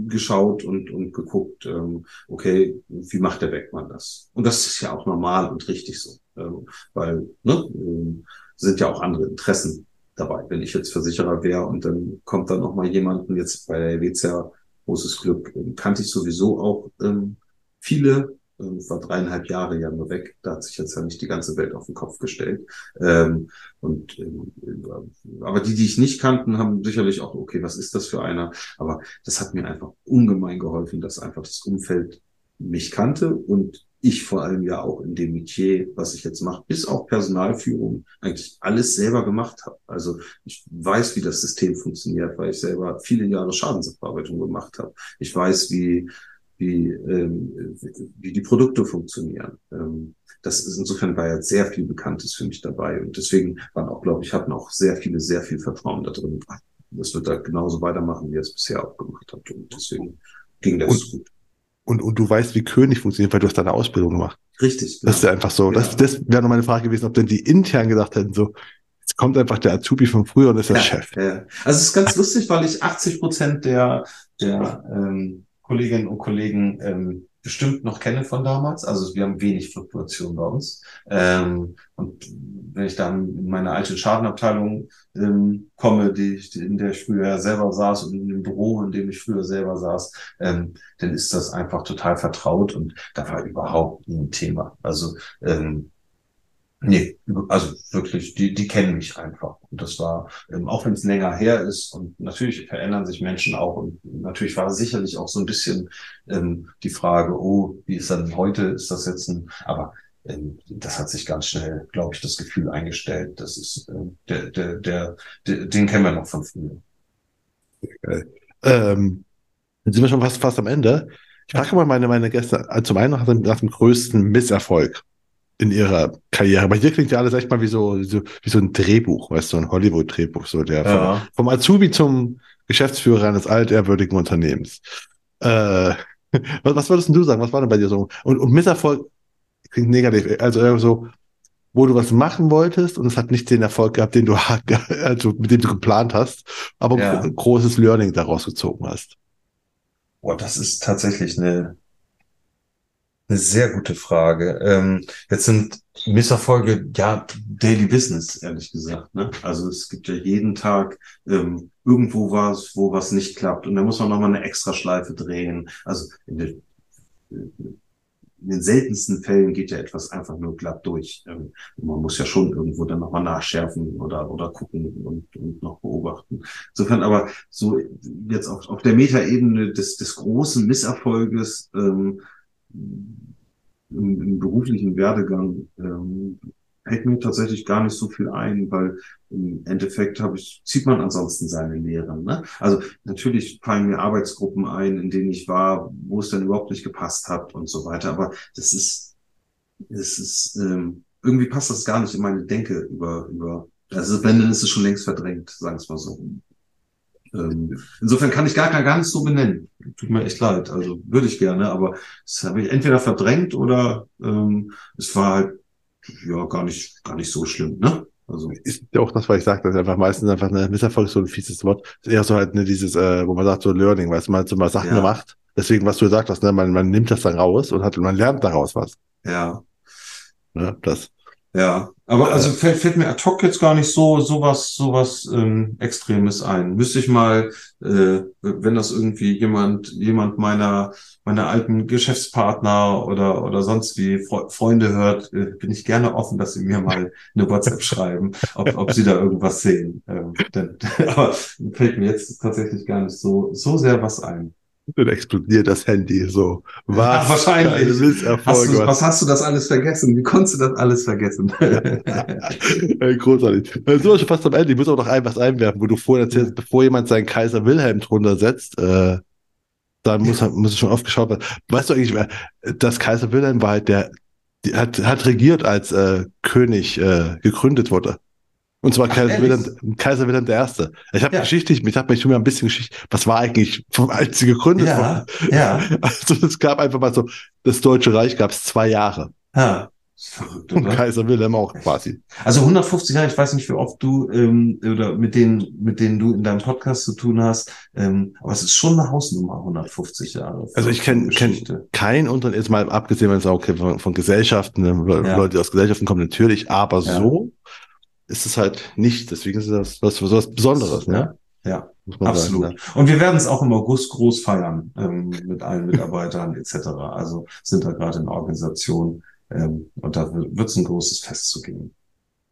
geschaut und, und geguckt, ähm, okay, wie macht der Beckmann das? Und das ist ja auch normal und richtig so, ähm, weil ne, ähm, sind ja auch andere Interessen dabei. Wenn ich jetzt Versicherer wäre und dann kommt dann noch mal jemanden, jetzt bei der Helvetia, großes Glück, ähm, kannte ich sowieso auch ähm, viele, ähm, war dreieinhalb Jahre ja nur weg, da hat sich jetzt ja nicht die ganze Welt auf den Kopf gestellt. Ähm, und ähm, aber die, die ich nicht kannten, haben sicherlich auch, okay, was ist das für einer? Aber das hat mir einfach ungemein geholfen, dass einfach das Umfeld mich kannte und ich vor allem ja auch in dem Metier, was ich jetzt mache, bis auf Personalführung, eigentlich alles selber gemacht habe. Also ich weiß, wie das System funktioniert, weil ich selber viele Jahre Schadensaufarbeitung gemacht habe. Ich weiß, wie wie, ähm, wie die Produkte funktionieren. Ähm, das ist insofern war ja sehr viel Bekanntes für mich dabei und deswegen waren auch, glaube ich, hatten auch sehr viele sehr viel Vertrauen da drin. Das wird da genauso weitermachen, wie er es bisher auch gemacht hat und deswegen ging das und, gut. Und, und du weißt, wie König funktioniert, weil du hast deine Ausbildung gemacht. Richtig. Das ist ja einfach so. Ja. Das, das wäre noch meine Frage gewesen, ob denn die intern gesagt hätten, so, jetzt kommt einfach der Azubi von früher und ist der ja, Chef. Ja. Also es ist ganz lustig, weil ich 80 Prozent der, der ähm, Kolleginnen und Kollegen ähm, bestimmt noch kenne von damals. Also wir haben wenig Fluktuation bei uns. Ähm, und wenn ich dann in meine alte Schadenabteilung ähm, komme, die, in der ich früher selber saß und in dem Büro, in dem ich früher selber saß, ähm, dann ist das einfach total vertraut und da war überhaupt nie ein Thema. Also ähm, Nee, also wirklich, die, die kennen mich einfach. Und das war, ähm, auch wenn es länger her ist und natürlich verändern sich Menschen auch und natürlich war sicherlich auch so ein bisschen ähm, die Frage, oh, wie ist dann heute, ist das jetzt ein, aber ähm, das hat sich ganz schnell, glaube ich, das Gefühl eingestellt. Das ist ähm, der, der, der, der, den kennen wir noch von früher. Okay. Ähm, jetzt sind wir schon fast, fast am Ende. Ich frage mal meine, meine Gäste, also zum einen nach dem, nach dem größten Misserfolg in ihrer Karriere. Aber hier klingt ja alles echt mal wie so, wie so, wie so ein Drehbuch, weißt du, ein Hollywood-Drehbuch, so der ja. vom, vom Azubi zum Geschäftsführer eines altehrwürdigen Unternehmens. Äh, *laughs* was, was würdest du sagen? Was war denn bei dir so? Und, und Misserfolg klingt negativ, also so, wo du was machen wolltest und es hat nicht den Erfolg gehabt, den du *laughs* also mit dem du geplant hast, aber ja. großes Learning daraus gezogen hast. Boah, das ist tatsächlich eine eine sehr gute Frage. Ähm, jetzt sind Misserfolge ja Daily Business, ehrlich gesagt. Ne? Also es gibt ja jeden Tag ähm, irgendwo was, wo was nicht klappt. Und da muss man nochmal eine extra Schleife drehen. Also in, der, in, den seltensten Fällen geht ja etwas einfach nur glatt durch. Ähm, man muss ja schon irgendwo dann nochmal nachschärfen oder, oder gucken und, und noch beobachten. Insofern aber so jetzt auf, auf der Metaebene des, des großen Misserfolges, ähm, im, im beruflichen Werdegang ähm, fällt mir tatsächlich gar nicht so viel ein, weil im Endeffekt habe ich, zieht man ansonsten seine Lehren. Ne? Also natürlich fallen mir Arbeitsgruppen ein, in denen ich war, wo es dann überhaupt nicht gepasst hat und so weiter. Aber das ist, das ist, ähm, irgendwie passt das gar nicht in meine Denke über, über, also wenn, dann ist es schon längst verdrängt, sagen wir es mal so. Ähm, insofern kann ich gar, gar nicht so benennen. Tut mir echt leid. Also würde ich gerne, aber das habe ich entweder verdrängt oder ähm, es war halt ja gar nicht, gar nicht so schlimm, ne? Also ist ja auch das, was ich sage, das ist einfach meistens einfach eine Misserfolg so ein fieses Wort. ist eher so halt ne, dieses, äh, wo man sagt, so Learning, du, man so mal Sachen ja. gemacht. Deswegen, was du gesagt hast, ne, man, man nimmt das dann raus und hat, man lernt daraus was. Ja. Ne, das. Ja, aber also fällt, fällt mir ad hoc jetzt gar nicht so sowas sowas ähm, Extremes ein. Müsste ich mal, äh, wenn das irgendwie jemand jemand meiner meiner alten Geschäftspartner oder oder sonst wie Fre Freunde hört, äh, bin ich gerne offen, dass sie mir mal eine WhatsApp schreiben, ob, ob sie da irgendwas sehen. Ähm, denn, *laughs* aber fällt mir jetzt tatsächlich gar nicht so so sehr was ein. Dann explodiert das Handy so. Was? Ach, *laughs* wahrscheinlich. Hast du, was hast du das alles vergessen? Wie konntest du das alles vergessen? *laughs* Großartig. So schon fast am Ende. Ich muss auch noch ein was einwerfen, wo du vorhin erzählst, bevor jemand seinen Kaiser Wilhelm drunter setzt, äh, dann muss, muss es schon oft geschaut werden. Weißt du eigentlich, dass Kaiser Wilhelm war halt der, hat, hat regiert, als äh, König äh, gegründet wurde. Und zwar Ach, Kaiser, Wilhelm, Kaiser Wilhelm I. Ich habe ja. geschichtlich, ich habe mich schon mal ein bisschen Geschichte, was war eigentlich, als sie gegründet ja, wurde? Ja. *laughs* Also es gab einfach mal so, das Deutsche Reich gab es zwei Jahre. Ja. Verrückt, *laughs* Und Kaiser Wilhelm auch quasi. Also 150 Jahre, ich weiß nicht, wie oft du ähm, oder mit denen, mit denen du in deinem Podcast zu tun hast, ähm, aber es ist schon eine Hausnummer, 150 Jahre. Also ich kenne kenn kein Unternehmen, jetzt mal abgesehen wenn okay, von, von Gesellschaften, ja. Leute, die aus Gesellschaften kommen, natürlich, aber ja. so ist es halt nicht. Deswegen ist es was, was, Besonderes. Ne? Ja, absolut. Sagen, ne? Und wir werden es auch im August groß feiern ähm, mit allen Mitarbeitern etc. Also sind da gerade in der Organisation ähm, und da wird es ein großes Fest zu geben.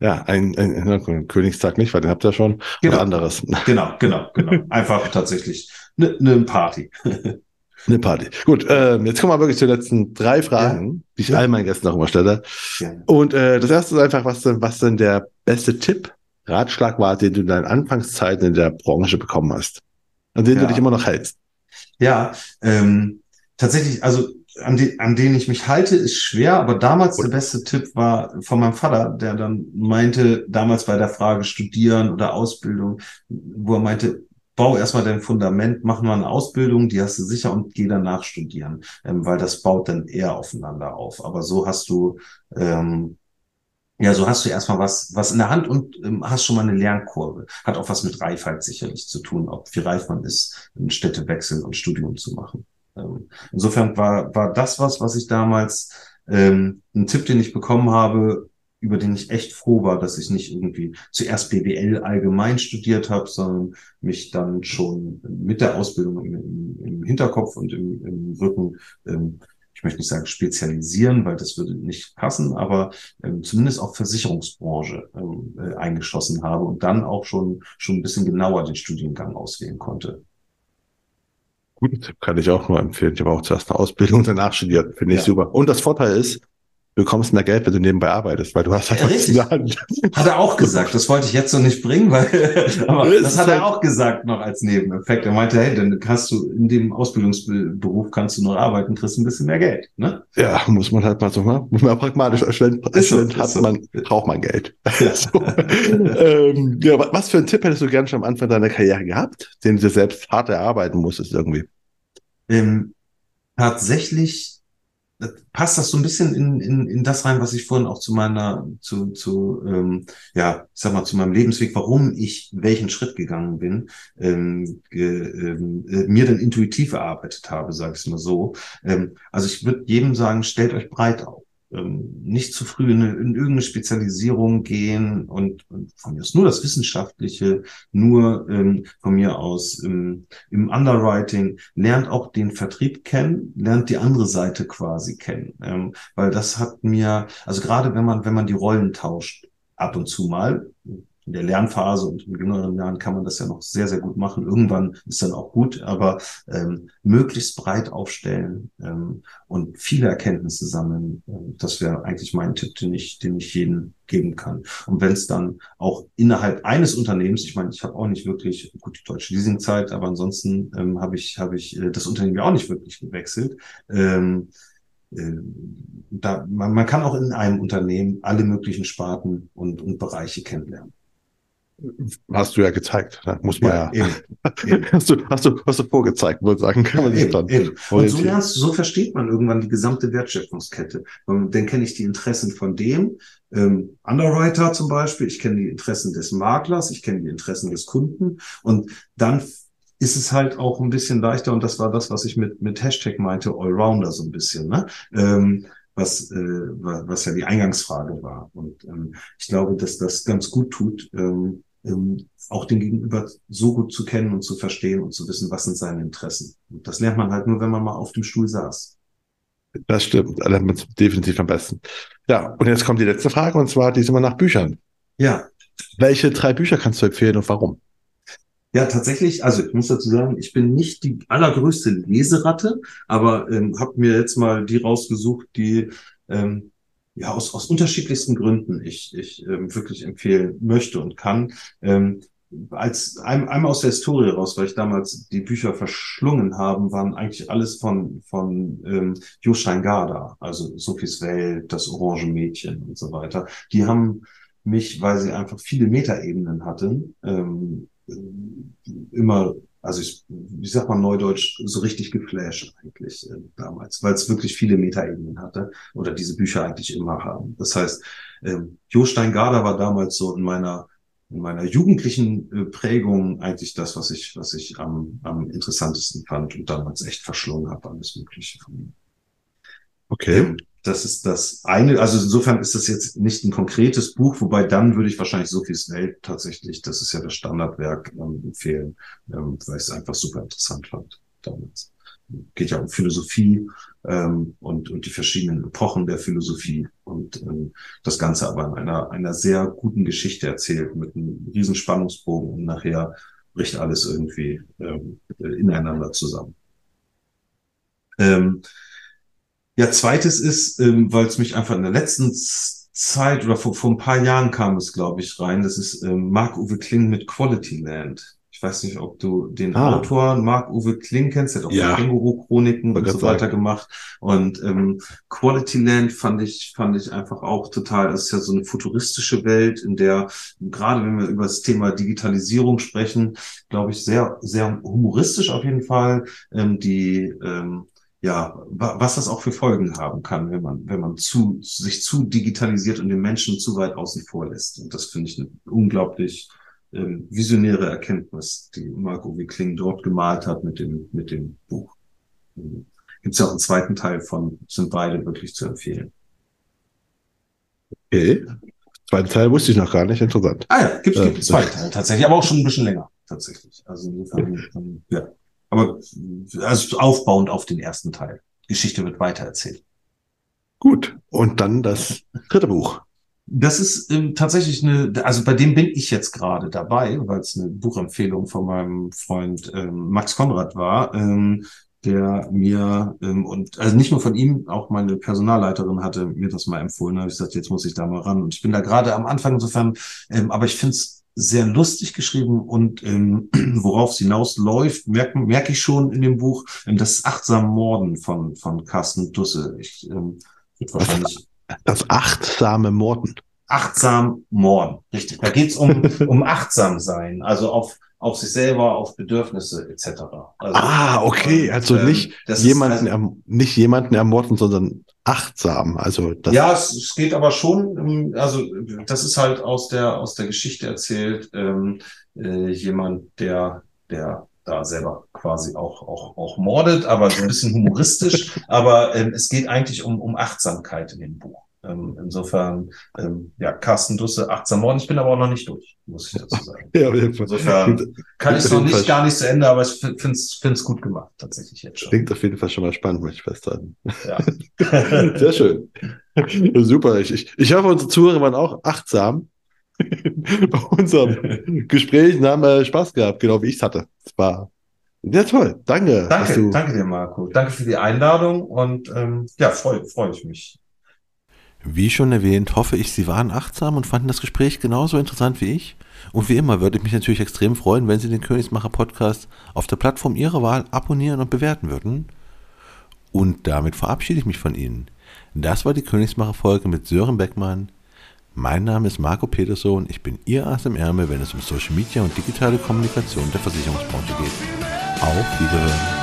Ja, ein, ein, ein Königstag nicht, weil den habt ihr schon. Genau. Oder anderes. Genau, genau, genau. Einfach tatsächlich eine ne Party. *laughs* Eine Party. Gut, äh, jetzt kommen wir wirklich zu den letzten drei Fragen, ja. die ich ja. all meinen Gästen auch immer stelle. Ja. Und äh, das erste ist einfach, was denn, was denn der beste Tipp, Ratschlag war, den du in deinen Anfangszeiten in der Branche bekommen hast, an den du dich immer noch hältst? Ja, ähm, tatsächlich, also an, die, an denen ich mich halte, ist schwer, aber damals der beste Tipp war von meinem Vater, der dann meinte, damals bei der Frage Studieren oder Ausbildung, wo er meinte, bau erstmal dein Fundament, mach mal eine Ausbildung, die hast du sicher und geh danach studieren, ähm, weil das baut dann eher aufeinander auf. Aber so hast du, ähm, ja, so hast du erstmal was, was in der Hand und ähm, hast schon mal eine Lernkurve. Hat auch was mit Reifheit sicherlich zu tun, ob wie reif man ist, Städte wechseln und Studium zu machen. Ähm, insofern war, war das was, was ich damals, ähm, ein Tipp, den ich bekommen habe, über den ich echt froh war, dass ich nicht irgendwie zuerst BWL allgemein studiert habe, sondern mich dann schon mit der Ausbildung im, im Hinterkopf und im, im Rücken, ähm, ich möchte nicht sagen spezialisieren, weil das würde nicht passen, aber ähm, zumindest auch Versicherungsbranche ähm, äh, eingeschlossen habe und dann auch schon, schon ein bisschen genauer den Studiengang auswählen konnte. Guten Tipp kann ich auch nur empfehlen. Ich habe auch zuerst eine Ausbildung danach studiert. Finde ich ja. super. Und das Vorteil ist, du bekommst mehr Geld, wenn du nebenbei arbeitest, weil du hast halt ja, was in der Hand. Hat er auch gesagt. Das wollte ich jetzt so nicht bringen, weil, *laughs* aber das, das hat er auch gesagt noch als Nebeneffekt. Er meinte, hey, dann hast du in dem Ausbildungsberuf kannst du noch arbeiten, kriegst ein bisschen mehr Geld, ne? Ja, muss man halt mal so, ne? muss man pragmatisch erstellen. So, hat so. man, braucht man Geld. *laughs* so. ähm, ja, was für einen Tipp hättest du gerne schon am Anfang deiner Karriere gehabt, den du selbst hart erarbeiten musstest irgendwie? Ähm, tatsächlich passt das so ein bisschen in, in, in das rein, was ich vorhin auch zu meiner, zu, zu ähm, ja, ich sag mal, zu meinem Lebensweg, warum ich welchen Schritt gegangen bin, ähm, ähm, äh, mir dann intuitiv erarbeitet habe, sage ich mal so. Ähm, also ich würde jedem sagen, stellt euch breit auf nicht zu früh in, in irgendeine Spezialisierung gehen und, und von mir aus nur das Wissenschaftliche, nur ähm, von mir aus im, im Underwriting, lernt auch den Vertrieb kennen, lernt die andere Seite quasi kennen. Ähm, weil das hat mir, also gerade wenn man, wenn man die Rollen tauscht, ab und zu mal, in der Lernphase und in jüngeren Jahren kann man das ja noch sehr, sehr gut machen. Irgendwann ist dann auch gut, aber ähm, möglichst breit aufstellen ähm, und viele Erkenntnisse sammeln. Ähm, das wäre eigentlich mein Tipp, den ich, den ich jedem geben kann. Und wenn es dann auch innerhalb eines Unternehmens, ich meine, ich habe auch nicht wirklich, gut, die deutsche Leasingzeit, aber ansonsten ähm, habe ich, habe ich äh, das Unternehmen ja auch nicht wirklich gewechselt. Ähm, äh, da, man, man kann auch in einem Unternehmen alle möglichen Sparten und, und Bereiche kennenlernen. Hast du ja gezeigt, ne? muss man ja. ja. Eben, *laughs* eben. hast, du, hast, du, hast du vorgezeigt, wohl sagen, kann man sich dann. Eben. Und so lernst, so versteht man irgendwann die gesamte Wertschöpfungskette. Und dann kenne ich die Interessen von dem, ähm, Underwriter zum Beispiel, ich kenne die Interessen des Maklers, ich kenne die Interessen des Kunden und dann ist es halt auch ein bisschen leichter und das war das, was ich mit, mit Hashtag meinte, Allrounder so ein bisschen, ne? Ähm, was, äh, was ja die Eingangsfrage war. Und ähm, ich glaube, dass das ganz gut tut, ähm, ähm, auch den Gegenüber so gut zu kennen und zu verstehen und zu wissen, was sind seine Interessen. Und das lernt man halt nur, wenn man mal auf dem Stuhl saß. Das stimmt, lernt man definitiv am besten. Ja, und jetzt kommt die letzte Frage und zwar die ist immer nach Büchern. Ja. Welche drei Bücher kannst du empfehlen und warum? Ja, tatsächlich, also ich muss dazu sagen, ich bin nicht die allergrößte Leseratte, aber ähm, habe mir jetzt mal die rausgesucht, die ähm, ja aus, aus unterschiedlichsten Gründen ich, ich ähm, wirklich empfehlen möchte und kann. Ähm, als ein, einmal aus der Historie raus, weil ich damals die Bücher verschlungen haben, waren eigentlich alles von von ähm, Jostein Garda, also Sophies Welt, das Orange Mädchen und so weiter. Die haben mich, weil sie einfach viele Metaebenen hatten, ähm, immer also ich, wie sagt man neudeutsch, so richtig geflasht eigentlich äh, damals, weil es wirklich viele Metaebenen hatte oder diese Bücher eigentlich immer haben. Das heißt, ähm, Jo Steingarder war damals so in meiner in meiner jugendlichen äh, Prägung eigentlich das, was ich was ich am, am interessantesten fand und damals echt verschlungen habe, alles Mögliche von ihm. Okay. Ähm, das ist das eine. Also insofern ist das jetzt nicht ein konkretes Buch, wobei dann würde ich wahrscheinlich Sophies Welt tatsächlich, das ist ja das Standardwerk, ähm, empfehlen, ähm, weil ich es einfach super interessant fand damals. Geht ja um Philosophie ähm, und, und die verschiedenen Epochen der Philosophie und ähm, das Ganze aber in einer, einer sehr guten Geschichte erzählt mit einem riesen Spannungsbogen und nachher bricht alles irgendwie ähm, ineinander zusammen. Ähm, ja, zweites ist, ähm, weil es mich einfach in der letzten Zeit oder vor, vor ein paar Jahren kam es, glaube ich, rein. Das ist ähm, Marc-Uwe Kling mit Quality Land. Ich weiß nicht, ob du den ah. Autor Marc-Uwe Kling kennst, der hat auch ja. Känguru-Chroniken und so weiter sagen. gemacht. Und ähm, Quality Land fand ich, fand ich einfach auch total, das ist ja so eine futuristische Welt, in der, gerade wenn wir über das Thema Digitalisierung sprechen, glaube ich, sehr, sehr humoristisch auf jeden Fall, ähm, die ähm, ja, was das auch für Folgen haben kann, wenn man, wenn man zu, sich zu digitalisiert und den Menschen zu weit außen vor lässt. Und das finde ich eine unglaublich ähm, visionäre Erkenntnis, die Marco Wickling dort gemalt hat mit dem, mit dem Buch. Gibt es ja auch einen zweiten Teil von, sind beide wirklich zu empfehlen. Okay. Zweiten Teil wusste ich noch gar nicht, interessant. Ah ja, gibt es äh, zwei Teile tatsächlich, aber auch schon ein bisschen länger, tatsächlich. Also insofern, ja. Aber also aufbauend auf den ersten Teil. Geschichte wird weitererzählt. Gut. Und dann das dritte Buch. Das ist ähm, tatsächlich eine, also bei dem bin ich jetzt gerade dabei, weil es eine Buchempfehlung von meinem Freund ähm, Max Konrad war, ähm, der mir ähm, und also nicht nur von ihm, auch meine Personalleiterin hatte mir das mal empfohlen. Da habe ich gesagt, jetzt muss ich da mal ran. Und ich bin da gerade am Anfang insofern, ähm, aber ich finde es sehr lustig geschrieben und ähm, *clears throat* worauf es hinausläuft, merke merk ich schon in dem Buch, ähm, das achtsame Morden von, von Carsten Dusse. Ich, ähm, wahrscheinlich das achtsame Morden. Achtsam Morden, richtig. Da geht's um, *laughs* um achtsam sein, also auf auf sich selber, auf Bedürfnisse etc. Also, ah, okay, also ähm, nicht jemanden, also, nicht jemanden ermorden, sondern achtsam. Also das ja, es, es, geht aber schon. Also das ist halt aus der aus der Geschichte erzählt ähm, äh, jemand, der der da selber quasi auch auch auch mordet, aber so ein bisschen humoristisch. *laughs* aber ähm, es geht eigentlich um um Achtsamkeit in dem Buch. Ähm, insofern, ähm, ja, Carsten Dusse, achtsam Morden. Ich bin aber auch noch nicht durch, muss ich dazu sagen. *laughs* ja, auf jeden Fall. Insofern kann ich es noch nicht Fall. gar nicht zu Ende, aber ich finde es gut gemacht, tatsächlich jetzt schon. Klingt auf jeden Fall schon mal spannend, möchte ich festhalten. Ja. *laughs* Sehr schön. Super. Ich, ich, ich hoffe, unsere Zuhörer waren auch achtsam *laughs* bei unserem Gespräch und haben äh, Spaß gehabt, genau wie ich es hatte. Es war sehr toll. Danke. Danke, du- danke dir, Marco. Danke für die Einladung und ähm, ja, freue freu ich mich. Wie schon erwähnt, hoffe ich, Sie waren achtsam und fanden das Gespräch genauso interessant wie ich. Und wie immer würde ich mich natürlich extrem freuen, wenn Sie den Königsmacher Podcast auf der Plattform Ihrer Wahl abonnieren und bewerten würden. Und damit verabschiede ich mich von Ihnen. Das war die Königsmacher Folge mit Sören Beckmann. Mein Name ist Marco Peterson. Ich bin Ihr Ass im Ärmel, wenn es um Social Media und digitale Kommunikation der Versicherungsbranche geht. Auf Wiederhören.